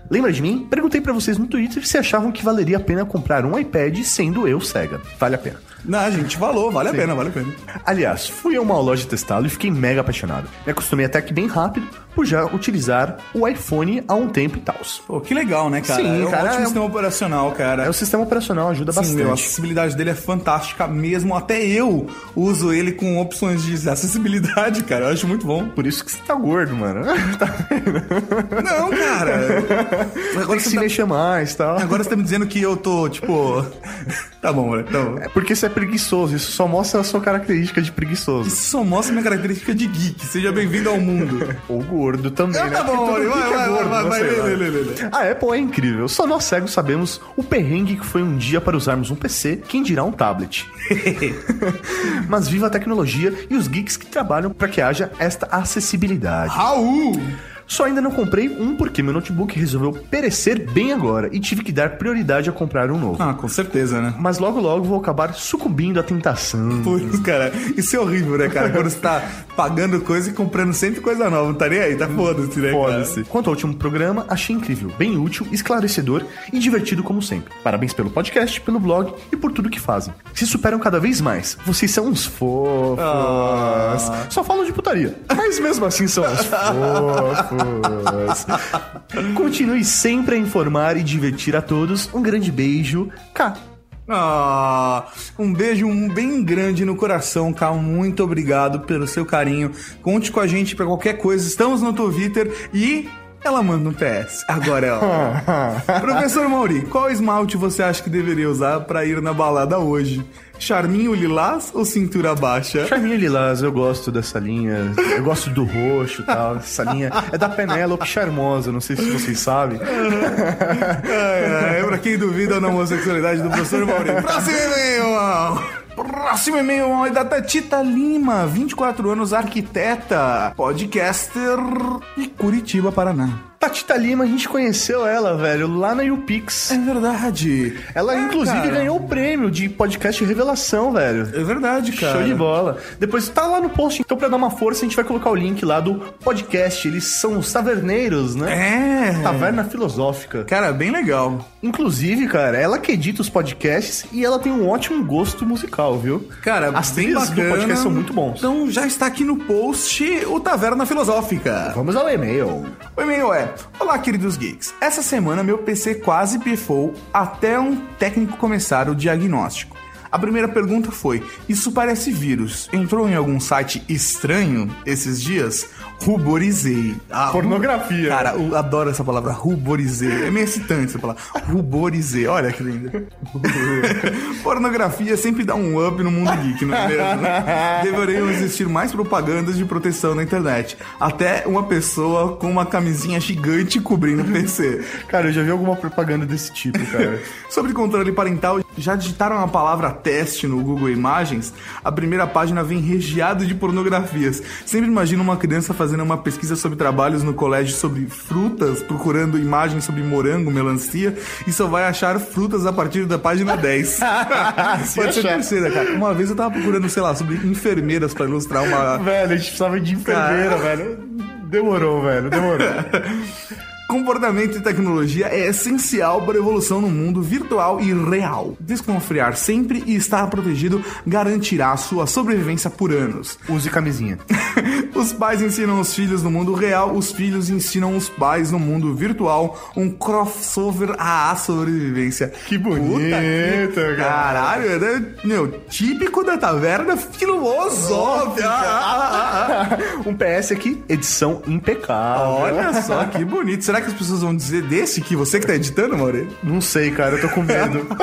Lembra de mim? Perguntei pra vocês no Twitter se achavam que valeria a pena comprar um iPad sendo eu cega. Vale a pena. Não, gente, valor, vale Sim. a pena, vale a pena. Aliás, fui a uma loja testá-lo e fiquei mega apaixonado. Me acostumei até que bem rápido por já utilizar o iPhone há um tempo e tal. Pô, que legal, né, cara? Sim, é um cara, ótimo é um- sistema operacional, cara. É, o sistema operacional ajuda Sim, bastante. meu, a acessibilidade dele é fantástica mesmo. Até eu uso ele com opções de acessibilidade, cara. Eu acho muito bom. Por isso que você tá gordo, mano. Não, cara. Agora você se mexer mais e tal. Agora você tá me dizendo que eu tô, tipo. Tá bom, mano. Tá bom. É porque você é preguiçoso. Isso só mostra a sua característica de preguiçoso. Isso só mostra minha característica de geek. Seja bem-vindo ao mundo. Ou gordo também, Ah, né? tá bom, todo vai, geek é vai, gordo, vai, vai, vai, vai. lê, lê, lê. A Apple é incrível. Só nós cegos sabemos o perrengue que foi um dia para usarmos um PC, quem dirá um tablet. Mas viva a tecnologia e os geeks que trabalham para que haja esta acessibilidade. Raul! Só ainda não comprei um porque meu notebook resolveu perecer bem agora e tive que dar prioridade a comprar um novo. Ah, com certeza, né? Mas logo logo vou acabar sucumbindo à tentação. Putz, cara, isso é horrível, né, cara? Quando você tá pagando coisa e comprando sempre coisa nova, não tá nem aí, tá foda-se, né? Foda-se. Quanto ao último programa, achei incrível, bem útil, esclarecedor e divertido como sempre. Parabéns pelo podcast, pelo blog e por tudo que fazem. Se superam cada vez mais. Vocês são uns fofos. Ah. Só falam de putaria. Mas mesmo assim são uns fofos. Continue sempre a informar e divertir a todos. Um grande beijo. K. Ah, um beijo bem grande no coração, Cal. Muito obrigado pelo seu carinho. Conte com a gente pra qualquer coisa. Estamos no Twitter e ela manda um PS. Agora é ó. Professor Mauri, qual esmalte você acha que deveria usar pra ir na balada hoje? Charminho lilás ou cintura baixa? Charminho Lilás, eu gosto dessa linha. Eu gosto do roxo e tal. Essa linha é da Penélope Charmosa, não sei se vocês sabem. É, é, pra quem duvida da homossexualidade do professor Mauri. Próximo e-mail! Próximo e-mail é da Tatita Lima, 24 anos, arquiteta, podcaster de Curitiba, Paraná. Tatita Lima, a gente conheceu ela, velho, lá na UPix. É verdade. Ela, É, inclusive, cara. ganhou o prêmio de podcast revelação, velho. É verdade, cara. Show de bola. Depois tá lá no post, então pra dar uma força, a gente vai colocar o link lá do podcast. Eles são os taverneiros, né? É. Taverna Filosófica. Cara, bem legal. Inclusive, cara, ela que edita os podcasts e ela tem um ótimo gosto musical, viu? Cara, As trilhas do podcast são muito bons. Então já está aqui no post o Taverna Filosófica. Vamos ao e-mail. O e-mail é: Olá, queridos geeks. Essa semana meu PC quase pifou até um técnico começar o diagnóstico. A primeira pergunta foi: Isso parece vírus. Entrou em algum site estranho esses dias? Ruborizei. Ah, Pornografia. Cara, eu adoro essa palavra, ruborizei. É meio excitante essa palavra. Ruborizei. Olha que linda. Pornografia sempre dá um up no mundo geek, não é mesmo? né? Deveriam existir mais propagandas de proteção na internet. Até uma pessoa com uma camisinha gigante cobrindo o PC. Cara, eu já vi alguma propaganda desse tipo, cara. Sobre controle parental, já digitaram a palavra teste no Google Imagens? A primeira página vem recheada de pornografias. Sempre imagino uma criança fazendo uma pesquisa sobre trabalhos no colégio sobre frutas, procurando imagens sobre morango, melancia, e só vai achar frutas a partir da página 10. Se Pode ser achar. terceira, cara. Uma vez eu tava procurando, sei lá, sobre enfermeiras pra ilustrar uma. velho, a gente precisava de enfermeira, Cara. velho. Demorou, velho, demorou. Comportamento e tecnologia é essencial para a evolução no mundo virtual e real. Desconfiar sempre e estar protegido garantirá sua sobrevivência por anos. Use camisinha. Os pais ensinam os filhos no mundo real, os filhos ensinam os pais no mundo virtual. Um crossover à sobrevivência. Que bonito, cara. Caralho, é, meu, típico da taverna filosófica. Ah, ah, ah, um PS aqui, edição impecável. Olha só que bonito. Será que as pessoas vão dizer desse que você que tá editando, Mauri? Não sei, cara, eu tô com medo.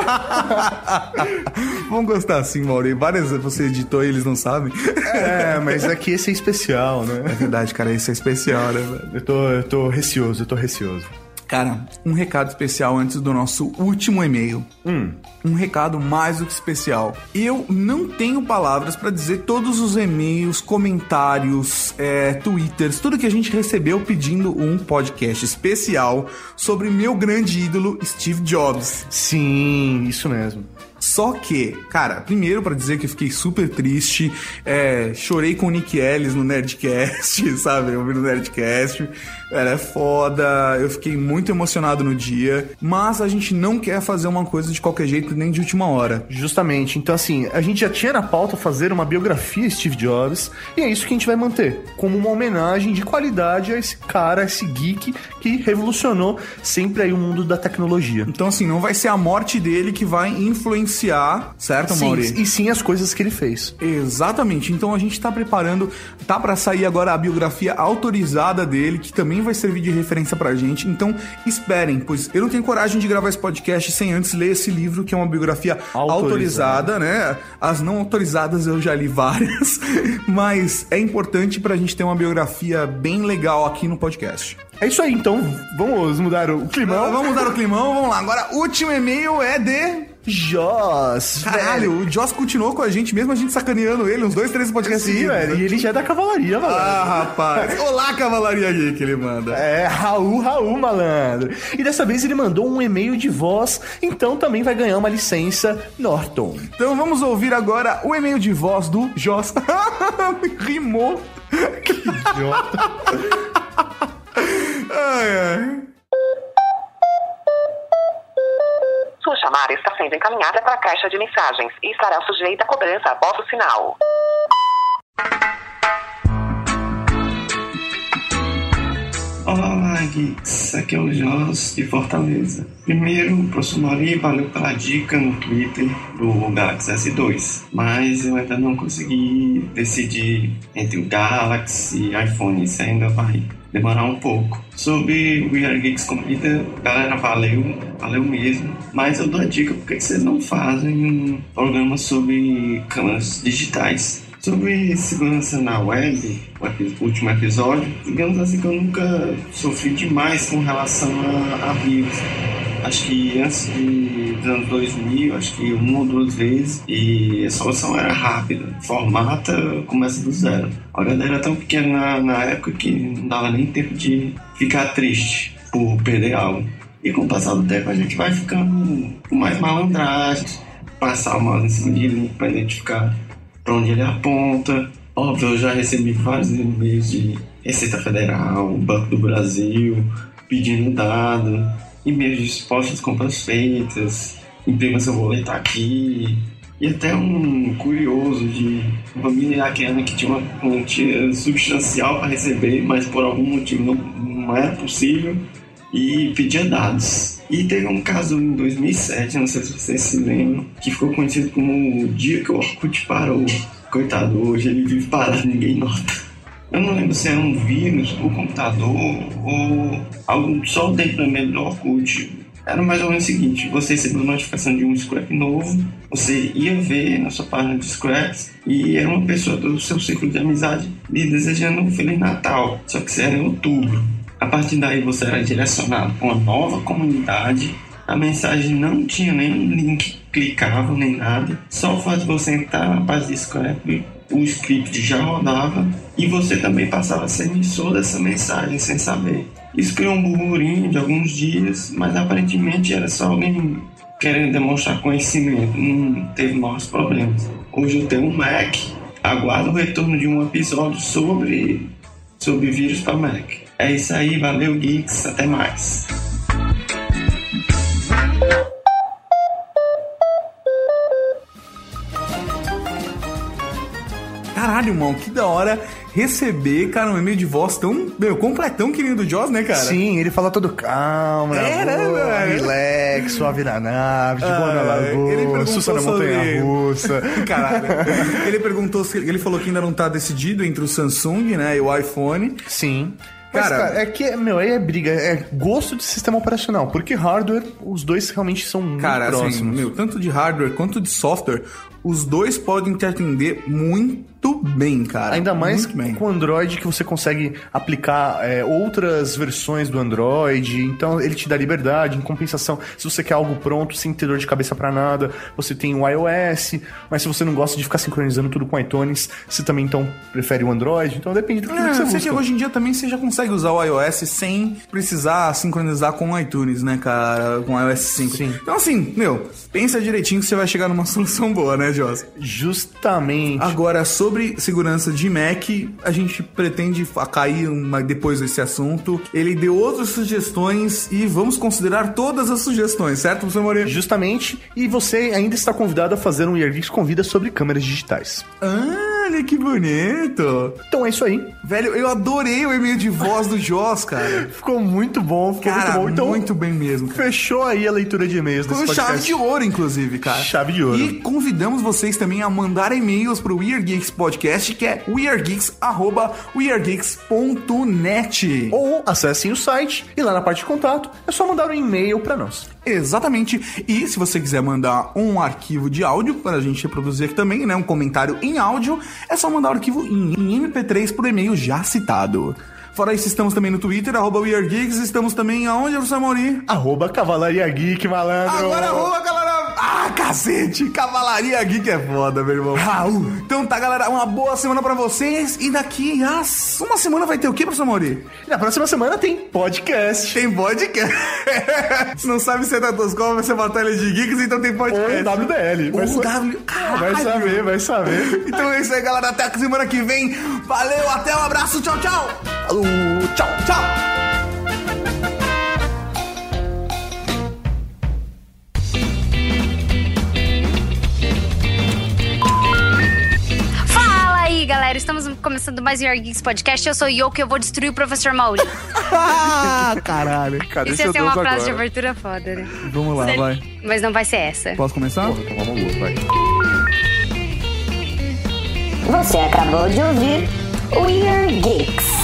Vão gostar assim, Mauri. Várias você editou e eles não sabem. é, mas aqui esse é especial, É né? verdade, cara, isso é especial, né? Eu tô, eu tô receoso, eu tô receoso. Cara, um recado especial antes do nosso último e-mail. Hum. Um recado mais do que especial. Eu não tenho palavras pra dizer todos os e-mails, comentários, é, twitters, tudo que a gente recebeu pedindo um podcast especial sobre meu grande ídolo Steve Jobs. Sim, isso mesmo. Só que, cara, primeiro pra dizer que eu fiquei super triste, é, chorei com o Nick Ellis no Nerdcast, sabe? Eu vi no Nerdcast. Era foda, eu fiquei muito emocionado no dia, mas a gente não quer fazer uma coisa de qualquer jeito, nem de última hora. Justamente. Então, assim, a gente já tinha na pauta fazer uma biografia Steve Jobs, e é isso que a gente vai manter, como uma homenagem de qualidade a esse cara, a esse geek que revolucionou sempre aí o mundo da tecnologia. Então, assim, não vai ser a morte dele que vai influenciar, certo, Sim, Mauri? e sim as coisas que ele fez. Exatamente. Então a gente tá preparando, tá para sair agora a biografia autorizada dele, que também vai servir de referência pra gente. Então esperem, pois eu não tenho coragem de gravar esse podcast sem antes ler esse livro, que é uma biografia autorizada, né? As não autorizadas eu já li várias, mas é importante pra gente ter uma biografia bem legal aqui no podcast. É isso aí, então vamos mudar o climão. Vamos mudar o climão, vamos lá. Agora, o último e-mail é de. Joss. Caralho, o Joss continuou com a gente, mesmo a gente sacaneando ele, uns dois, três podcasts Sim, velho. E ele já é da cavalaria, malandro. Ah, rapaz. Olá, Cavalaria Geek, ele manda. É, Raul, Raul, malandro. E dessa vez ele mandou um e-mail de voz, então também vai ganhar uma licença Norton. Então vamos ouvir agora o e-mail de voz do Joss. Rimou. Que idiota. ai, ai. Sua chamada está sendo encaminhada para a caixa de mensagens e estará sujeita a cobrança após o sinal. Olá, geeks. Aqui é o Joss de Fortaleza. Primeiro, professor Mauri, valeu pela dica no Twitter do Galaxy S2, mas eu ainda não consegui decidir entre o Galaxy e iPhone. Isso ainda vai demorar um pouco. Sobre o Are Geeks Comida, galera, valeu, valeu mesmo. Mas eu dou a dica, por que vocês não fazem um programa sobre câmeras digitais? Sobre segurança na web, o último episódio, digamos assim que eu nunca sofri demais com relação a, a vírus. Acho que antes de, dos anos 2000, acho que uma ou duas vezes, e a solução era rápida. Formata, começa do zero. A olhada era tão pequena na, na época que não dava nem tempo de ficar triste por perder algo. E com o passar do tempo a gente vai ficando mais malandragem, passar o mouse em cima de link para identificar para onde ele aponta. Óbvio, eu já recebi vários e-mails de Receita Federal, Banco do Brasil, pedindo dado, e-mails de supostas compras feitas, imprima seu boleto aqui. E até um curioso de uma família iraquiana que tinha uma quantia substancial para receber, mas por algum motivo não, não era possível e pedia dados. E teve um caso em 2007, não sei se vocês se lembram, que ficou conhecido como o dia que o Orkut parou. Coitado, hoje ele vive parado, ninguém nota. Eu não lembro se era um vírus, o computador ou algo só dentro mesmo do Orkut. Era mais ou menos o seguinte: você recebeu notificação de um scrap novo, você ia ver na sua página de scraps e era uma pessoa do seu círculo de amizade lhe desejando um Feliz Natal, só que isso era em outubro. A partir daí você era direcionado para uma nova comunidade. A mensagem não tinha nenhum link clicável nem nada. Só o fato de você entrar na página de scrap, o script já rodava e você também passava a ser emissor dessa mensagem sem saber. Isso criou um burburinho de alguns dias, mas aparentemente era só alguém querendo demonstrar conhecimento, não teve maiores problemas. Hoje eu tenho um Mac, aguardo o retorno de um episódio sobre, sobre vírus para Mac. É isso aí, valeu geeks, até mais. Caralho, mano, que da hora receber, cara, um e-mail de voz tão, meu, completão que nem do Joss, né, cara? Sim, ele fala todo calmo, É, né, velho? relax, suave na nave, de boa na ele lagoa, perguntou sussa na montanha russa. Caralho. Ele perguntou se ele falou que ainda não tá decidido entre o Samsung, né, e o iPhone. Sim. Mas, Cara, cara, é que, meu, aí é briga, é gosto de sistema operacional, porque hardware, os dois realmente são muito Cara, assim, próximos. meu, tanto de hardware quanto de software, os dois podem te atender muito bem, cara. Ainda mais bem. com o Android que você consegue aplicar é, outras versões do Android. Então ele te dá liberdade. Em compensação, se você quer algo pronto, sem ter dor de cabeça pra nada, você tem o iOS. Mas se você não gosta de ficar sincronizando tudo com iTunes, você também então prefere o Android. Então depende do que, É, que você busca. que hoje em dia também você já consegue usar o iOS sem precisar sincronizar com o iTunes, né, cara? Com o iOS 5. Então, assim, meu, pensa direitinho que você vai chegar numa solução boa, né, Joss? Justamente. Agora, sobre segurança de Mac, a gente pretende cair uma- depois desse assunto. Ele deu outras sugestões e vamos considerar todas as sugestões, certo, professor Moreira? Justamente. E você ainda está convidado a fazer um Year Geeks Convida sobre câmeras digitais. Olha que bonito! Então é isso aí. Velho, eu adorei o e-mail de voz do Joss, cara. Ficou muito bom, ficou Cara, muito bom. Então, muito bem mesmo. cara. fechou aí a leitura de e-mails desse Foi podcast. chave de ouro, inclusive, cara. Chave de ouro. E convidamos vocês também a mandar e-mails pro Weird Geeks Podcast, que é weirdgeeks.weirdgeeks.net. Ou acessem o site e lá na parte de contato é só mandar um e-mail pra nós. Exatamente. E se você quiser mandar um arquivo de áudio para a gente reproduzir aqui também, né? Um comentário em áudio, é só mandar o arquivo em, em MP3 por e-mail já citado. Fora isso, estamos também no Twitter, arroba WeAreGeeks. Estamos também aonde, professor Mauri? Arroba Cavalaria Geek, malandro. Agora arroba, galera. Ah, cacete. Cavalaria Geek é foda, meu irmão. Raul. Então tá, galera. Uma boa semana pra vocês. E daqui a uma semana vai ter o quê, professor Mauri? Na próxima semana tem podcast. Tem podcast. Se não sabe se é Tatoscom, vai ser Batalha de Geeks, então tem podcast. Ou WDL. Ou sa- W. vai saber, vai saber. Então é isso aí, galera. Até a semana que vem. Valeu, até um abraço. Tchau, tchau. Falou, tchau. Tchau. Aí, galera. Estamos começando mais um Your Geeks Podcast. Eu sou o Yoko e eu vou destruir o professor Mauri. Ah, caralho. Cadê Isso ia ser uma frase de agora? abertura foda, né? Vamos lá, vai. Mas não vai ser essa. Posso começar? Então vamos lá, vai. Você acabou de ouvir Weird Geeks.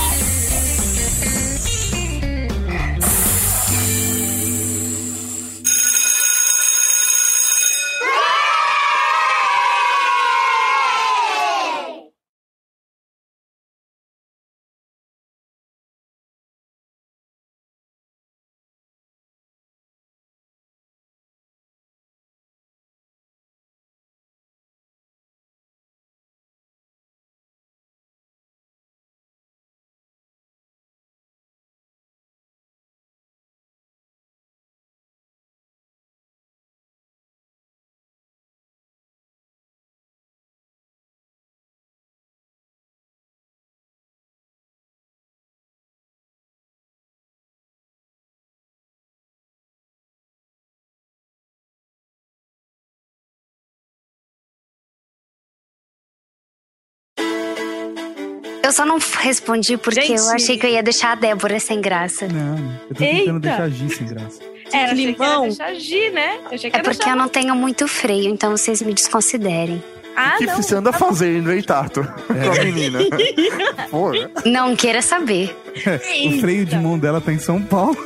Eu só não respondi porque Gente. eu achei que eu ia deixar a Débora sem graça. Não, eu tô tentando Eita. deixar a Gi sem graça. Era, achei que era Limão. deixar agir, né? Eu achei que É porque deixar... eu não tenho muito freio, então vocês me desconsiderem. Ah, O que não. você anda fazendo, hein, Tato? Com a menina. Porra. Não queira saber. o freio de mão dela tá em São Paulo.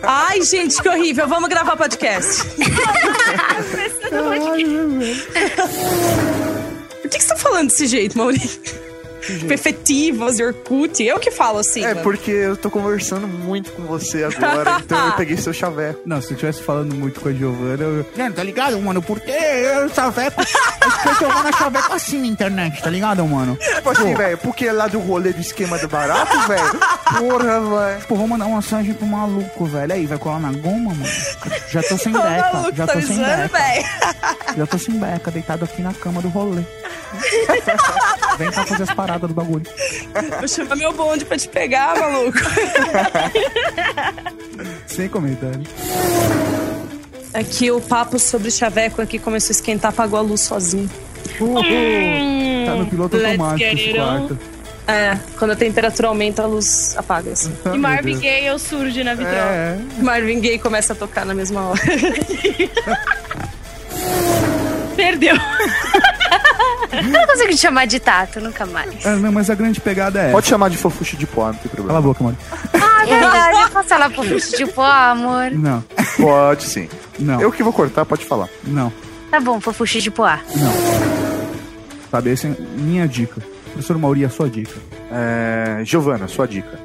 Ai, gente, que horrível. Vamos gravar podcast. Por que que você tá falando desse jeito, Maurício? Perfetivas, Orkut. Eu que falo assim. É mano. porque eu tô conversando muito com você agora, então eu peguei seu chaveco. Não, se eu estivesse falando muito com a Giovana, eu. Não, tá ligado, mano? Porque eu chaveco. Que a Giovana chaveco assim na internet, tá ligado, mano? Tipo assim, velho, porque lá do rolê do esquema do barato, velho. Porra, velho. Pô, vou mandar uma mensagem pro maluco, velho. Aí, vai colar na goma, mano? Já tô sem beca. Já tá tô me sem zoando, beca. velho. Já tô sem beca, deitado aqui na cama do rolê. Vem cá fazer as paradas do bagulho. Vou chamar meu bonde pra te pegar, maluco. Sem comentário. Aqui o papo sobre chaveco aqui começou a esquentar, apagou a luz sozinho. Uhul. Tá no piloto automático esse quarto. É, quando a temperatura aumenta, a luz apaga. Assim. Ah, E Marvin. Gaye surge na vitrola. É. Marvin Gaye começa a tocar na mesma hora. Perdeu. Eu não consigo te chamar de Tato, nunca mais. É, não, mas a grande pegada é. Pode chamar de fofuxo de pó, não tem problema. Cala a boca, mano. Ah, é verdade. Eu posso falar bicho de pó, amor. Não, Pode sim. não, Eu que vou cortar, pode falar. não. Tá bom, fofuxa de poá. Sabe, essa é minha dica. Professor Mauri, a sua dica. É, Giovana, sua dica.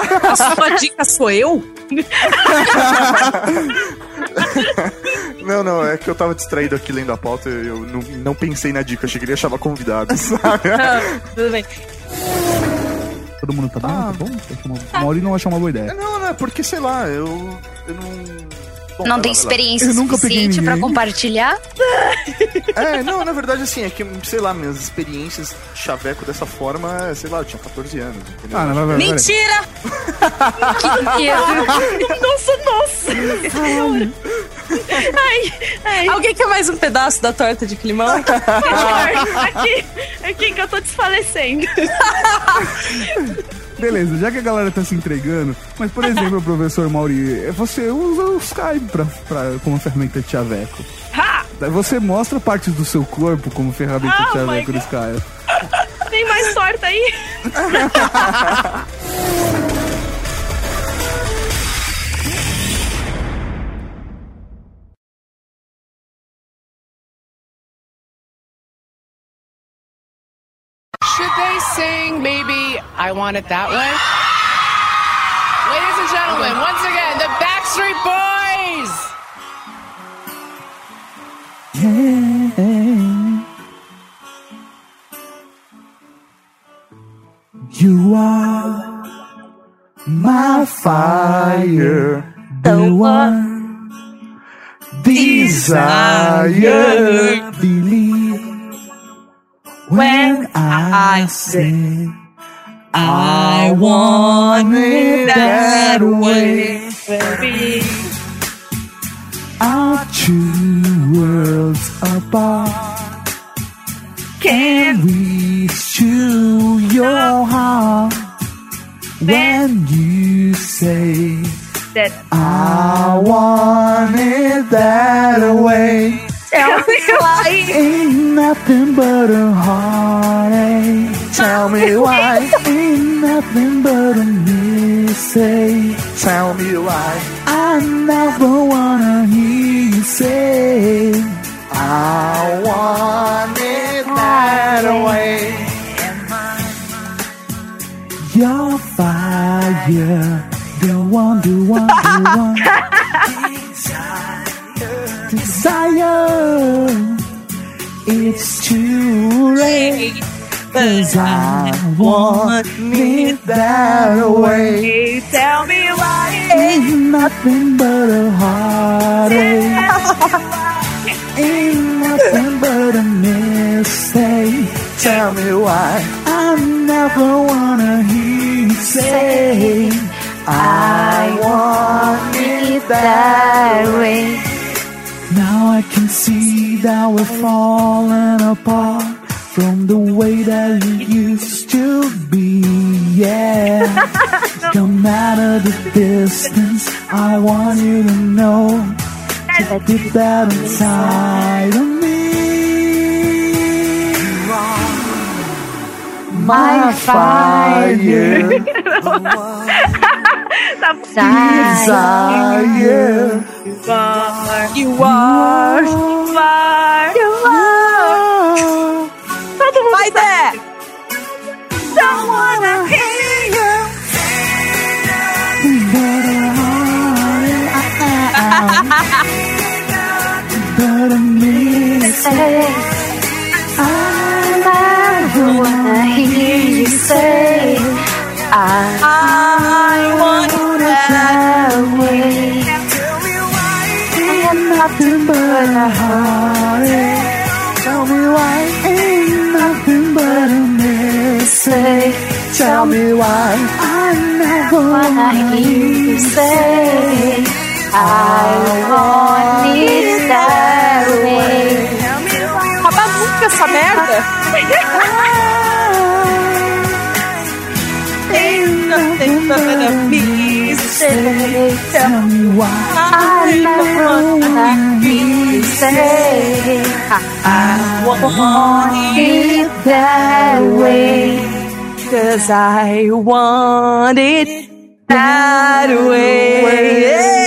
A sua dica sou eu? Não, não, é que eu tava distraído aqui lendo a pauta e eu não, não pensei na dica, achei que ele ia chamar convidado, sabe? Tudo bem. Todo mundo tá bem? tá bom? Mauri não achou uma boa ideia. Não, não, é porque, sei lá, eu, eu não... Não tem experiência suficiente pra compartilhar? É, não, na verdade, assim, é que, sei lá, minhas experiências chaveco dessa forma, sei lá, eu tinha 14 anos, entendeu? Ah, não, vai, vai. Mentira! nossa, nossa! ai, ai. Alguém quer mais um pedaço da torta de climão? aqui, aqui que eu tô desfalecendo. Beleza, já que a galera tá se entregando, mas por exemplo, professor Mauri, você usa o Skype pra, pra, como ferramenta de chaveco. Ha! Você mostra partes do seu corpo como ferramenta de Oh chaveco no. Skype. Tem mais torta aí? I Want It That Way? Ladies and gentlemen, once again, the Backstreet Boys! Yeah. You are my fire, the oh, uh. one desire. Believe when I say I want it that way. Baby. Our two worlds apart can reach to your heart when you say that I want it that way. Tell me why. Ain't nothing but a heartache. Tell me why. Ain't nothing but a mistake. Tell me why. I never wanna hear you say I want it that way. Your fire, the one, the one, the one. Desire, it's too late. Cause I want it that way. Tell me why. Ain't nothing but a heartache. Ain't nothing but a mistake. Tell me why. I never wanna hear you say I want it that way. Now I can see that we're falling apart from the way that you used to be. Yeah. no matter the distance, I want you to know that deep down inside of me. My fire, desire. You are. You are. You are. Todo mundo Vai, Dé! Don't wanna hear you. But I miss Say, I never wanna hear you say I but a heartache. Tell me why ain't nothing but a mistake. Tell me why I never Wanna hear to say I want it that way. Acaba nunca essa merda! Ain't nothing but a mistake. Tell me why I never hear you say I want it that way. Cause I want it that way.